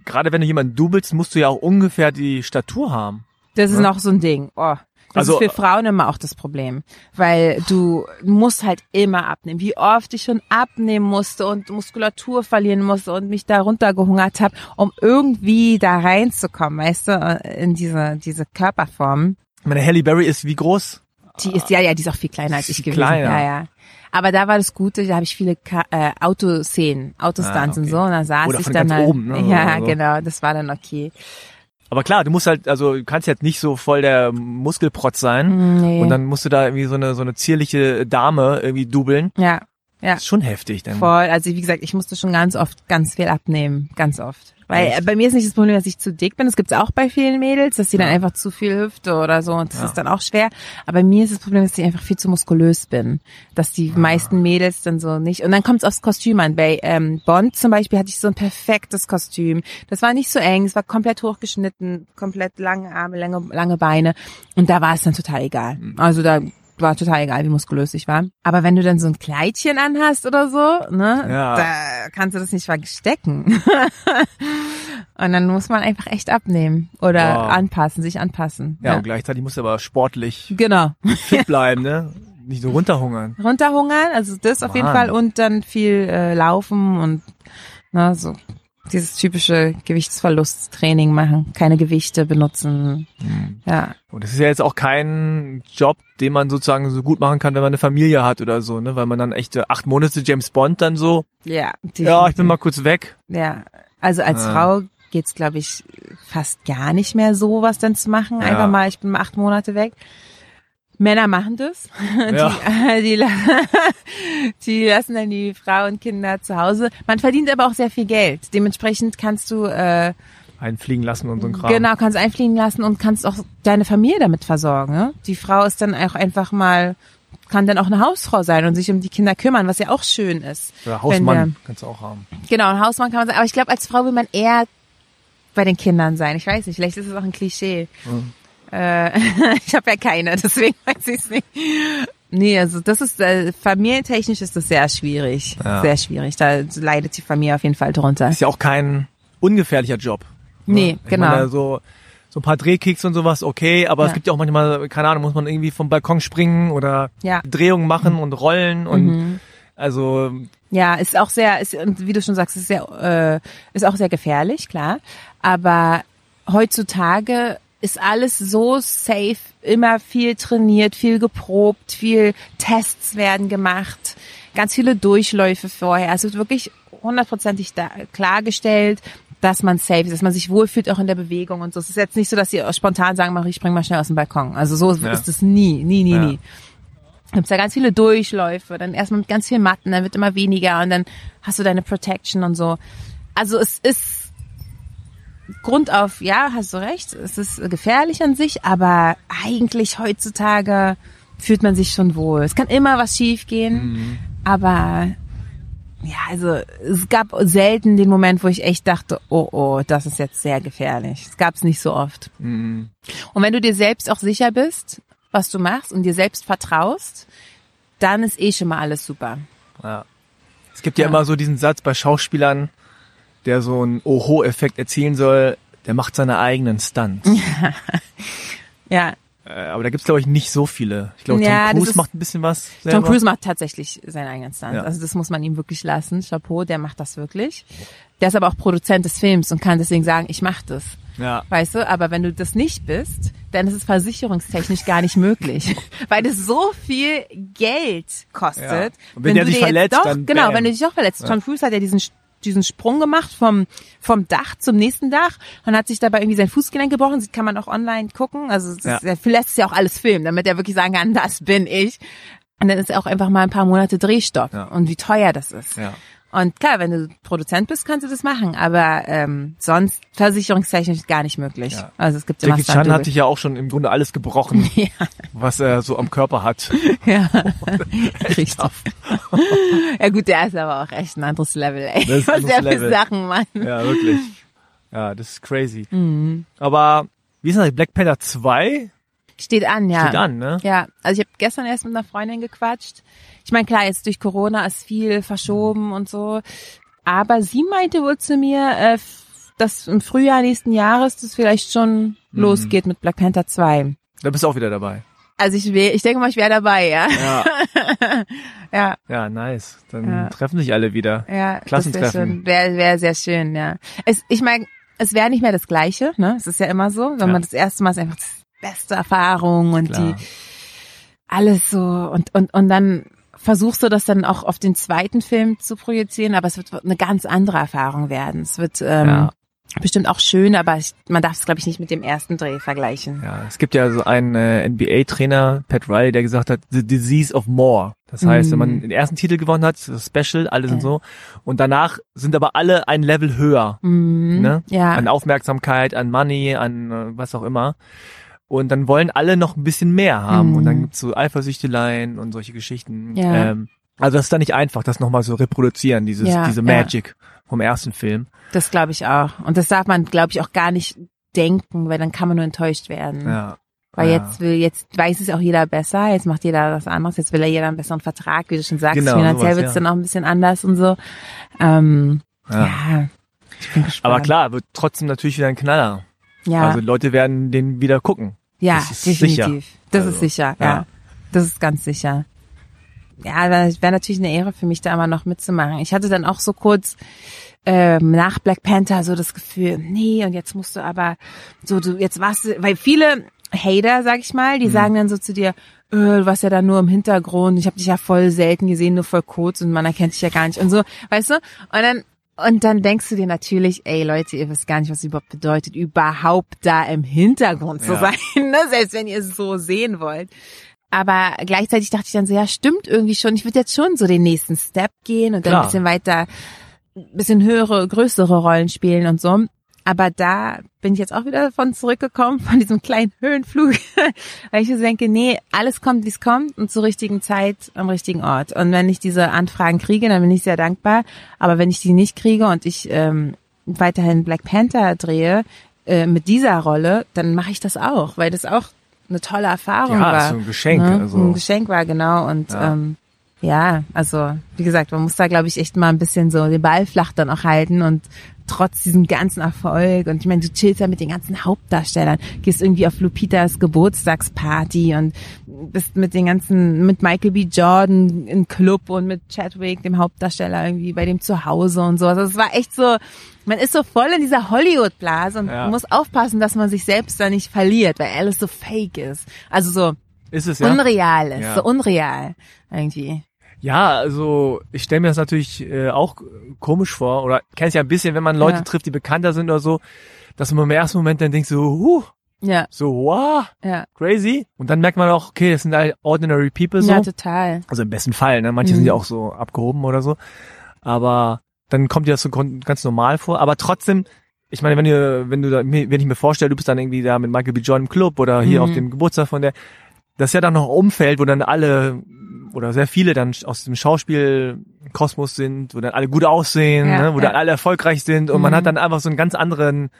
Speaker 2: Gerade wenn du jemanden dubelst, musst du ja auch ungefähr die Statur haben.
Speaker 1: Das ist ja? noch so ein Ding. Oh, das also, ist für Frauen immer auch das Problem, weil du musst halt immer abnehmen. Wie oft ich schon abnehmen musste und Muskulatur verlieren musste und mich da runtergehungert habe, um irgendwie da reinzukommen, weißt du, in diese diese Körperform.
Speaker 2: Meine Halle Berry ist wie groß?
Speaker 1: Die ist ja ja, die ist auch viel kleiner als ich gewesen. Kleiner. Ja, ja. Aber da war das Gute, da habe ich viele Ka äh, Autoszenen, Autostunts ah, okay. und so, und da saß
Speaker 2: Oder
Speaker 1: ich dann halt.
Speaker 2: Oben, ne?
Speaker 1: Ja, so. genau, das war dann okay.
Speaker 2: Aber klar, du musst halt, also du kannst jetzt nicht so voll der Muskelprotz sein nee. und dann musst du da irgendwie so eine so eine zierliche Dame irgendwie dubeln.
Speaker 1: Ja. Ja.
Speaker 2: Das ist schon heftig dann.
Speaker 1: Voll. Also wie gesagt, ich musste schon ganz oft ganz viel abnehmen, ganz oft. Weil Echt? bei mir ist nicht das Problem, dass ich zu dick bin. Das gibt's auch bei vielen Mädels, dass die dann einfach zu viel Hüfte oder so und das ja. ist dann auch schwer. Aber bei mir ist das Problem, dass ich einfach viel zu muskulös bin. Dass die ah. meisten Mädels dann so nicht. Und dann kommt's aufs Kostüm an. Bei ähm, Bond zum Beispiel hatte ich so ein perfektes Kostüm. Das war nicht so eng, es war komplett hochgeschnitten, komplett lange Arme, lange, lange Beine. Und da war es dann total egal. Mhm. Also da war total egal, wie muskulös ich war. Aber wenn du dann so ein Kleidchen anhast oder so, ne, ja. da kannst du das nicht verstecken. und dann muss man einfach echt abnehmen oder wow. anpassen, sich anpassen.
Speaker 2: Ja, ja, und gleichzeitig muss aber sportlich
Speaker 1: genau.
Speaker 2: fit bleiben, ne? Nicht so runterhungern.
Speaker 1: Runterhungern, also das Mann. auf jeden Fall und dann viel äh, laufen und na, so dieses typische Gewichtsverlusttraining machen, keine Gewichte benutzen. Mhm. Ja.
Speaker 2: Und das ist ja jetzt auch kein Job, den man sozusagen so gut machen kann, wenn man eine Familie hat oder so, ne? Weil man dann echt acht Monate James Bond dann so.
Speaker 1: Ja.
Speaker 2: Definitiv. Ja, ich bin mal kurz weg.
Speaker 1: Ja. Also als ja. Frau geht's, glaube ich, fast gar nicht mehr so, was dann zu machen. Ja. Einfach mal, ich bin mal acht Monate weg. Männer machen das. Ja. Die, die, die, lassen dann die Frau und Kinder zu Hause. Man verdient aber auch sehr viel Geld. Dementsprechend kannst du äh,
Speaker 2: einfliegen lassen und so ein Kram.
Speaker 1: Genau, kannst einfliegen lassen und kannst auch deine Familie damit versorgen. Ne? Die Frau ist dann auch einfach mal kann dann auch eine Hausfrau sein und sich um die Kinder kümmern, was ja auch schön ist.
Speaker 2: Oder Hausmann der, kannst du auch haben.
Speaker 1: Genau, ein Hausmann kann man sein. Aber ich glaube, als Frau will man eher bei den Kindern sein. Ich weiß nicht, vielleicht ist es auch ein Klischee. Mhm. Äh, ich habe ja keine, deswegen weiß ich es nicht. Nee, also das ist äh, familientechnisch ist das sehr schwierig, ja. sehr schwierig. Da leidet die Familie auf jeden Fall drunter.
Speaker 2: Ist ja auch kein ungefährlicher Job.
Speaker 1: Ne? Nee, ich genau.
Speaker 2: Meine, so so ein paar Drehkicks und sowas, okay, aber ja. es gibt ja auch manchmal, keine Ahnung, muss man irgendwie vom Balkon springen oder ja. Drehungen machen und rollen und mhm. also
Speaker 1: ja, ist auch sehr, ist, wie du schon sagst, ist sehr, äh, ist auch sehr gefährlich, klar. Aber heutzutage ist alles so safe, immer viel trainiert, viel geprobt, viel Tests werden gemacht, ganz viele Durchläufe vorher. Also wirklich hundertprozentig klargestellt, dass man safe ist, dass man sich wohlfühlt auch in der Bewegung und so. Es ist jetzt nicht so, dass sie spontan sagen, mach ich spring mal schnell aus dem Balkon. Also so
Speaker 2: Ja.
Speaker 1: ist es nie, nie, nie,
Speaker 2: Ja.
Speaker 1: nie. Gibt's da ganz viele Durchläufe, dann erstmal mit ganz viel Matten, dann wird immer weniger und dann hast du deine Protection und so. Also es ist Grund auf, ja, hast du recht, es ist gefährlich an sich, aber eigentlich heutzutage fühlt man sich schon wohl. Es kann immer was schief gehen, aber ja, also es gab selten den Moment, wo ich echt dachte, oh oh, das ist jetzt sehr gefährlich. Es gab's nicht so oft.
Speaker 2: Mhm.
Speaker 1: Und wenn du dir selbst auch sicher bist, was du machst und dir selbst vertraust, dann ist eh schon mal alles super.
Speaker 2: Ja. Es gibt ja,
Speaker 1: Ja.
Speaker 2: immer so diesen Satz bei Schauspielern, der so einen Oho-Effekt erzielen soll, der macht seine eigenen Stunts.
Speaker 1: Ja,
Speaker 2: äh, aber da gibt's glaube ich nicht so viele. Ich glaube,
Speaker 1: Ja,
Speaker 2: Tom Cruise
Speaker 1: ist-
Speaker 2: macht ein bisschen was.
Speaker 1: Tom
Speaker 2: selber.
Speaker 1: Cruise macht tatsächlich seinen eigenen Stunt.
Speaker 2: Ja.
Speaker 1: Also das muss man ihm wirklich lassen. Chapeau, der macht das wirklich. Der ist aber auch Produzent des Films und kann deswegen sagen, ich mach das.
Speaker 2: Ja.
Speaker 1: Weißt du, aber wenn du das nicht bist, dann ist es versicherungstechnisch gar nicht möglich, weil das so viel Geld kostet.
Speaker 2: Ja. Und wenn der
Speaker 1: du
Speaker 2: sich
Speaker 1: dir jetzt
Speaker 2: verletzt,
Speaker 1: doch,
Speaker 2: dann
Speaker 1: genau,
Speaker 2: bam.
Speaker 1: wenn du dich auch verletzt. Tom Cruise hat ja diesen diesen Sprung gemacht vom vom Dach zum nächsten Dach und hat sich dabei irgendwie sein Fußgelenk gebrochen. Das kann man auch online gucken. Also
Speaker 2: Ja.
Speaker 1: ist, er lässt es ja auch alles filmen, damit er wirklich sagen kann, das bin ich. Und dann ist auch einfach mal ein paar Monate Drehstopp
Speaker 2: Ja.
Speaker 1: und wie teuer das ist.
Speaker 2: Ja.
Speaker 1: Und klar, wenn du Produzent bist, kannst du das machen, aber ähm, sonst versicherungstechnisch gar nicht möglich.
Speaker 2: Ja.
Speaker 1: Also es gibt immer
Speaker 2: Jackie Chan
Speaker 1: Stunt-Double.
Speaker 2: hat sich ja auch schon im Grunde alles gebrochen,
Speaker 1: Ja,
Speaker 2: was er so am Körper hat.
Speaker 1: ja. Richtig. ja gut, der ist aber auch echt ein anderes Level, ey.
Speaker 2: Das ist
Speaker 1: Was
Speaker 2: ein
Speaker 1: der für. Sachen macht.
Speaker 2: Ja, wirklich. Ja, das ist crazy.
Speaker 1: Mhm.
Speaker 2: Aber wie ist das? Black Panther 2
Speaker 1: Steht an, ja.
Speaker 2: steht an, ne?
Speaker 1: Ja, also ich habe gestern erst mit einer Freundin gequatscht. Ich meine, klar, jetzt durch Corona ist viel verschoben und so. Aber sie meinte wohl zu mir, äh, dass im Frühjahr nächsten Jahres das vielleicht schon
Speaker 2: Mhm.
Speaker 1: losgeht mit Black Panther 2.
Speaker 2: Da bist du auch wieder dabei.
Speaker 1: Also ich will, ich denke mal, ich wäre dabei, ja.
Speaker 2: Ja,
Speaker 1: Ja,
Speaker 2: ja, nice. Dann
Speaker 1: Ja.
Speaker 2: treffen sich alle wieder.
Speaker 1: ja.
Speaker 2: Klassentreffen.
Speaker 1: Wäre wär, wär sehr schön, ja. Es, ich meine, es wäre nicht mehr das Gleiche, ne? Es ist ja immer so, wenn
Speaker 2: Ja.
Speaker 1: man das erste Mal ist einfach das beste Erfahrung und
Speaker 2: Klar.
Speaker 1: die alles so und und und dann versuchst du das dann auch auf den zweiten Film zu projizieren, aber es wird eine ganz andere Erfahrung werden. Es wird ähm,
Speaker 2: Ja.
Speaker 1: bestimmt auch schön, aber ich, man darf es glaube ich nicht mit dem ersten Dreh vergleichen.
Speaker 2: Ja, es gibt ja so einen äh, NBA-Trainer, Pat Riley, der gesagt hat, The Disease of More. Das heißt, wenn man den ersten Titel gewonnen hat, Special, alle sind
Speaker 1: Mhm. Ja.
Speaker 2: so. Und danach sind aber alle ein Level höher.
Speaker 1: Mhm.
Speaker 2: Ne?
Speaker 1: Ja.
Speaker 2: An Aufmerksamkeit, an Money, an äh, was auch immer. Und dann wollen alle noch ein bisschen mehr haben.
Speaker 1: Mhm.
Speaker 2: Und dann gibt's so Eifersüchteleien und solche Geschichten.
Speaker 1: Ja.
Speaker 2: Ähm, also das ist dann nicht einfach, das nochmal so reproduzieren, dieses,
Speaker 1: Ja,
Speaker 2: diese
Speaker 1: ja.
Speaker 2: Magic vom ersten Film.
Speaker 1: Das glaube ich auch. Und das darf man, glaube ich, auch gar nicht denken, weil dann kann man nur enttäuscht werden.
Speaker 2: Ja.
Speaker 1: Weil
Speaker 2: ja.
Speaker 1: jetzt will, jetzt weiß es auch jeder besser, jetzt macht jeder was anderes, jetzt will ja jeder einen besseren Vertrag, wie du schon sagst,
Speaker 2: Genau,
Speaker 1: finanziell
Speaker 2: sowas,
Speaker 1: wird's
Speaker 2: ja.
Speaker 1: dann auch ein bisschen anders und so. Ähm,
Speaker 2: Ja.
Speaker 1: ja. ich bin gespannt.
Speaker 2: Aber klar, wird trotzdem natürlich wieder ein Knaller.
Speaker 1: Ja,
Speaker 2: Also Leute werden den wieder gucken.
Speaker 1: ja,
Speaker 2: das ist
Speaker 1: definitiv.
Speaker 2: sicher.
Speaker 1: Das
Speaker 2: Also,
Speaker 1: ist sicher, ja.
Speaker 2: ja.
Speaker 1: Das ist ganz sicher. Ja, das wäre natürlich eine Ehre für mich, da immer noch mitzumachen. Ich hatte dann auch so kurz ähm, nach Black Panther so das Gefühl, nee, und jetzt musst du aber so, du, jetzt warst du, weil viele Hater, sag ich mal,
Speaker 2: Mhm.
Speaker 1: die sagen dann so zu dir, äh, du warst ja da nur im Hintergrund, ich habe dich ja voll selten gesehen, nur voll kurz und man erkennt dich ja gar nicht und so, weißt du? Und dann und dann denkst du dir natürlich, ey Leute, ihr wisst gar nicht, was es überhaupt bedeutet, überhaupt da im Hintergrund zu
Speaker 2: Ja.
Speaker 1: sein, ne? selbst wenn ihr es so sehen wollt. Aber gleichzeitig dachte ich dann so, ja, stimmt irgendwie schon. Ich würde jetzt schon so den nächsten Step gehen und dann
Speaker 2: Klar.
Speaker 1: ein bisschen weiter, ein bisschen höhere, größere Rollen spielen und so. Aber da bin ich jetzt auch wieder davon zurückgekommen, von diesem kleinen Höhenflug, weil ich so denke, nee, alles kommt, wie es kommt und zur richtigen Zeit am richtigen Ort. Und wenn ich diese Anfragen kriege, dann bin ich sehr dankbar. Aber wenn ich die nicht kriege und ich ähm, weiterhin Black Panther drehe äh, mit dieser Rolle, dann mache ich das auch, weil das auch eine tolle Erfahrung
Speaker 2: Ja,
Speaker 1: war.
Speaker 2: ist so ein Geschenk,
Speaker 1: Ne?
Speaker 2: also.
Speaker 1: Ein Geschenk war, genau. Und
Speaker 2: Ja.
Speaker 1: ja. ähm, ja, also wie gesagt, man muss da, glaube ich, echt mal ein bisschen so den Ball flach dann auch halten und trotz diesem ganzen Erfolg und ich meine, du chillst ja mit den ganzen Hauptdarstellern, gehst irgendwie auf Lupitas Geburtstagsparty und bist mit den ganzen, mit Michael B. Jordan im Club und mit Chadwick, dem Hauptdarsteller, irgendwie bei dem zu Hause und so. Also es war echt so, man ist so voll in dieser Hollywood-Blase und
Speaker 2: Ja.
Speaker 1: muss aufpassen, dass man sich selbst da nicht verliert, weil alles so fake ist. Also so
Speaker 2: Ist es ja?
Speaker 1: unreal ist,
Speaker 2: Ja.
Speaker 1: so unreal irgendwie.
Speaker 2: Ja, also ich stelle mir das natürlich äh, auch komisch vor oder kennst ja ein bisschen, wenn man Leute
Speaker 1: Ja.
Speaker 2: trifft, die bekannter sind oder so, dass man im ersten Moment dann denkt so, huh,
Speaker 1: Ja,
Speaker 2: so wow,
Speaker 1: ja.
Speaker 2: crazy und dann merkt man auch, okay, das sind halt ordinary people so.
Speaker 1: Ja, total.
Speaker 2: Also im besten Fall, ne? Manche
Speaker 1: Mhm.
Speaker 2: sind ja auch so abgehoben oder so. Aber dann kommt dir das so ganz normal vor. Aber trotzdem, ich meine, wenn du, wenn du da, wenn ich mir vorstelle, du bist dann irgendwie da mit Michael B. Jordan im Club oder hier
Speaker 1: Mhm.
Speaker 2: auf dem Geburtstag von der, das ist ja dann noch ein Umfeld, wo dann alle oder sehr viele dann aus dem Schauspielkosmos sind, wo dann alle gut aussehen,
Speaker 1: Ja,
Speaker 2: ne? wo
Speaker 1: ja.
Speaker 2: dann alle erfolgreich sind und man
Speaker 1: Mhm.
Speaker 2: hat dann einfach so einen ganz anderen,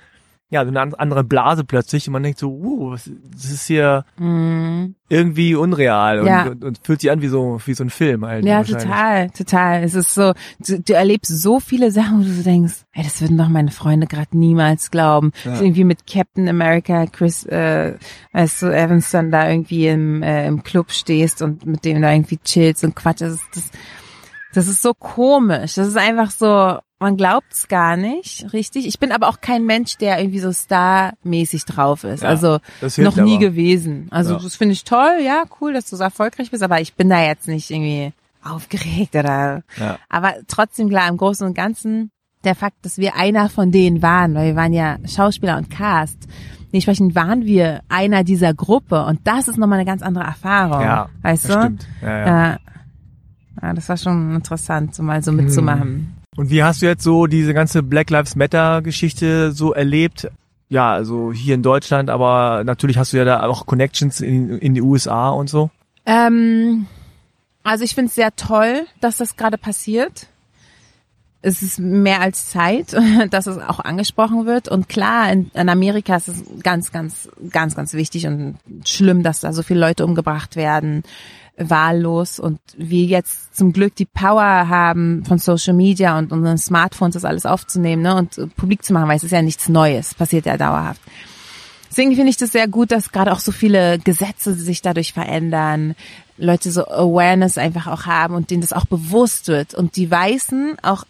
Speaker 2: ja, so eine an- andere Blase plötzlich und man denkt so, uh, was- das ist hier
Speaker 1: Mhm.
Speaker 2: irgendwie unreal und,
Speaker 1: Ja.
Speaker 2: und, und fühlt sich an wie so wie so ein Film halt.
Speaker 1: Ja, total, total. Es ist so, du, du erlebst so viele Sachen, wo du so denkst, ey, das würden doch meine Freunde gerade niemals glauben.
Speaker 2: Ja.
Speaker 1: So irgendwie mit Captain America, Chris, äh, weißt du, Evans dann da irgendwie im, äh, im Club stehst und mit dem da irgendwie chillst und Quatsch. Das das, das ist so komisch. Das ist einfach so, man glaubt's gar nicht, richtig. Ich bin aber auch kein Mensch, der irgendwie so starmäßig drauf ist.
Speaker 2: Ja,
Speaker 1: also noch nie
Speaker 2: aber.
Speaker 1: gewesen. Also
Speaker 2: Ja.
Speaker 1: das finde ich toll, ja, cool, dass du so erfolgreich bist, aber ich bin da jetzt nicht irgendwie aufgeregt oder.
Speaker 2: Ja.
Speaker 1: Aber trotzdem klar, im Großen und Ganzen der Fakt, dass wir einer von denen waren, weil wir waren ja Schauspieler und Cast. Dementsprechend waren wir einer dieser Gruppe und das ist nochmal eine ganz andere Erfahrung.
Speaker 2: Ja,
Speaker 1: weißt
Speaker 2: das
Speaker 1: du?
Speaker 2: stimmt. Ja, ja.
Speaker 1: Ja. das war schon interessant, so mal so
Speaker 2: Hm. Und wie hast du jetzt so diese ganze Black Lives Matter Geschichte so erlebt? Ja, also hier in Deutschland, aber natürlich hast du ja da auch Connections in, in die USA und so.
Speaker 1: Ähm, also ich finde es sehr toll, dass das gerade passiert. Es ist mehr als Zeit, dass es auch angesprochen wird. Und klar, in, in Amerika ist es ganz, ganz, ganz, ganz wichtig und schlimm, dass da so viele Leute umgebracht werden, wahllos. Und wir jetzt zum Glück die Power haben von Social Media und unseren Smartphones, das alles aufzunehmen ne, und äh, publik zu machen, weil es ist ja nichts Neues, passiert ja dauerhaft. Deswegen finde ich das sehr gut, dass gerade auch so viele Gesetze sich dadurch verändern, Leute so Awareness einfach auch haben und denen das auch bewusst wird und die Weißen auch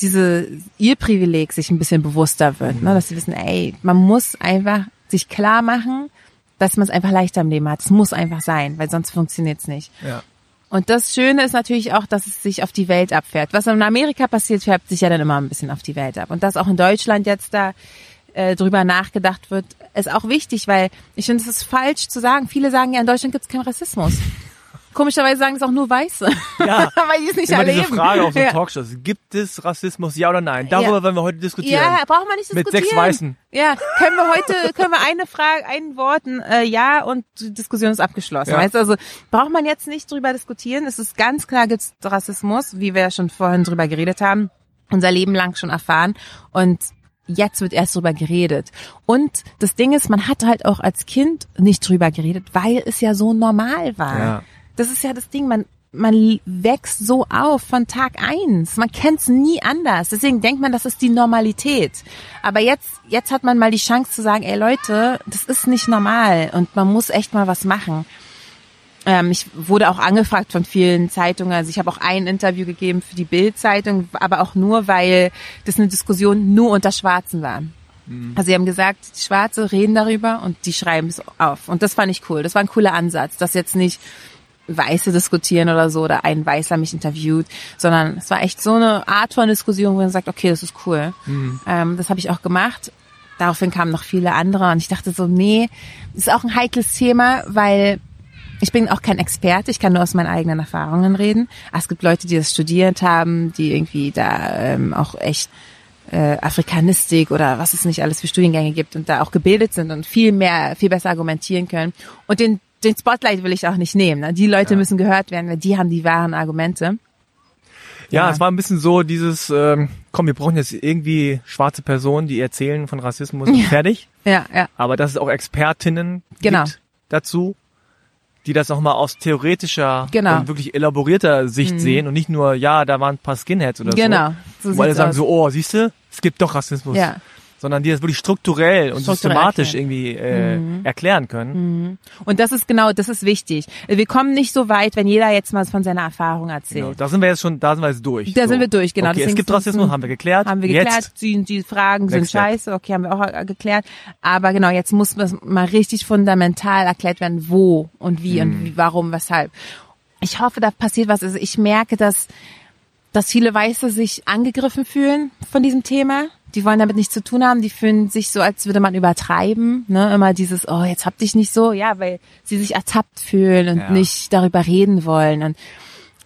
Speaker 1: diese ihr Privileg sich ein bisschen bewusster wird, ne, dass sie wissen, ey, man muss einfach sich klar machen, dass man es einfach leichter im Leben hat. Es muss einfach sein, weil sonst funktioniert's nicht.
Speaker 2: Ja.
Speaker 1: Und das Schöne ist natürlich auch, dass es sich auf die Welt abfährt. Was in Amerika passiert, färbt sich ja dann immer ein bisschen auf die Welt ab. Und dass auch in Deutschland jetzt da äh, drüber nachgedacht wird, ist auch wichtig, weil ich finde, es ist falsch zu sagen. Viele sagen ja, in Deutschland gibt es keinen Rassismus. Komischerweise sagen es auch nur Weiße,
Speaker 2: Ja.
Speaker 1: weil die es nicht
Speaker 2: Immer
Speaker 1: erleben.
Speaker 2: diese Frage auf so
Speaker 1: ja.
Speaker 2: Talkshows. Gibt es Rassismus, ja oder nein? Darüber
Speaker 1: Ja.
Speaker 2: wollen wir heute diskutieren.
Speaker 1: Ja, brauchen wir nicht
Speaker 2: Mit
Speaker 1: diskutieren.
Speaker 2: sechs Weißen.
Speaker 1: Ja, können wir heute, können wir eine Frage, ein Wort, ein äh, Ja und die Diskussion ist abgeschlossen.
Speaker 2: Ja.
Speaker 1: Weißt du, also braucht man jetzt nicht drüber diskutieren. Es ist ganz klar, gibt's Rassismus, wie wir ja schon vorhin drüber geredet haben, unser Leben lang schon erfahren und jetzt wird erst drüber geredet. Und das Ding ist, man hat halt auch als Kind nicht drüber geredet, weil es ja so normal war.
Speaker 2: Ja.
Speaker 1: Das ist ja das Ding, man man wächst so auf von Tag eins. Man kennt's nie anders. Deswegen denkt man, das ist die Normalität. Aber jetzt, jetzt hat man mal die Chance zu sagen, ey Leute, das ist nicht normal und man muss echt mal was machen. Ähm, ich wurde auch angefragt von vielen Zeitungen. Also ich habe auch ein Interview gegeben für die Bild-Zeitung, aber auch nur, weil das eine Diskussion nur unter Schwarzen war. Also sie haben gesagt, die Schwarze reden darüber und die schreiben es auf. Und das fand ich cool. Das war ein cooler Ansatz, dass jetzt nicht Weiße diskutieren oder so oder ein Weißer mich interviewt, sondern es war echt so eine Art von Diskussion, wo man sagt, okay, das ist cool. Ähm, das habe ich auch gemacht. Daraufhin kamen noch viele andere und ich dachte so, nee, ist auch ein heikles Thema, weil ich bin auch kein Experte, ich kann nur aus meinen eigenen Erfahrungen reden. Aber es gibt Leute, die das studiert haben, die irgendwie da ähm, auch echt äh, Afrikanistik oder was es nicht alles für Studiengänge gibt und da auch gebildet sind und viel mehr, viel besser argumentieren können. Und den, den Spotlight will ich auch nicht nehmen. Ne? Die Leute müssen gehört werden, weil die haben die wahren Argumente.
Speaker 2: Ja,
Speaker 1: Ja.
Speaker 2: es war ein bisschen so dieses, ähm, komm, wir brauchen jetzt irgendwie schwarze Personen, die erzählen von Rassismus und fertig.
Speaker 1: Ja, ja,
Speaker 2: Aber dass es auch Expertinnen
Speaker 1: Genau.
Speaker 2: gibt dazu, die das nochmal aus theoretischer
Speaker 1: Genau.
Speaker 2: und wirklich elaborierter Sicht sehen und nicht nur, ja, da waren ein paar Skinheads oder
Speaker 1: genau.
Speaker 2: so.
Speaker 1: So
Speaker 2: Wo alle
Speaker 1: sieht's
Speaker 2: sagen
Speaker 1: aus.
Speaker 2: so, oh, siehst du, es gibt doch Rassismus.
Speaker 1: Ja.
Speaker 2: Sondern die das wirklich strukturell und
Speaker 1: Strukturell
Speaker 2: systematisch
Speaker 1: erklären.
Speaker 2: irgendwie äh, erklären können.
Speaker 1: Und das ist genau, das ist wichtig. Wir kommen nicht so weit, wenn jeder jetzt mal von seiner Erfahrung erzählt.
Speaker 2: Genau. Da sind wir jetzt schon, da sind wir jetzt durch.
Speaker 1: Da
Speaker 2: so.
Speaker 1: sind wir durch, genau.
Speaker 2: Okay, es gibt
Speaker 1: sind-
Speaker 2: Rassismus, haben wir geklärt.
Speaker 1: Haben wir geklärt,
Speaker 2: Jetzt,
Speaker 1: die, die Fragen sind
Speaker 2: Next step.
Speaker 1: scheiße, okay, haben wir auch geklärt. Aber genau, jetzt muss das mal richtig fundamental erklärt werden, wo und wie
Speaker 2: Mhm.
Speaker 1: und wie, warum, weshalb. ich hoffe, da passiert was. Also ich merke, dass, dass viele Weiße sich angegriffen fühlen von diesem Thema. Die wollen damit nichts zu tun haben. Die fühlen sich so, als würde man übertreiben. Ne? Immer dieses, oh, jetzt hab dich nicht so. Ja, weil sie sich ertappt fühlen und
Speaker 2: Ja.
Speaker 1: nicht darüber reden wollen und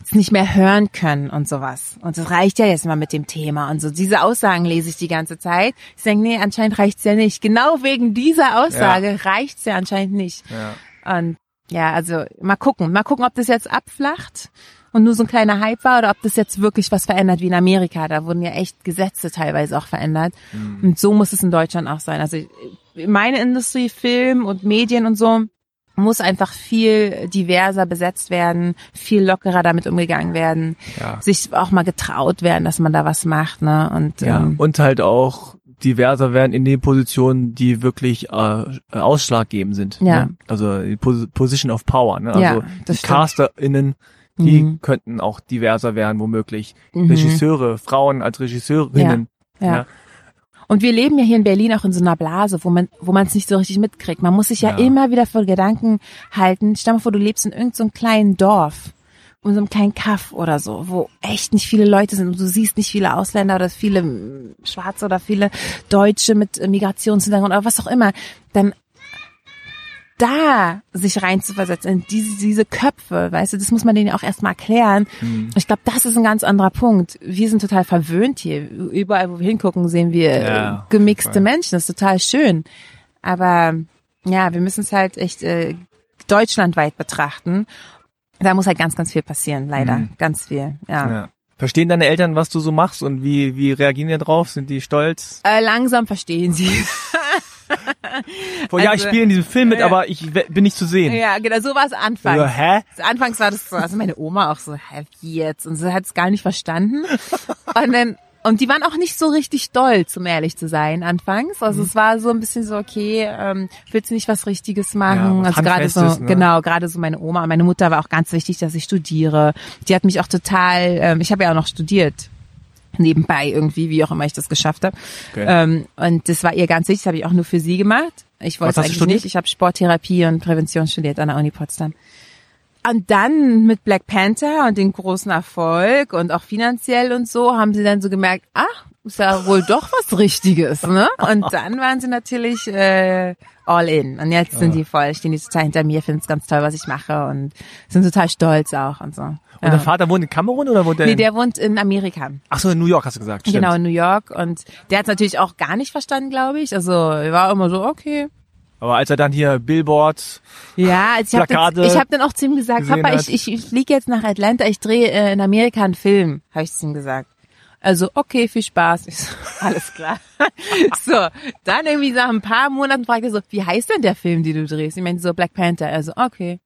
Speaker 1: es nicht mehr hören können und sowas. Und das reicht ja jetzt mal mit dem Thema und so. Diese Aussagen lese ich die ganze Zeit. Ich denke, nee, anscheinend reicht's ja nicht. Genau wegen dieser Aussage reicht's ja anscheinend nicht.
Speaker 2: Ja.
Speaker 1: Und ja, also mal gucken. Mal gucken, ob das jetzt abflacht und nur so ein kleiner Hype war oder ob das jetzt wirklich was verändert wie in Amerika. Da wurden ja echt Gesetze teilweise auch verändert. Und so muss es in Deutschland auch sein. Also meine Industrie, Film und Medien und so muss einfach viel diverser besetzt werden, viel lockerer damit umgegangen werden,
Speaker 2: Ja.
Speaker 1: sich auch mal getraut werden, dass man da was macht, ne? Und
Speaker 2: Ja,
Speaker 1: ähm,
Speaker 2: und halt auch diverser werden in den Positionen, die wirklich äh, ausschlaggebend sind.
Speaker 1: Ja.
Speaker 2: Ne? Also Pos Position of Power. Ne? Also
Speaker 1: Ja.
Speaker 2: CasterInnen, die
Speaker 1: Mhm.
Speaker 2: könnten auch diverser werden, womöglich.
Speaker 1: Mhm.
Speaker 2: Regisseure, Frauen als Regisseurinnen.
Speaker 1: ja.
Speaker 2: Ja.
Speaker 1: Und wir leben ja hier in Berlin auch in so einer Blase, wo man wo man es nicht so richtig mitkriegt. Man muss sich ja,
Speaker 2: Ja.
Speaker 1: immer wieder vor Gedanken halten. Stell mal vor, du lebst in irgendeinem so kleinen Dorf, in so einem kleinen Kaff oder so, wo echt nicht viele Leute sind und du siehst nicht viele Ausländer oder viele Schwarze oder viele Deutsche mit Migrationshintergrund oder was auch immer. Dann da sich reinzuversetzen in diese, diese Köpfe, weißt du, das muss man denen ja auch erstmal erklären.
Speaker 2: Mhm.
Speaker 1: Ich glaube, das ist ein ganz anderer Punkt. Wir sind total verwöhnt hier. Überall, wo wir hingucken, sehen wir äh,
Speaker 2: Ja,
Speaker 1: gemixte. Menschen. Das ist total schön. Aber ja, wir müssen es halt echt äh, deutschlandweit betrachten. Da muss halt ganz, ganz viel passieren, leider.
Speaker 2: Mhm.
Speaker 1: Ganz viel, ja.
Speaker 2: Ja. Verstehen deine Eltern, was du so machst und wie, wie reagieren die drauf? Sind die stolz?
Speaker 1: Äh, langsam verstehen sie.
Speaker 2: Boah, ja, ich
Speaker 1: Also,
Speaker 2: spiele in diesem Film mit,
Speaker 1: ja.
Speaker 2: aber ich bin nicht zu sehen.
Speaker 1: ja, genau, so war es anfangs.
Speaker 2: Also, hä?
Speaker 1: Anfangs war das so, also meine Oma auch so, hä, wie jetzt? Und sie hat es gar nicht verstanden. Und dann, und die waren auch nicht so richtig stolz, um ehrlich zu sein, anfangs.
Speaker 2: Mhm.
Speaker 1: Also es war so ein bisschen so, okay, ähm, willst du nicht was Richtiges machen?
Speaker 2: Ja,
Speaker 1: also gerade so,
Speaker 2: ne?
Speaker 1: genau, gerade so meine Oma und meine Mutter war auch ganz wichtig, dass ich studiere. Die hat mich auch total, ähm, ich habe ja auch noch studiert. Nebenbei irgendwie, wie auch immer ich das geschafft habe.
Speaker 2: Okay.
Speaker 1: Ähm, und das war ihr ganz wichtig, das habe ich auch nur für sie gemacht. Ich wollte es eigentlich nicht. Ich habe Sporttherapie und Prävention studiert an der Uni Potsdam. Und dann mit Black Panther und den großen Erfolg und auch finanziell und so haben sie dann so gemerkt, ach, ist ja wohl doch was Richtiges, ne? Und dann waren sie natürlich äh, all in. Und jetzt sind die voll, stehen die total hinter mir, finden es ganz toll, was ich mache und sind total stolz auch und so.
Speaker 2: Und
Speaker 1: Ja.
Speaker 2: dein Vater wohnt in Kamerun oder wohnt der,
Speaker 1: Nee,
Speaker 2: in...
Speaker 1: der wohnt in Amerika.
Speaker 2: Ach so, in New York hast du gesagt. Stimmt.
Speaker 1: Genau, in New York. Und der hat natürlich auch gar nicht verstanden, glaube ich. Also er war immer so, okay.
Speaker 2: Aber als er dann hier Billboards,
Speaker 1: Ja, also ich habe
Speaker 2: Plakate
Speaker 1: ich hab dann auch zu ihm gesagt, Papa,
Speaker 2: hat.
Speaker 1: ich, ich fliege jetzt nach Atlanta, ich drehe äh, in Amerika einen Film, habe ich zu ihm gesagt. Also, okay, viel Spaß. Ich so, alles klar. so, dann irgendwie nach ein paar Monaten fragte er so, wie heißt denn der Film, den du drehst? Ich meinte so, Black Panther. Also, okay.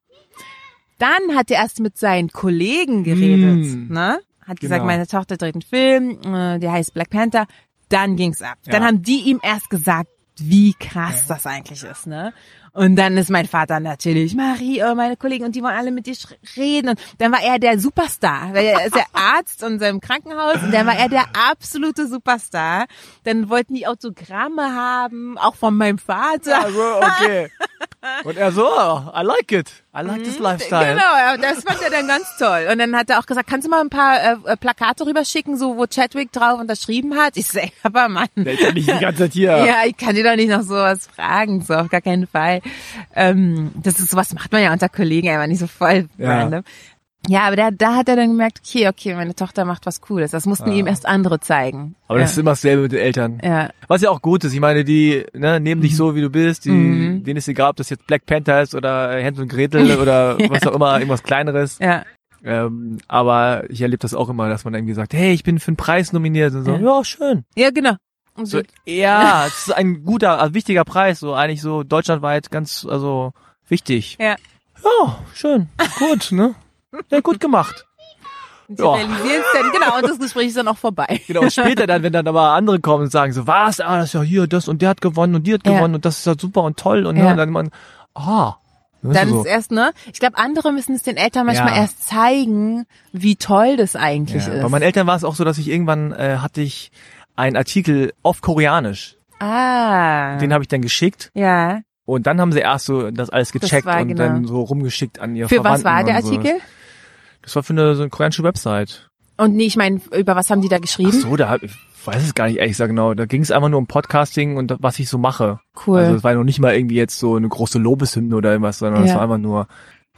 Speaker 1: Dann hat er erst mit seinen Kollegen geredet,
Speaker 2: Mm.
Speaker 1: ne? Hat gesagt,
Speaker 2: Genau.
Speaker 1: meine Tochter dreht einen Film, äh, der heißt Black Panther. Dann ging's ab. Dann
Speaker 2: Ja.
Speaker 1: haben die ihm erst gesagt, wie krass das eigentlich ist, ne? Und dann ist mein Vater natürlich, Marie, oh, meine Kollegen, und die wollen alle mit dir reden. Und dann war er der Superstar, weil er ist der Arzt in seinem Krankenhaus und dann war er der absolute Superstar. Dann wollten die Autogramme haben, auch von meinem Vater.
Speaker 2: also, okay. Und er so, oh, I like it. I like this lifestyle.
Speaker 1: Genau, das fand er dann ganz toll. Und dann hat er auch gesagt, kannst du mal ein paar äh, äh, Plakate rüberschicken, so wo Chadwick drauf unterschrieben hat? Ich ey, aber Mann.
Speaker 2: Der ist ja nicht die ganze Zeit hier.
Speaker 1: Ja, ich kann dir doch nicht noch sowas fragen, so auf gar keinen Fall. Ähm, das ist sowas macht man ja unter Kollegen einfach nicht so voll
Speaker 2: Ja.
Speaker 1: random. Ja, aber da, da hat er dann gemerkt, okay, okay, meine Tochter macht was Cooles. Das mussten ihm erst andere zeigen.
Speaker 2: Aber das ist
Speaker 1: ja.
Speaker 2: immer dasselbe mit den Eltern.
Speaker 1: ja.
Speaker 2: Was ja auch gut ist. Ich meine, die ne, nehmen dich so, wie du bist. Die,
Speaker 1: Mhm.
Speaker 2: Denen ist egal, ob das jetzt Black Panther ist oder Hänsel und Gretel oder was auch immer, irgendwas Kleineres.
Speaker 1: Ja,
Speaker 2: Ähm, aber ich erlebe das auch immer, dass man irgendwie sagt, hey, ich bin für einen Preis nominiert. Und so,
Speaker 1: Ja.
Speaker 2: ja, schön.
Speaker 1: ja, genau. Und
Speaker 2: So,
Speaker 1: so,
Speaker 2: ja, es ist ein guter, also wichtiger Preis, so eigentlich so deutschlandweit ganz, also wichtig.
Speaker 1: ja.
Speaker 2: Ja, schön, gut, ne? Ja, gut gemacht.
Speaker 1: Und sie
Speaker 2: Ja.
Speaker 1: realisieren es dann, genau, und das Gespräch ist dann auch vorbei.
Speaker 2: Genau, und später dann, wenn dann aber andere kommen und sagen so, was, ah, das ist ja hier, das und der hat gewonnen und die hat
Speaker 1: Ja.
Speaker 2: gewonnen und das ist ja super und toll und, ne,
Speaker 1: Ja.
Speaker 2: und dann man, ah,
Speaker 1: Dann
Speaker 2: du,
Speaker 1: ist
Speaker 2: so.
Speaker 1: erst, ne? Ich glaube, andere müssen es den Eltern manchmal
Speaker 2: Ja.
Speaker 1: erst zeigen, wie toll das eigentlich ist.
Speaker 2: Bei meinen Eltern war es auch so, dass ich irgendwann äh, hatte ich einen Artikel auf Koreanisch,
Speaker 1: ah.
Speaker 2: den habe ich dann geschickt
Speaker 1: ja.
Speaker 2: und dann haben sie erst so das alles gecheckt
Speaker 1: war
Speaker 2: und
Speaker 1: genau.
Speaker 2: dann so rumgeschickt an ihr
Speaker 1: Für was war der
Speaker 2: und sowas. Das war für eine, so eine koreanische Website.
Speaker 1: Und nee, ich meine, über was haben die da
Speaker 2: Ach
Speaker 1: geschrieben?
Speaker 2: so, da ich weiß es gar nicht ehrlich gesagt genau. Da ging es einfach nur um Podcasting und was ich so mache.
Speaker 1: Cool.
Speaker 2: Also es war noch nicht mal irgendwie jetzt so eine große Lobeshymne oder irgendwas, sondern es
Speaker 1: Ja.
Speaker 2: war einfach nur,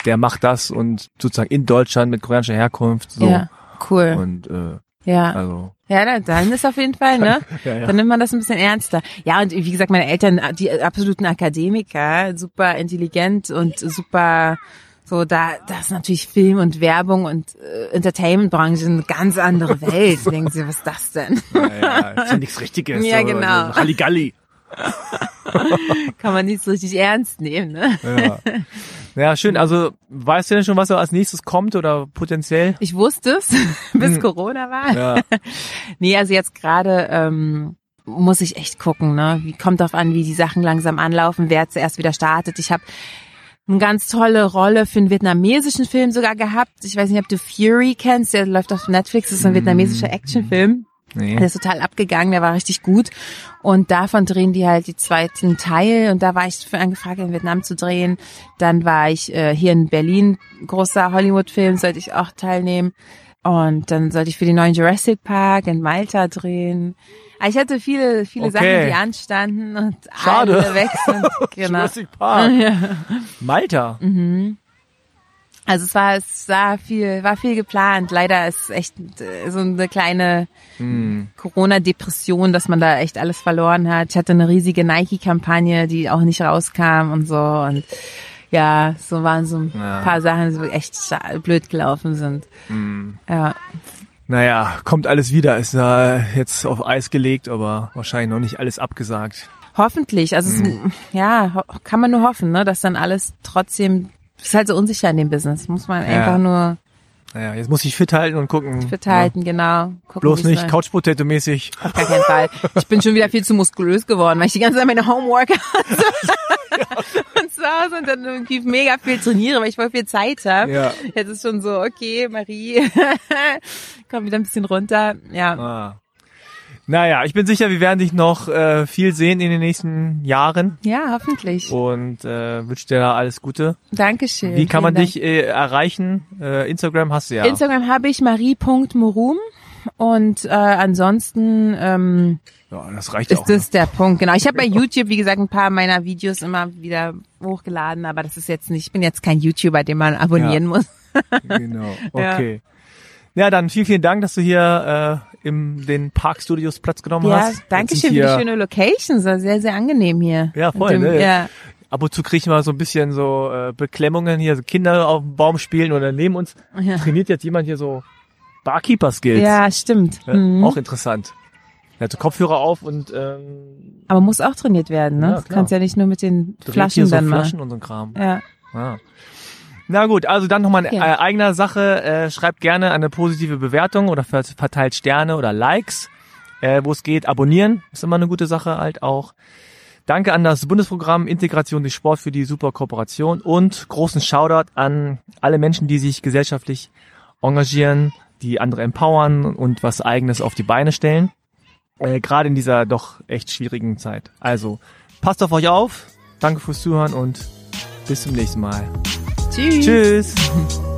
Speaker 2: der macht das und sozusagen in Deutschland mit koreanischer Herkunft. So.
Speaker 1: Ja, cool.
Speaker 2: Und äh,
Speaker 1: ja.
Speaker 2: also
Speaker 1: Ja, dann- dann ist auf jeden Fall, ne?
Speaker 2: Ja, ja.
Speaker 1: Dann nimmt man das ein bisschen ernster. Ja, und wie gesagt, meine Eltern, die absoluten Akademiker, super intelligent und super so da das ist natürlich Film und Werbung und äh, Entertainment-Branche eine ganz andere Welt. Denken Sie, was ist das denn?
Speaker 2: ja, ist ja nichts Richtiges.
Speaker 1: Ja, genau.
Speaker 2: Halligalli.
Speaker 1: Kann man nicht so richtig ernst nehmen, ne?
Speaker 2: Ja. ja, schön. Also weißt du denn schon, was als nächstes kommt oder potenziell?
Speaker 1: Ich wusste es, bis Corona war.
Speaker 2: Hm. Ja.
Speaker 1: Nee, also jetzt gerade ähm, muss ich echt gucken, ne? Wie kommt drauf an, wie die Sachen langsam anlaufen, wer zuerst wieder startet. Ich habe eine ganz tolle Rolle für einen vietnamesischen Film sogar gehabt. Ich weiß nicht, ob du Fury kennst, der läuft auf Netflix, das ist ein vietnamesischer Actionfilm.
Speaker 2: Nee.
Speaker 1: Der ist total abgegangen, der war richtig gut. Und davon drehen die halt die zweiten Teil. Und da war ich für angefragt, in Vietnam zu drehen. Dann war ich äh, hier in Berlin, großer Hollywood-Film, sollte ich auch teilnehmen. Und dann sollte ich für den neuen Jurassic Park in Malta drehen. Aber Ich hatte viele, viele
Speaker 2: Okay.
Speaker 1: Sachen, die anstanden und
Speaker 2: Schade.
Speaker 1: alle weg sind. Genau.
Speaker 2: Jurassic Park. Malta.
Speaker 1: Mhm. Also es war, es war viel, war viel geplant. Leider ist echt äh, so eine kleine
Speaker 2: Hm.
Speaker 1: Corona-Depression, dass man da echt alles verloren hat. Ich hatte eine riesige Nike-Kampagne, die auch nicht rauskam und so. Und ja, so waren so ein
Speaker 2: Ja.
Speaker 1: paar Sachen, die echt blöd gelaufen sind.
Speaker 2: Hm.
Speaker 1: Ja.
Speaker 2: Naja, kommt alles wieder. Ist ja jetzt auf Eis gelegt, aber wahrscheinlich noch nicht alles abgesagt.
Speaker 1: Hoffentlich. Also es, ja, kann man nur hoffen, ne, dass dann alles trotzdem, es ist halt so unsicher in dem Business. Muss man
Speaker 2: Ja.
Speaker 1: einfach nur
Speaker 2: Naja, jetzt muss ich fit halten und gucken.
Speaker 1: fit halten, genau. Gucken,
Speaker 2: Bloß nicht. Couch Potato mäßig.
Speaker 1: Auf gar keinen Fall. Ich bin schon wieder viel zu muskulös geworden, weil ich die ganze Zeit meine Homeworkouts und zu Hause und dann irgendwie mega viel trainiere, weil ich voll viel Zeit habe.
Speaker 2: Ja.
Speaker 1: Jetzt ist schon so, okay, Marie, komm wieder ein bisschen runter. Ja.
Speaker 2: Ah. Naja, ich bin sicher, wir werden dich noch äh, viel sehen in den nächsten Jahren
Speaker 1: Ja, hoffentlich.
Speaker 2: und äh, wünsche dir alles Gute.
Speaker 1: Dankeschön.
Speaker 2: Wie kann man
Speaker 1: Vielen
Speaker 2: dich äh, erreichen? Äh, Instagram hast du ja.
Speaker 1: Dank. Instagram habe ich marie.morum und äh, ansonsten ähm,
Speaker 2: ja, das reicht auch.
Speaker 1: ist das der Punkt, genau. Ich habe bei YouTube, wie gesagt, ein paar meiner Videos immer wieder hochgeladen, aber das ist jetzt nicht, ich bin jetzt kein YouTuber, den man abonnieren
Speaker 2: Ja.
Speaker 1: muss.
Speaker 2: Genau. Okay. Ja. dann vielen, vielen Dank, dass du hier im den Parkstudios Platz genommen
Speaker 1: Ja,
Speaker 2: hast.
Speaker 1: danke
Speaker 2: Jetzt
Speaker 1: schön für die schöne Location, so sehr, sehr angenehm hier.
Speaker 2: Ja, voll,
Speaker 1: dem,
Speaker 2: ne?
Speaker 1: Ja,
Speaker 2: Ab und zu kriege ich mal so ein bisschen so äh, Beklemmungen hier, so Kinder auf dem Baum spielen oder neben uns
Speaker 1: Ja.
Speaker 2: trainiert jetzt jemand hier so Barkeeper-Skills.
Speaker 1: ja stimmt.
Speaker 2: Ja,
Speaker 1: Mhm.
Speaker 2: Auch interessant. Er hatte Kopfhörer auf und ähm,
Speaker 1: Aber muss auch trainiert werden, ne?
Speaker 2: Ja,
Speaker 1: du kannst ja nicht nur mit den Flaschen
Speaker 2: hier so
Speaker 1: dann
Speaker 2: Flaschen und so Kram.
Speaker 1: Ja.
Speaker 2: Ah. Na gut, also dann nochmal eine
Speaker 1: Ja.
Speaker 2: äh, eigener Sache. Äh, schreibt gerne eine positive Bewertung oder ver- verteilt Sterne oder Likes, äh, wo es geht. Abonnieren ist immer eine gute Sache halt auch. Danke an das Bundesprogramm Integration durch Sport für die super Kooperation und großen Shoutout an alle Menschen, die sich gesellschaftlich engagieren, die andere empowern und was eigenes auf die Beine stellen. Äh, Gerade in dieser doch echt schwierigen Zeit. Also passt auf euch auf. Danke fürs Zuhören und bis zum nächsten Mal.
Speaker 1: Tschüss.
Speaker 2: Tschüss.